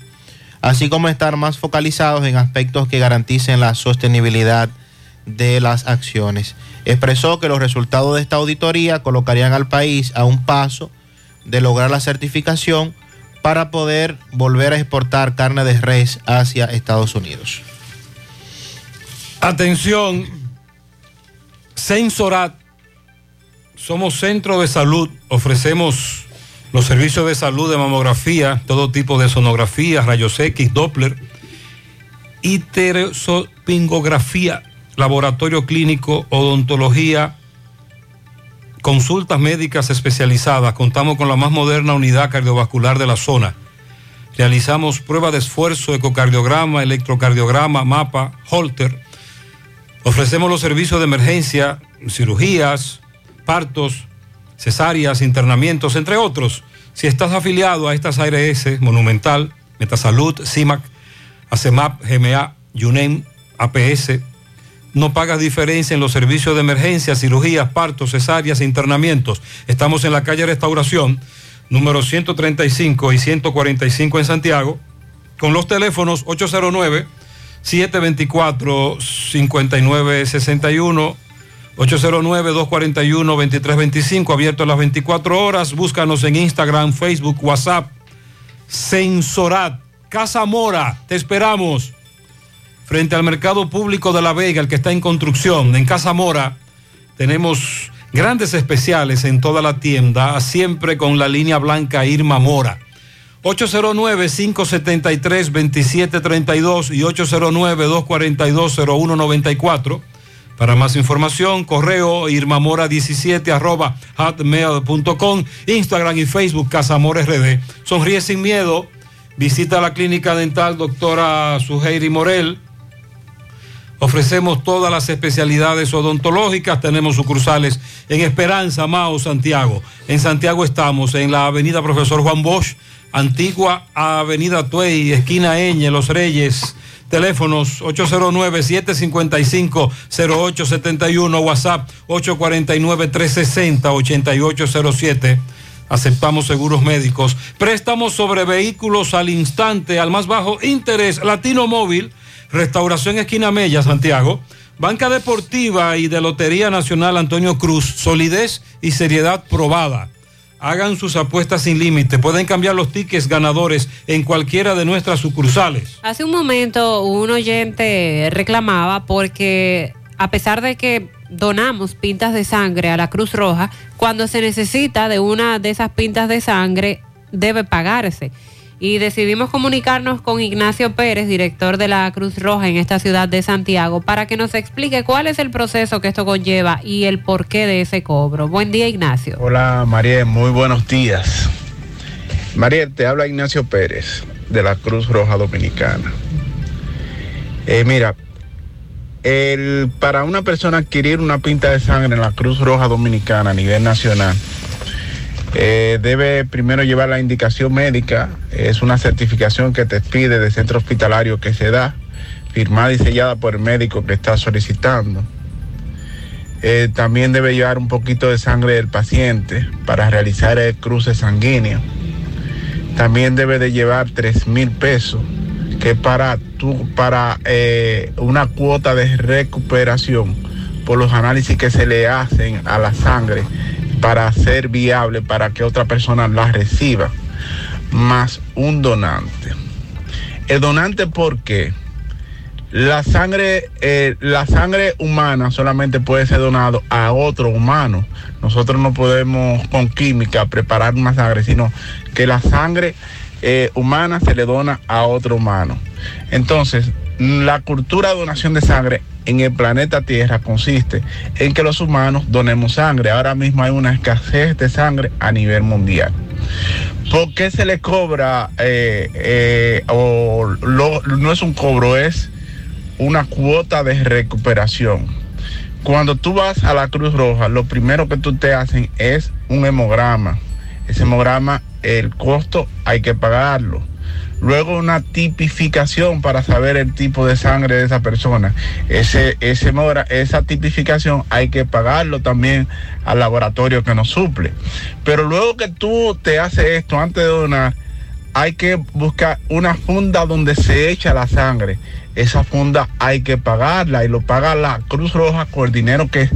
así como estar más focalizados en aspectos que garanticen la sostenibilidad de las acciones. Expresó que los resultados de esta auditoría colocarían al país a un paso de lograr la certificación para poder volver a exportar carne de res hacia Estados Unidos. Atención, Sensorat, somos centro de salud, ofrecemos los servicios de salud de mamografía, todo tipo de sonografía, rayos X, Doppler, iterosopingografía, laboratorio clínico, odontología, consultas médicas especializadas. Contamos con la más moderna unidad cardiovascular de la zona. Realizamos prueba de esfuerzo, ecocardiograma, electrocardiograma, mapa, holter. Ofrecemos los servicios de emergencia, cirugías, partos, cesáreas, internamientos, entre otros. Si estás afiliado a estas ARS, Monumental, Metasalud, CIMAC, ACEMAP, GMA, UNEM, APS, no pagas diferencia en los servicios de emergencia, cirugías, partos, cesáreas e internamientos. Estamos en la calle Restauración, número 135 y 145 en Santiago, con los teléfonos 724-5961. 809-241-2325, abierto las 24 horas. Búscanos en Instagram, Facebook, WhatsApp. Sensorat, Casa Mora, te esperamos. Frente al Mercado Público de La Vega, el que está en construcción, en Casa Mora, tenemos grandes especiales en toda la tienda, siempre con la línea blanca Irma Mora. 809-573-2732 y 809-242-0194. Para más información, correo irmamora17 arroba hotmail.com, Instagram y Facebook Casamor RD. Sonríe sin miedo. Visita la clínica dental doctora Suheiri Morel. Ofrecemos todas las especialidades odontológicas. Tenemos sucursales en Esperanza, Mao, Santiago. En Santiago estamos en la avenida Profesor Juan Bosch, antigua Avenida Tuey, esquina Eñe, Los Reyes. Teléfonos 809-755-0871, WhatsApp 849-360-8807. Aceptamos seguros médicos. Préstamos sobre vehículos al instante, al más bajo interés. Latino Móvil, Restauración Esquina Mella, Santiago. Banca Deportiva y de Lotería Nacional Antonio Cruz. Solidez y seriedad probada. Hagan sus apuestas sin límite. Pueden cambiar los tickets ganadores en cualquiera de nuestras sucursales. Hace un momento un oyente reclamaba porque a pesar de que donamos pintas de sangre a la Cruz Roja, cuando se necesita de una de esas pintas de sangre debe pagarse. Y decidimos comunicarnos con Ignacio Pérez, director de la Cruz Roja en esta ciudad de Santiago, para que nos explique cuál es el proceso que esto conlleva y el porqué de ese cobro. Buen día, Ignacio. Hola, María, muy buenos días. María, te habla Ignacio Pérez de la Cruz Roja Dominicana. Eh, mira, el, para una persona adquirir una pinta de sangre en la Cruz Roja Dominicana a nivel nacional, eh, debe primero llevar la indicación médica, es una certificación que te pide de centro hospitalario que se da, firmada y sellada por el médico que está solicitando. Eh, también debe llevar un poquito de sangre del paciente para realizar el cruce sanguíneo. También debe de llevar 3 mil pesos, que para, tu, para eh, una cuota de recuperación por los análisis que se le hacen a la sangre para ser viable para que otra persona la reciba, más un donante. El donante, ¿por qué? La sangre, eh, la sangre humana solamente puede ser donado a otro humano. Nosotros no podemos con química preparar una sangre, sino que la sangre eh, humana se le dona a otro humano. Entonces, la cultura de donación de sangre en el planeta Tierra consiste en que los humanos donemos sangre. Ahora mismo hay una escasez de sangre a nivel mundial. ¿Por qué se le cobra, eh, eh, o no es un cobro, es una cuota de recuperación? Cuando tú vas a la Cruz Roja, lo primero que tú te hacen es un hemograma. Ese hemograma, el costo hay que pagarlo luego una tipificación para saber el tipo de sangre de esa persona. Ese, ese esa tipificación hay que pagarlo también al laboratorio que nos suple. Pero luego que tú te haces esto antes de donar, hay que buscar una funda donde se echa la sangre. Esa funda hay que pagarla y lo paga la Cruz Roja con el dinero que,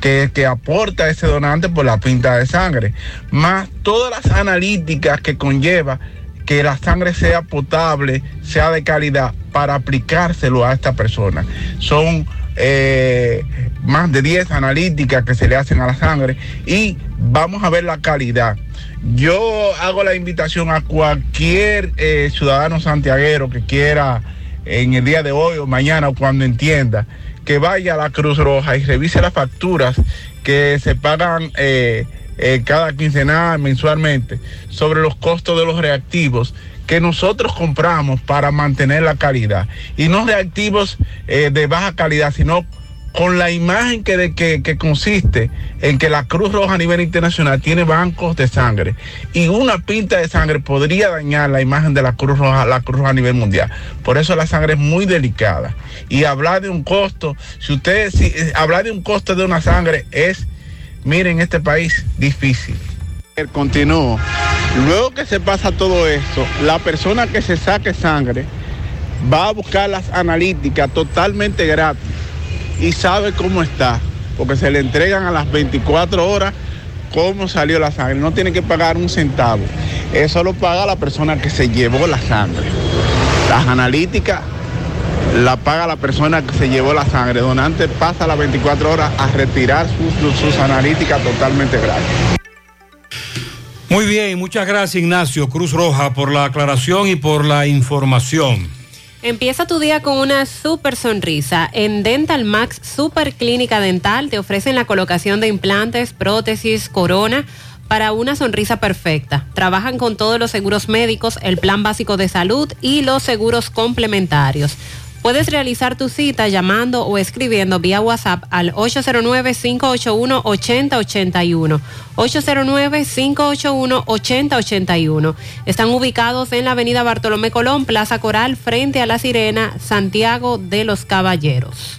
que, que, aporta ese donante por la pinta de sangre, más todas las analíticas que conlleva que la sangre sea potable, sea de calidad, para aplicárselo a esta persona. Son eh, más de 10 analíticas que se le hacen a la sangre y vamos a ver la calidad. Yo hago la invitación a cualquier eh, ciudadano santiaguero que quiera en el día de hoy o mañana o cuando entienda que vaya a la Cruz Roja y revise las facturas que se pagan. Eh, eh, cada quincenal, mensualmente, sobre los costos de los reactivos que nosotros compramos para mantener la calidad. Y no reactivos eh, de baja calidad, sino con la imagen que, de, que, que, consiste en que la Cruz Roja a nivel internacional tiene bancos de sangre y una pinta de sangre podría dañar la imagen de la Cruz Roja, la Cruz Roja a nivel mundial. Por eso la sangre es muy delicada. Y hablar de un costo, si usted, si, eh, hablar de un costo de una sangre es miren este país difícil. Continúo. Luego que se pasa todo esto, la persona que se saque sangre va a buscar las analíticas totalmente gratis y sabe cómo está, porque se le entregan a las 24 horas cómo salió la sangre. No tiene que pagar un centavo. Eso lo paga la persona que se llevó la sangre. Las analíticas la paga la persona que se llevó la sangre. Donante pasa las 24 horas a retirar sus, sus analíticas totalmente gratis. Muy bien, muchas gracias Ignacio Cruz Roja por la aclaración y por la información. Empieza tu día con una super sonrisa. En Dental Max Super Clínica Dental te ofrecen la colocación de implantes, prótesis, corona para una sonrisa perfecta. Trabajan con todos los seguros médicos, el plan básico de salud y los seguros complementarios. Puedes realizar tu cita llamando o escribiendo vía WhatsApp al 809-581-8081. 809-581-8081. Están ubicados en la avenida Bartolomé Colón, Plaza Coral, frente a La Sirena, Santiago de los Caballeros.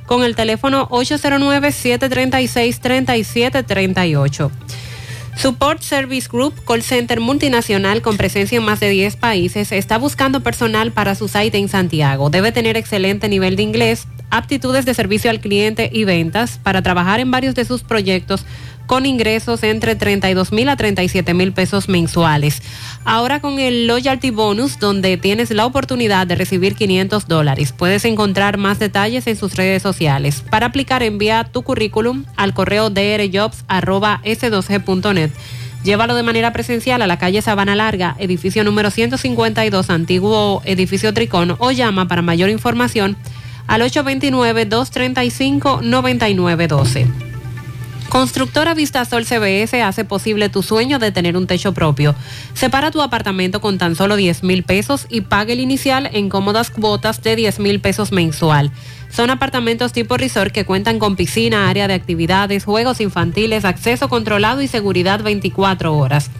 con el teléfono 809-736-3738. Support Service Group, call center multinacional con presencia en más de 10 países, está buscando personal para su site en Santiago. Debe tener excelente nivel de inglés, aptitudes de servicio al cliente y ventas para trabajar en varios de sus proyectos con ingresos entre 32 mil a 37 mil pesos mensuales. Ahora con el Loyalty Bonus, donde tienes la oportunidad de recibir 500 dólares. Puedes encontrar más detalles en sus redes sociales. Para aplicar, envía tu currículum al correo drjobs.s2g.net. Llévalo de manera presencial a la calle Sabana Larga, edificio número 152, antiguo edificio Tricón, o llama para mayor información al 829-235-9912. Constructora Vistasol CBS hace posible tu sueño de tener un techo propio. Separa tu apartamento con tan solo 10 mil pesos y pague el inicial en cómodas cuotas de 10 mil pesos mensual. Son apartamentos tipo resort que cuentan con piscina, área de actividades, juegos infantiles, acceso controlado y seguridad 24 horas.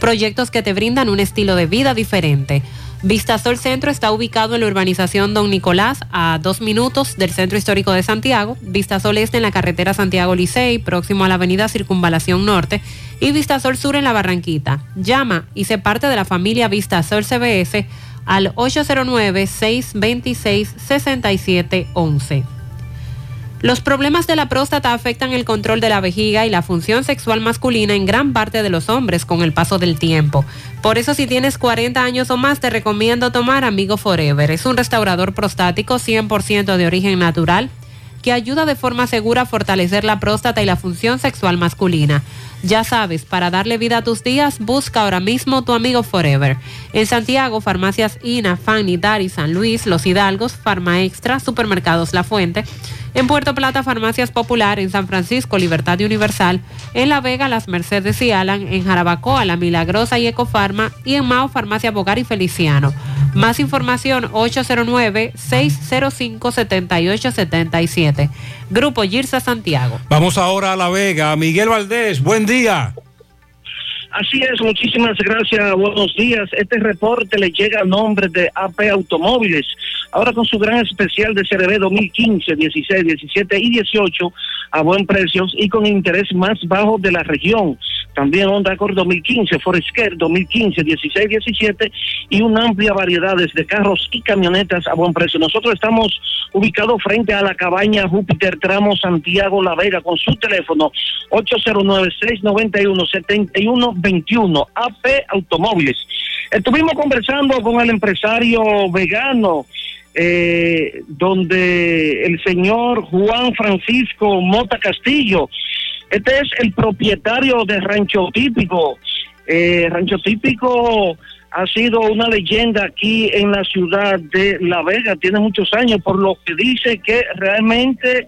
Proyectos que te brindan un estilo de vida diferente. Vistasol Centro está ubicado en la urbanización Don Nicolás, a dos minutos del Centro Histórico de Santiago. Vistasol Este en la carretera Santiago Licey, próximo a la avenida Circunvalación Norte. Y Vistasol Sur en la Barranquita. Llama y se parte de la familia Vistasol CBS al 809-626-6711. Los problemas de la próstata afectan el control de la vejiga y la función sexual masculina en gran parte de los hombres con el paso del tiempo. Por eso si tienes 40 años o más te recomiendo tomar Amigo Forever. Es un restaurador prostático 100% de origen natural que ayuda de forma segura a fortalecer la próstata y la función sexual masculina. Ya sabes, para darle vida a tus días, busca ahora mismo tu amigo Forever. En Santiago, farmacias INA, Fanny, Dari, San Luis, Los Hidalgos, Farma Extra, Supermercados La Fuente. En Puerto Plata, Farmacias Popular, en San Francisco, Libertad Universal, en La Vega, Las Mercedes y Alan, en Jarabacoa, La Milagrosa y Ecofarma, y en Mao, Farmacia Bogar y Feliciano. Más información, 809-605-7877. Grupo Girsa Santiago. Vamos ahora a La Vega. Miguel Valdés, buen día. Así es, muchísimas gracias, buenos días. Este reporte le llega a nombre de AP Automóviles. Ahora con su gran especial de CRB 2015, 16, 17 y 18 a buen precio y con interés más bajo de la región. También Honda Accord 2015, Foresker 2015, 16, 17 y una amplia variedad de carros y camionetas a buen precio. Nosotros estamos ubicados frente a la cabaña Júpiter Tramo Santiago La Vega con su teléfono 809-691-7121 AP Automóviles. Estuvimos conversando con el empresario vegano eh, donde el señor Juan Francisco Mota Castillo, este es el propietario de Rancho Típico. Eh, Rancho Típico ha sido una leyenda aquí en la ciudad de La Vega, tiene muchos años, por lo que dice que realmente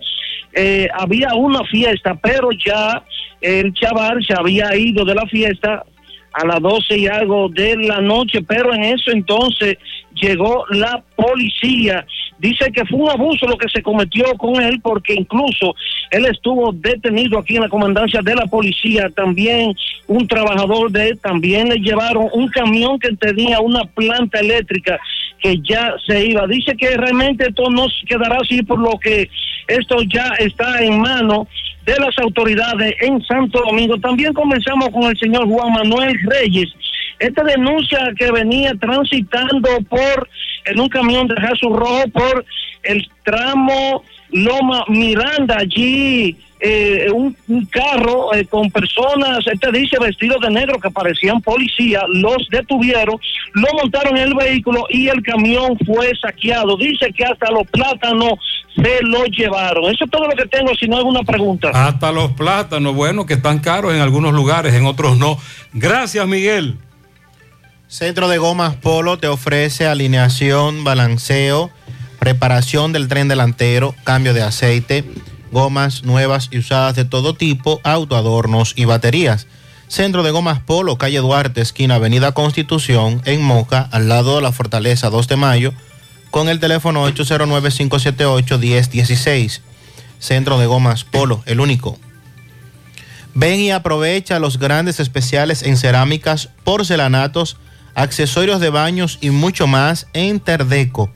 eh, había una fiesta, pero ya el chaval se había ido de la fiesta a las 12 y algo de la noche, pero en eso entonces llegó la policía. Dice que fue un abuso lo que se cometió con él porque incluso él estuvo detenido aquí en la comandancia de la policía, también un trabajador de él, también le llevaron un camión que tenía una planta eléctrica que ya se iba. Dice que realmente esto no quedará así por lo que esto ya está en mano de las autoridades en Santo Domingo. También comenzamos con el señor Juan Manuel Reyes. Esta denuncia que venía transitando por en un camión de Jesús Rojo por el tramo Loma Miranda, allí eh, un, carro eh, con personas, este dice vestidos de negro que parecían policías, los detuvieron, lo montaron en el vehículo y el camión fue saqueado. Dice que hasta los plátanos se lo llevaron. Eso es todo lo que tengo, si no hay alguna pregunta. Hasta los plátanos, bueno, que están caros en algunos lugares, en otros no. Gracias, Miguel. Centro de Gomas Polo te ofrece alineación, balanceo, preparación del tren delantero, cambio de aceite, gomas nuevas y usadas de todo tipo, autoadornos y baterías. Centro de Gomas Polo, calle Duarte, esquina Avenida Constitución, en Moca, al lado de la Fortaleza 2 de Mayo, con el teléfono 809-578-1016. Centro de Gomas Polo, el único. Ven y aprovecha los grandes especiales en cerámicas, porcelanatos, accesorios de baños y mucho más en Terdeco.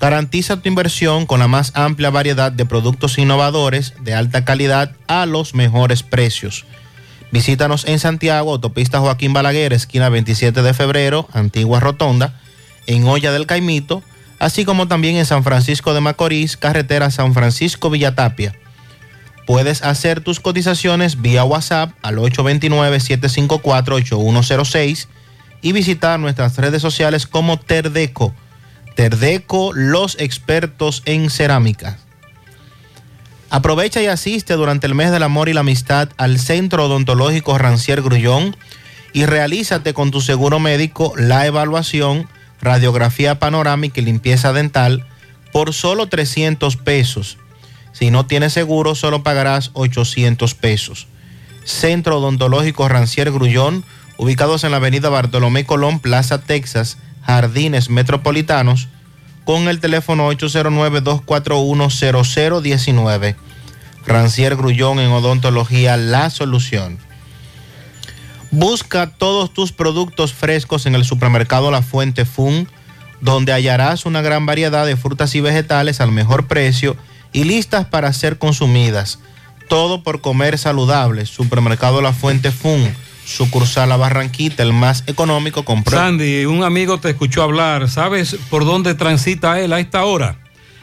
Garantiza tu inversión con la más amplia variedad de productos innovadores de alta calidad a los mejores precios. Visítanos en Santiago, autopista Joaquín Balaguer, esquina 27 de febrero, antigua rotonda, en Olla del Caimito, así como también en San Francisco de Macorís, carretera San Francisco Villatapia. Puedes hacer tus cotizaciones vía WhatsApp al 829-754-8106 y visitar nuestras redes sociales como Terdeco. Terdeco, los expertos en cerámica. Aprovecha y asiste durante el mes del amor y la amistad al Centro Odontológico Rancier Grullón y realízate con tu seguro médico la evaluación, radiografía panorámica y limpieza dental por solo 300 pesos. Si no tienes seguro, solo pagarás 800 pesos. Centro Odontológico Rancier Grullón, ubicados en la avenida Bartolomé Colón, Plaza Texas, Jardines Metropolitanos, con el teléfono 809-241-0019. Rancier Grullón en Odontología, la solución. Busca todos tus productos frescos en el supermercado La Fuente Fun, donde hallarás una gran variedad de frutas y vegetales al mejor precio y listas para ser consumidas. Todo por comer saludable. Supermercado La Fuente Fun sucursal La Barranquita, el más económico, compró. Sandy, un amigo te escuchó hablar. ¿Sabes por dónde transita él a esta hora?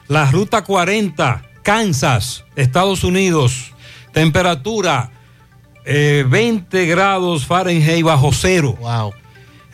La ruta 40, Kansas, Estados Unidos. Temperatura eh, 20 grados Fahrenheit bajo cero. Wow.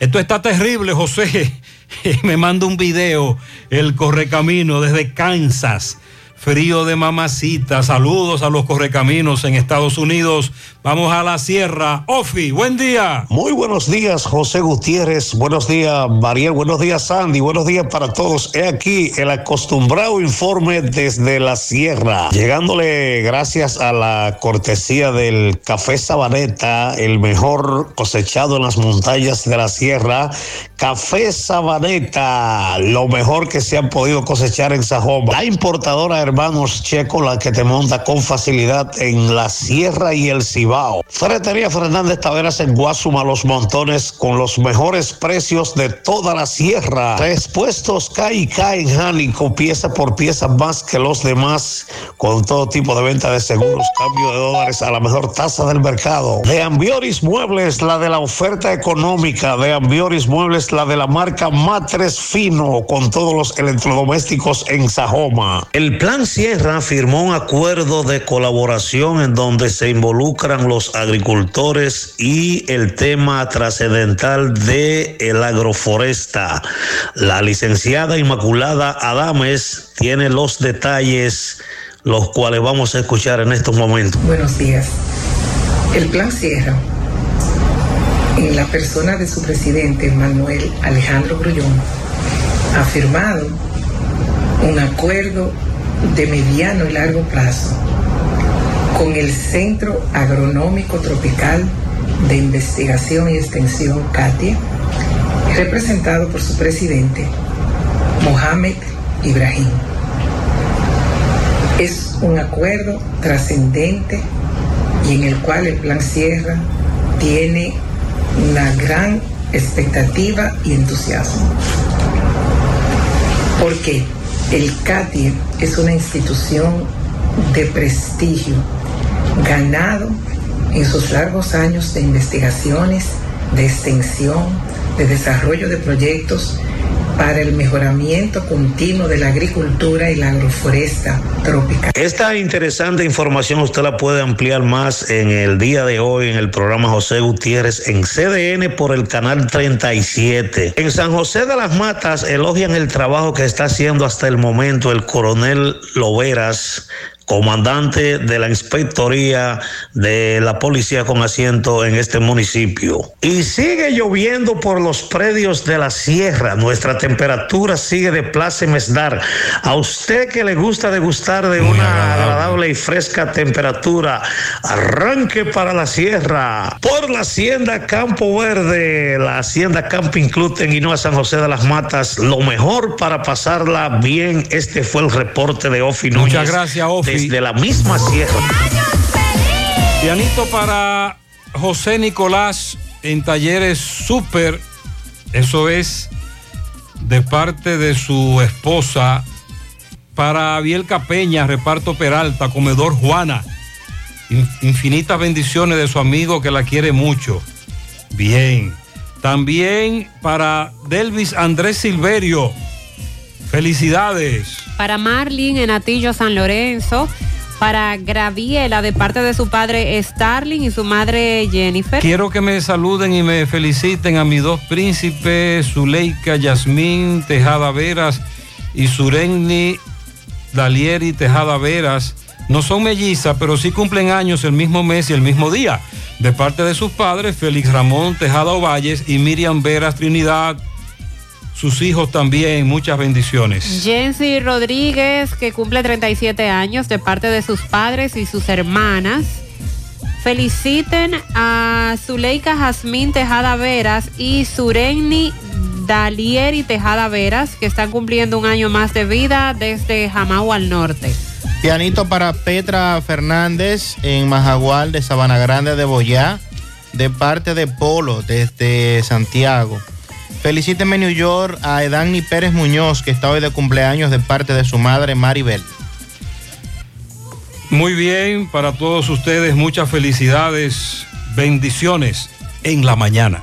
Esto está terrible, José. Me manda un video, el correcamino desde Kansas. Frío de mamacita. Saludos a los correcaminos en Estados Unidos. Vamos a la sierra. Ofi, buen día. Muy buenos días, José Gutiérrez. Buenos días, Mariel. Buenos días, Sandy. Buenos días para todos. He aquí el acostumbrado informe desde la sierra. Llegándole gracias a la cortesía del café Sabaneta, el mejor cosechado en las montañas de la sierra. Café Sabaneta, lo mejor que se han podido cosechar en Sajoma. La importadora Hermanos Checo, la que te monta con facilidad en la sierra y el Cibao. Ferretería Fernández Taveras en Guasuma, Los Montones, con los mejores precios de toda la sierra. Respuestos K y K en Jánico, pieza por pieza más que los demás, con todo tipo de venta de seguros, cambio de dólares a la mejor tasa del mercado. De Ambioris Muebles, la de la oferta económica. De Ambioris Muebles, la de la marca Matres Fino, con todos los electrodomésticos en Sajoma. El Plan Sierra firmó un acuerdo de colaboración en donde se involucran los agricultores y el tema trascendental de el agroforesta. La licenciada Inmaculada Adames tiene los detalles, los cuales vamos a escuchar en estos momentos. Buenos días. El Plan Sierra, en la persona de su presidente Manuel Alejandro Grullón, ha firmado un acuerdo de mediano y largo plazo con el Centro Agronómico Tropical de Investigación y Extensión CATIA, representado por su presidente, Mohamed Ibrahim. Es un acuerdo trascendente y en el cual el Plan Sierra tiene una gran expectativa y entusiasmo. Porque el CATIE es una institución de prestigio ganado en sus largos años de investigaciones, de extensión, de desarrollo de proyectos para el mejoramiento continuo de la agricultura y la agroforesta tropical. Esta interesante información usted la puede ampliar más en el día de hoy en el programa José Gutiérrez en CDN por el canal 37. En San José de las Matas elogian el trabajo que está haciendo hasta el momento el coronel Loveras comandante de la inspectoría de la policía con asiento en este municipio. Y sigue lloviendo por los predios de la sierra. Nuestra temperatura sigue de plácemes dar. A usted que le gusta degustar de una agradable y fresca temperatura, arranque para la sierra por la hacienda Campo Verde, la hacienda Camping Club en Guinoa San José de las Matas. Lo mejor para pasarla bien. Este fue el reporte de Ofi Núñez. Muchas gracias, Ofi desde la misma sierra. Pianito para José Nicolás en talleres super. Eso es de parte de su esposa. Para Bielca Peña, reparto Peralta, comedor Juana. Infinitas bendiciones de su amigo que la quiere mucho. Bien. También para Delvis Andrés Silverio. Felicidades. Para Marlin en Atillo San Lorenzo. Para Graviela de parte de su padre Starling y su madre Jennifer. Quiero que me saluden y me feliciten a mis dos príncipes, Zuleika Yasmín Tejada Veras y Surenni Dalieri Tejada Veras. No son mellizas, pero sí cumplen años el mismo mes y el mismo día. De parte de sus padres, Félix Ramón Tejada Ovalles y Miriam Veras Trinidad sus hijos también, muchas bendiciones. Jensi Rodríguez, que cumple 37 años de parte de sus padres y sus hermanas. Feliciten a Zuleika Jazmín Tejada Veras y Surenni Dalieri Tejada Veras, que están cumpliendo un año más de vida desde Jamau al norte. Pianito para Petra Fernández en Majagual de Sabana Grande de Boyá, de parte de Polo desde Santiago. Felicíteme New York a Edani Pérez Muñoz, que está hoy de cumpleaños de parte de su madre Maribel. Muy bien, para todos ustedes muchas felicidades, bendiciones en la mañana.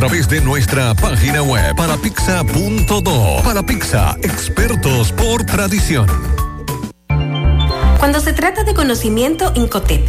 través de nuestra página web parapizza.do. Para Pizza, expertos por tradición. Cuando se trata de conocimiento, Incotep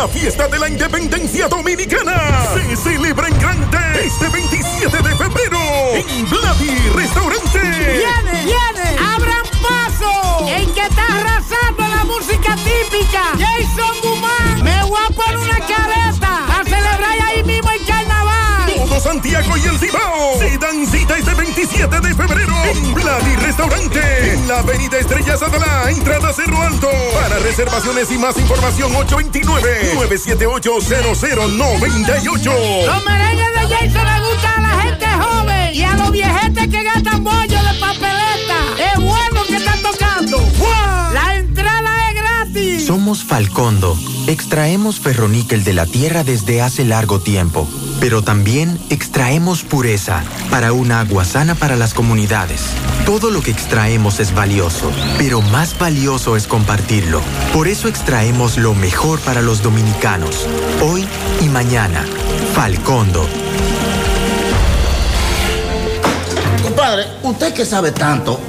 La fiesta de la independencia dominicana se celebra en grande este 27 de febrero en Vladi Restaurante. ¡Viene, viene! ¡Abran paso! El que está arrasando la música típica, Jason Santiago y el Cibao se dan cita este 27 de febrero en Vladi Restaurante en la avenida Estrellas Adalá, entrada Cerro Alto. Para reservaciones y más información 829-978-0098. Los merengues de Jason le gustan a la gente joven y a los viejetes que gastan bollo de papeleta. Falcondo. Extraemos ferroníquel de la tierra desde hace largo tiempo, pero también extraemos pureza para un agua sana para las comunidades. Todo lo que extraemos es valioso, pero más valioso es compartirlo. Por eso extraemos lo mejor para los dominicanos, hoy y mañana. Falcondo. Compadre, usted que sabe tanto,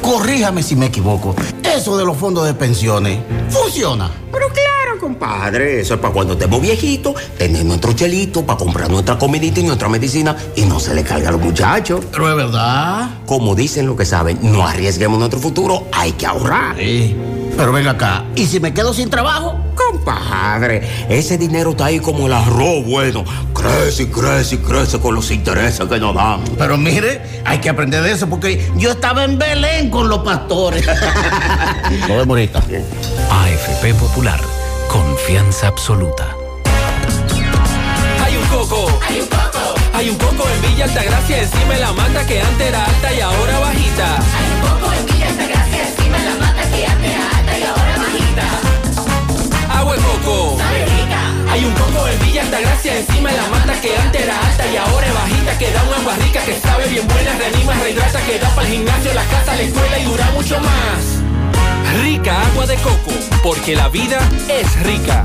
corríjame si me equivoco. Eso de los fondos de pensiones, ¿funciona? Pero claro, compadre, eso es para cuando estemos viejitos, tener nuestro chelito para comprar nuestra comidita y nuestra medicina y no se le carga a los muchachos. Pero es verdad. Como dicen lo que saben, no arriesguemos nuestro futuro, hay que ahorrar. Sí. Pero venga acá, ¿y si me quedo sin trabajo? Compadre, ese dinero está ahí como el arroz bueno. Crece y crece y crece con los intereses que nos dan. Pero mire, hay que aprender de eso porque yo estaba en Belén con los pastores. Nos vemos ahorita. AFP Popular, confianza absoluta. Hay un coco. Hay un coco. Hay un coco en Villa Altagracia encima de la mata que antes era alta y ahora bajita. Hay Agua de coco. Hay un coco en Villa Altagracia encima de la mata que antes era alta y ahora es bajita que da un agua rica que sabe bien buena, reanima, rehidrata, que da para el gimnasio, la casa, la escuela y dura mucho más. Rica agua de coco, porque la vida es rica.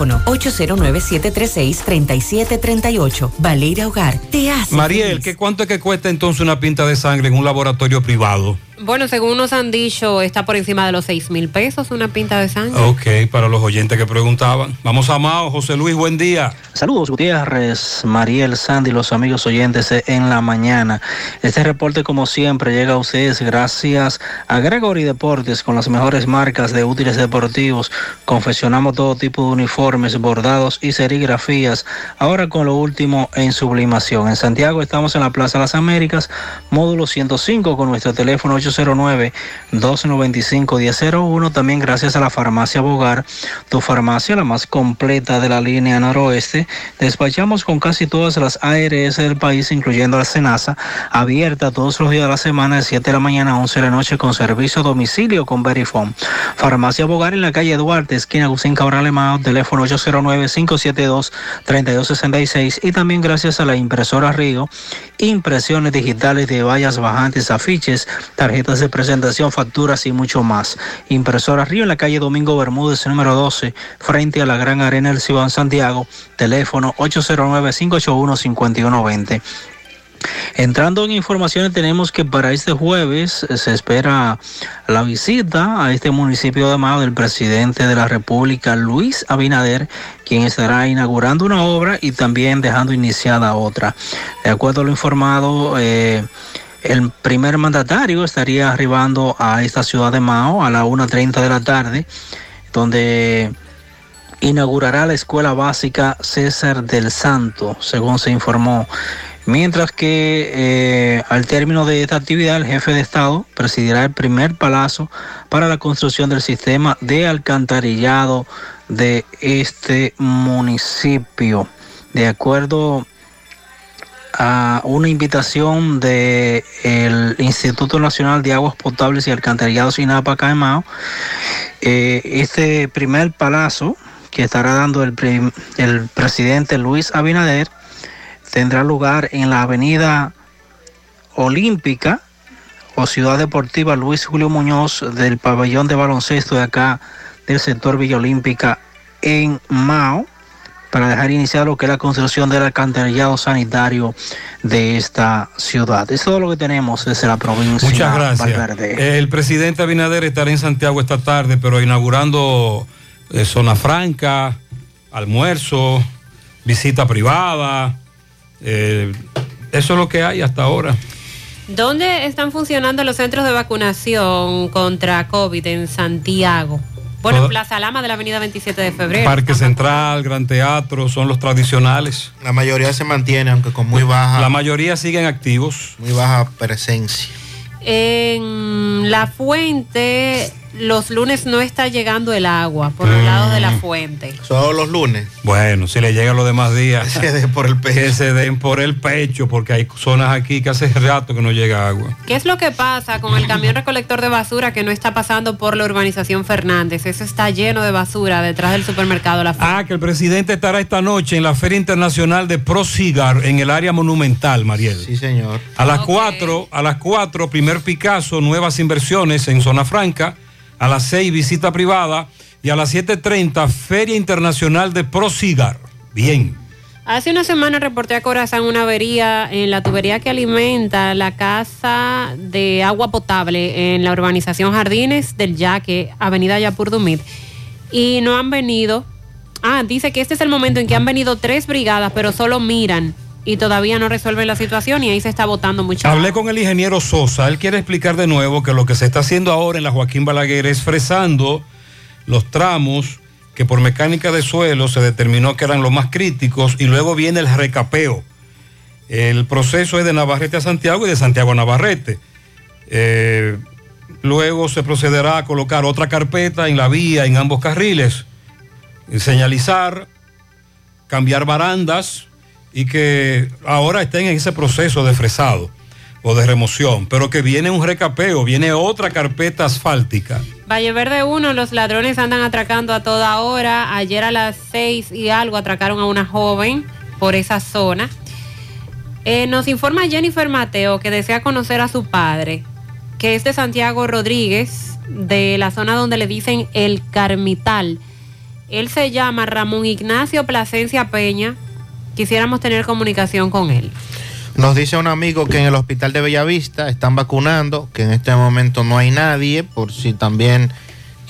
809-736-3738. Valeria Hogar, te hace. Mariel, ¿qué cuánto es que cuesta entonces una pinta de sangre en un laboratorio privado? Bueno, según nos han dicho, está por encima de los 6 mil pesos una pinta de sangre. Ok, para los oyentes que preguntaban. Vamos a Mao, José Luis, buen día. Saludos Gutiérrez, Mariel, Sandy, los amigos oyentes en la mañana. Este reporte como siempre llega a ustedes gracias a Gregory Deportes con las mejores marcas de útiles deportivos. Confeccionamos todo tipo de uniformes, bordados y serigrafías. Ahora con lo último en sublimación. En Santiago estamos en la Plaza Las Américas, módulo 105 con nuestro teléfono 809-295-1001. También gracias a la farmacia Bogar, tu farmacia la más completa de la línea noroeste. Despachamos con casi todas las ARS del país, incluyendo la Senasa, abierta todos los días de la semana de 7 de la mañana a 11 de la noche con servicio a domicilio con Verifone. Farmacia Bogar en la calle Duarte, esquina Agustín Cabral Emao, teléfono 809-572-3266 y también gracias a la impresora Rigo, impresiones digitales de vallas bajantes, afiches, tarjetas de presentación, facturas y mucho más. Impresora Río en la calle Domingo Bermúdez, número 12, frente a la Gran Arena del Cibán Santiago, teléfono 809-581-5120. Entrando en informaciones, tenemos que para este jueves se espera la visita a este municipio de Mao del presidente de la República, Luis Abinader, quien estará inaugurando una obra y también dejando iniciada otra. De acuerdo a lo informado, eh, el primer mandatario estaría arribando a esta ciudad de Mao a las 1.30 de la tarde, donde inaugurará la escuela básica César del Santo, según se informó. Mientras que eh, al término de esta actividad, el jefe de Estado presidirá el primer palazo para la construcción del sistema de alcantarillado de este municipio. De acuerdo a una invitación del Instituto Nacional de Aguas Potables y Alcantarillados INAPA Caimao, eh, este primer palazo que estará dando el, el presidente Luis Abinader tendrá lugar en la avenida Olímpica o Ciudad Deportiva Luis Julio Muñoz del pabellón de baloncesto de acá del sector Villa Olímpica en Mao para dejar iniciar lo que es la construcción del alcantarillado sanitario de esta ciudad. Es todo lo que tenemos desde la provincia Muchas gracias. Valverde. El presidente Abinader estará en Santiago esta tarde, pero inaugurando eh, zona franca, almuerzo, visita privada. eh, eso es lo que hay hasta ahora. ¿Dónde están funcionando los centros de vacunación contra COVID en Santiago? Bueno, en Plaza Lama de la Avenida 27 de Febrero. Parque Central, Gran Teatro, son los tradicionales. La mayoría se mantiene, aunque con muy baja. La mayoría siguen activos. Muy baja presencia. En La Fuente, los lunes no está llegando el agua por los lados de La Fuente. Solo los lunes. Bueno, si le llega los demás días. Que se den por el pecho. Que se den por el pecho, porque hay zonas aquí que hace rato que no llega agua. ¿Qué es lo que pasa con el camión recolector de basura que no está pasando por la urbanización Fernández? Eso está lleno de basura detrás del supermercado La Fuente. Ah, que el presidente estará esta noche en la Feria Internacional de ProCigar en el área monumental, Mariel. Sí, señor. A las 4, a las 4, primer Picasso, nuevas inversiones en zona franca. A las 6, visita privada. Y a las 7.30, Feria Internacional de ProCigar. Bien. Hace una semana reporté a Corazán una avería en la tubería que alimenta la casa de agua potable en la urbanización Jardines del Yaque, Avenida Yapur Dumit. Y no han venido. Ah, dice que este es el momento en que han venido tres brigadas, pero solo miran y todavía no resuelven la situación y ahí se está botando mucho. Hablé con el ingeniero Sosa. Él quiere explicar de nuevo que lo que se está haciendo ahora en la Joaquín Balaguer es fresando los tramos que por mecánica de suelo se determinó que eran los más críticos y luego viene el recapeo. El proceso es de Navarrete a Santiago y de Santiago a Navarrete. Eh, luego se procederá a colocar otra carpeta en la vía en ambos carriles, señalizar, cambiar barandas y que ahora estén en ese proceso de fresado o de remoción, pero que viene un recapeo, viene otra carpeta asfáltica. Valle Verde 1, los ladrones andan atracando a toda hora. Ayer a las 6 y algo atracaron a una joven por esa zona. Eh, nos informa Jennifer Mateo que desea conocer a su padre, que es de Santiago Rodríguez, de la zona donde le dicen el Carmital. Él se llama Ramón Ignacio Plasencia Peña. Quisiéramos tener comunicación con él. Nos dice un amigo que en el hospital de Bellavista están vacunando, que en este momento no hay nadie, por si también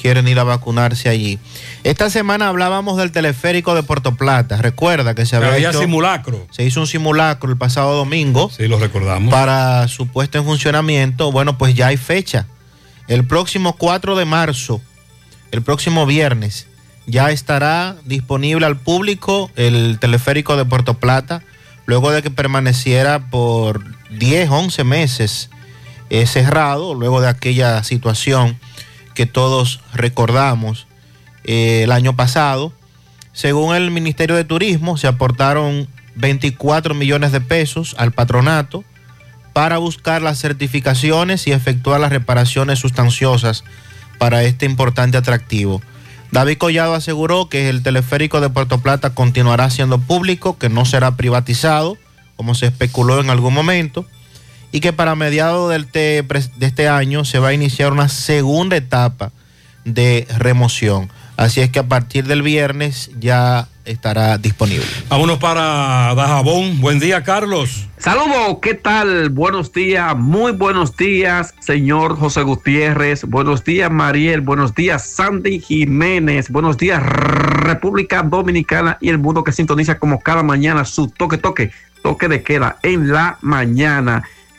quieren ir a vacunarse allí. Esta semana hablábamos del teleférico de Puerto Plata. Recuerda que se había Había hecho- simulacro. se hizo un simulacro el pasado domingo. Sí, lo recordamos. Para su puesto en funcionamiento. Bueno, pues ya hay fecha. El próximo 4 de marzo, el próximo viernes, ya estará disponible al público el teleférico de Puerto Plata, luego de que permaneciera por 10, 11 meses eh, cerrado, luego de aquella situación que todos recordamos eh, el año pasado. Según el Ministerio de Turismo, se aportaron 24 millones de pesos al patronato para buscar las certificaciones y efectuar las reparaciones sustanciosas para este importante atractivo. David Collado aseguró que el teleférico de Puerto Plata continuará siendo público, que no será privatizado, como se especuló en algún momento, y que para mediados de este año se va a iniciar una segunda etapa de remoción. Así es que a partir del viernes ya estará disponible. Vámonos para Dajabón. Buen día, Carlos. Saludos, ¿qué tal? Buenos días, muy buenos días, señor José Gutiérrez. Buenos días, Mariel. Buenos días, Sandy Jiménez. Buenos días, República Dominicana y el mundo que sintoniza como cada mañana su toque, toque, toque de queda en la mañana.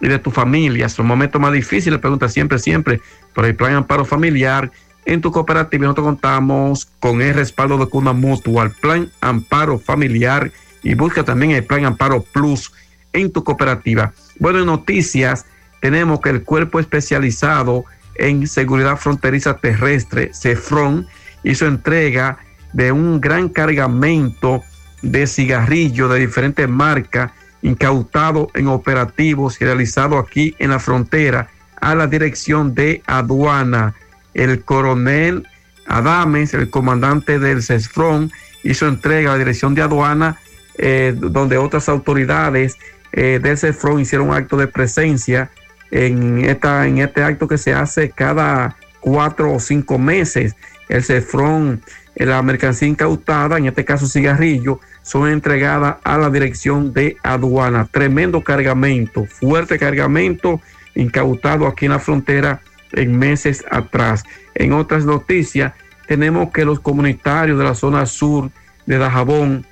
y de tu familia. Es un momento más difícil, pregunta siempre, siempre, por el Plan Amparo Familiar. En tu cooperativa nosotros contamos con el respaldo de Cuna Mutua, Plan Amparo Familiar y busca también el Plan Amparo Plus en tu cooperativa. Bueno, noticias, tenemos que el cuerpo especializado en seguridad fronteriza terrestre, CEFRON, hizo entrega de un gran cargamento de cigarrillos de diferentes marcas incautado en operativos realizados aquí en la frontera a la dirección de aduana. El coronel Adames, el comandante del CESFRON, hizo entrega a la dirección de aduana, eh, donde otras autoridades eh, del CESFRON hicieron un acto de presencia en, esta, en este acto que se hace cada cuatro o cinco meses. El CESFRON, la mercancía incautada, en este caso cigarrillo, son entregadas a la dirección de aduana. Tremendo cargamento, fuerte cargamento incautado aquí en la frontera en meses atrás. En otras noticias, tenemos que los comunitarios de la zona sur de Dajabón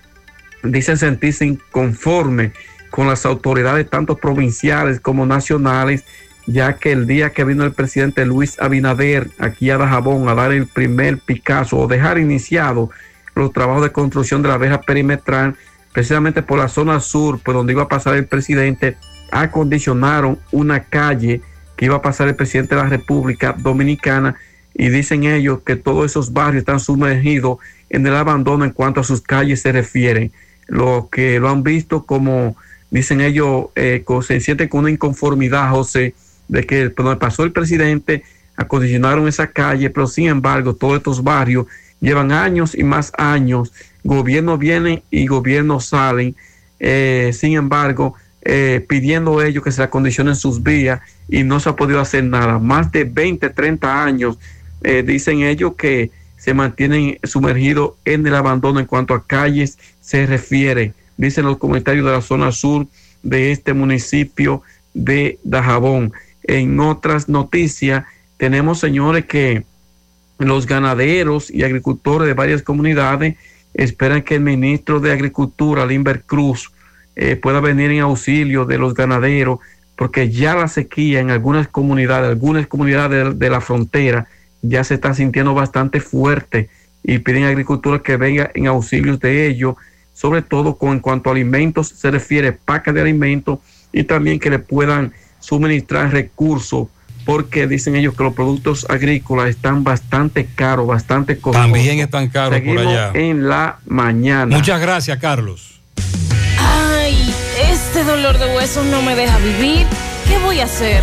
dicen sentirse inconformes con las autoridades tanto provinciales como nacionales, ya que el día que vino el presidente Luis Abinader aquí a Dajabón a dar el primer Picasso o dejar iniciado los trabajos de construcción de la verja perimetral, precisamente por la zona sur, por donde iba a pasar el presidente, acondicionaron una calle que iba a pasar el presidente de la República Dominicana y dicen ellos que todos esos barrios están sumergidos en el abandono en cuanto a sus calles se refieren. Lo que lo han visto como, dicen ellos, eh, se siente con una inconformidad, José, de que donde pasó el presidente acondicionaron esa calle, pero sin embargo todos estos barrios llevan años y más años, gobiernos vienen y gobiernos salen, eh, sin embargo, eh, pidiendo ellos que se acondicionen sus vías y no se ha podido hacer nada. Más de 20, 30 años, eh, dicen ellos que se mantienen sumergidos en el abandono en cuanto a calles se refiere, dicen los comentarios de la zona sur de este municipio de Dajabón. En otras noticias, tenemos señores que los ganaderos y agricultores de varias comunidades esperan que el ministro de Agricultura, Limber Cruz, eh, pueda venir en auxilio de los ganaderos, porque ya la sequía en algunas comunidades, algunas comunidades de, la frontera, ya se está sintiendo bastante fuerte y piden a agricultura que venga en auxilio de ellos, sobre todo con en cuanto a alimentos se refiere, paca de alimentos y también que le puedan suministrar recursos porque dicen ellos que los productos agrícolas están bastante caros, bastante costosos. También están caros por allá. En la mañana. Muchas gracias, Carlos. Ay, este dolor de huesos no me deja vivir. ¿Qué voy a hacer?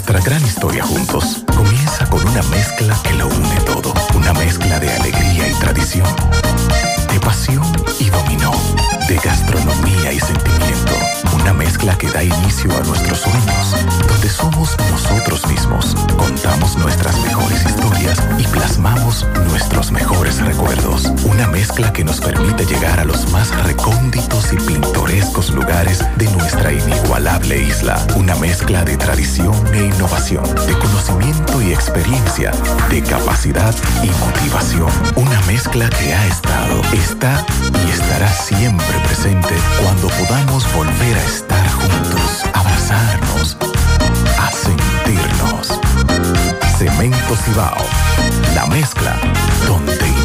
Nuestra gran historia juntos comienza con una mezcla que lo une todo. Una mezcla de alegría y tradición, de pasión y dominó, de gastronomía y sentimiento. Una mezcla que da inicio a nuestros sueños, donde somos nosotros mismos, contamos nuestras mejores historias y plasmamos nuestros mejores recuerdos. Una mezcla que nos permite llegar a los más recónditos y pintorescos lugares de nuestra Una mezcla de tradición e innovación, de conocimiento y experiencia, de capacidad y motivación. Una mezcla que ha estado, está y estará siempre presente cuando podamos volver a estar juntos, abrazarnos, a sentirnos. Cemento Cibao, la mezcla donde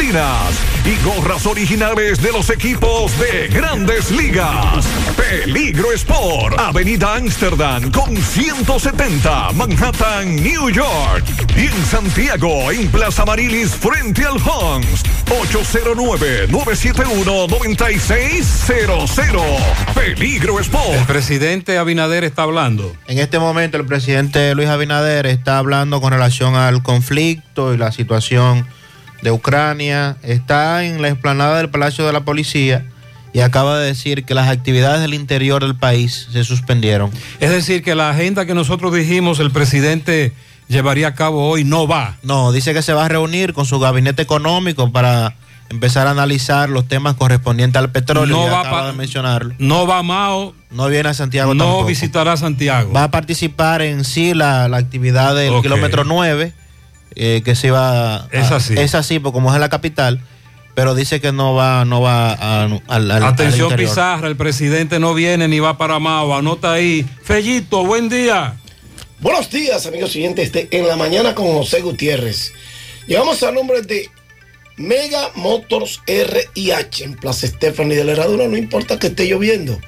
y gorras originales de los equipos de grandes ligas. Peligro Sport, Avenida Amsterdam con 170, Manhattan, New York. Y en Santiago, en Plaza Marilis, frente al Hans, 809-971-9600. Peligro Sport. El presidente Abinader está hablando. En este momento el presidente Luis Abinader está hablando con relación al conflicto y la situación de Ucrania. Está en la explanada del Palacio de la Policía y acaba de decir que las actividades del interior del país se suspendieron. Es decir, que la agenda que nosotros dijimos el presidente llevaría a cabo hoy no va. No, dice que se va a reunir con su gabinete económico para empezar a analizar los temas correspondientes al petróleo. No va acaba de mencionarlo. No va Mao. No viene a Santiago No tampoco. visitará Santiago. Va a participar en sí la, la actividad del kilómetro 9, eh, que se iba a- Es así. Es así, porque como es en la capital, pero dice que no va, no va a- al, al- al Atención interior. Pizarra, el presidente no viene ni va para Mao. Anota ahí. Fellito, buen día. Buenos días, amigos siguientes de En la Mañana con José Gutiérrez. Llegamos al nombre de Mega Motors RIH en Plaza Stephanie de la Herradura. No importa que esté lloviendo.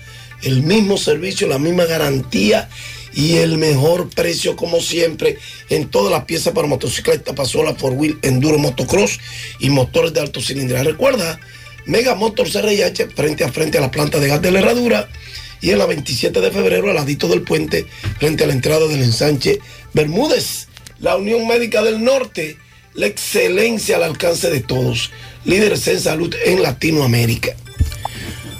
El mismo servicio, la misma garantía y el mejor precio, como siempre, en todas las piezas para motocicleta, pasola, four wheel, enduro, motocross y motores de alto cilindrada. Recuerda, Mega Motors RIH frente a frente a la planta de gas de la Herradura y en la 27 de febrero al ladito del puente frente a la entrada del ensanche Bermúdez. La Unión Médica del Norte, la excelencia al alcance de todos, líderes en salud en Latinoamérica.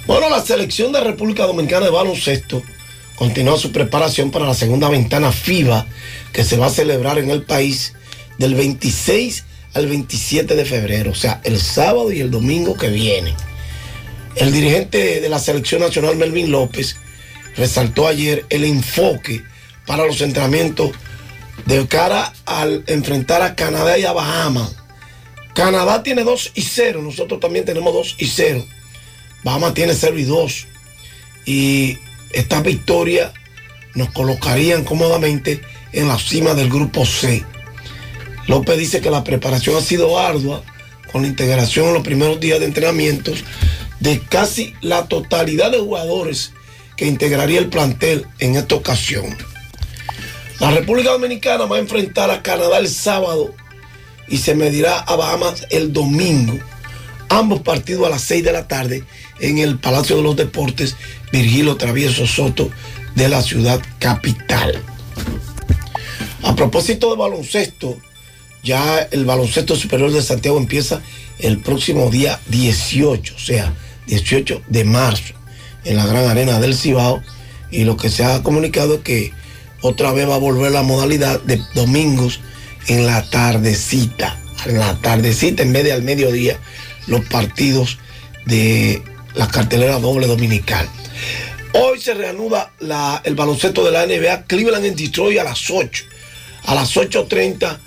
Bueno, la selección de República Dominicana de baloncesto continúa su preparación para la segunda ventana FIBA que se va a celebrar en el país del 26 al 27 de febrero, o sea, el sábado y el domingo que viene. El dirigente de la selección nacional, Melvin López, resaltó ayer el enfoque para los entrenamientos de cara al enfrentar a Canadá y a Bahamas. Canadá tiene 2 y 0, nosotros también tenemos 2 y 0. Bahamas tiene 0 y 2. Y estas victorias nos colocarían cómodamente en la cima del grupo C. López dice que la preparación ha sido ardua con la integración en los primeros días de entrenamientos de casi la totalidad de jugadores que integraría el plantel en esta ocasión. La República Dominicana va a enfrentar a Canadá el sábado y se medirá a Bahamas el domingo. Ambos partidos a las 6 de la tarde en el Palacio de los Deportes Virgilio Travieso Soto de la ciudad capital. A propósito de baloncesto, Ya el baloncesto superior de Santiago empieza el próximo día 18, o sea, 18 de marzo, en la Gran Arena del Cibao. Y lo que se ha comunicado es que otra vez va a volver la modalidad de domingos en la tardecita. En la tardecita, en vez de al mediodía, los partidos de la cartelera doble dominical. Hoy se reanuda el baloncesto de la NBA Cleveland en Detroit a las 8. A las 8.30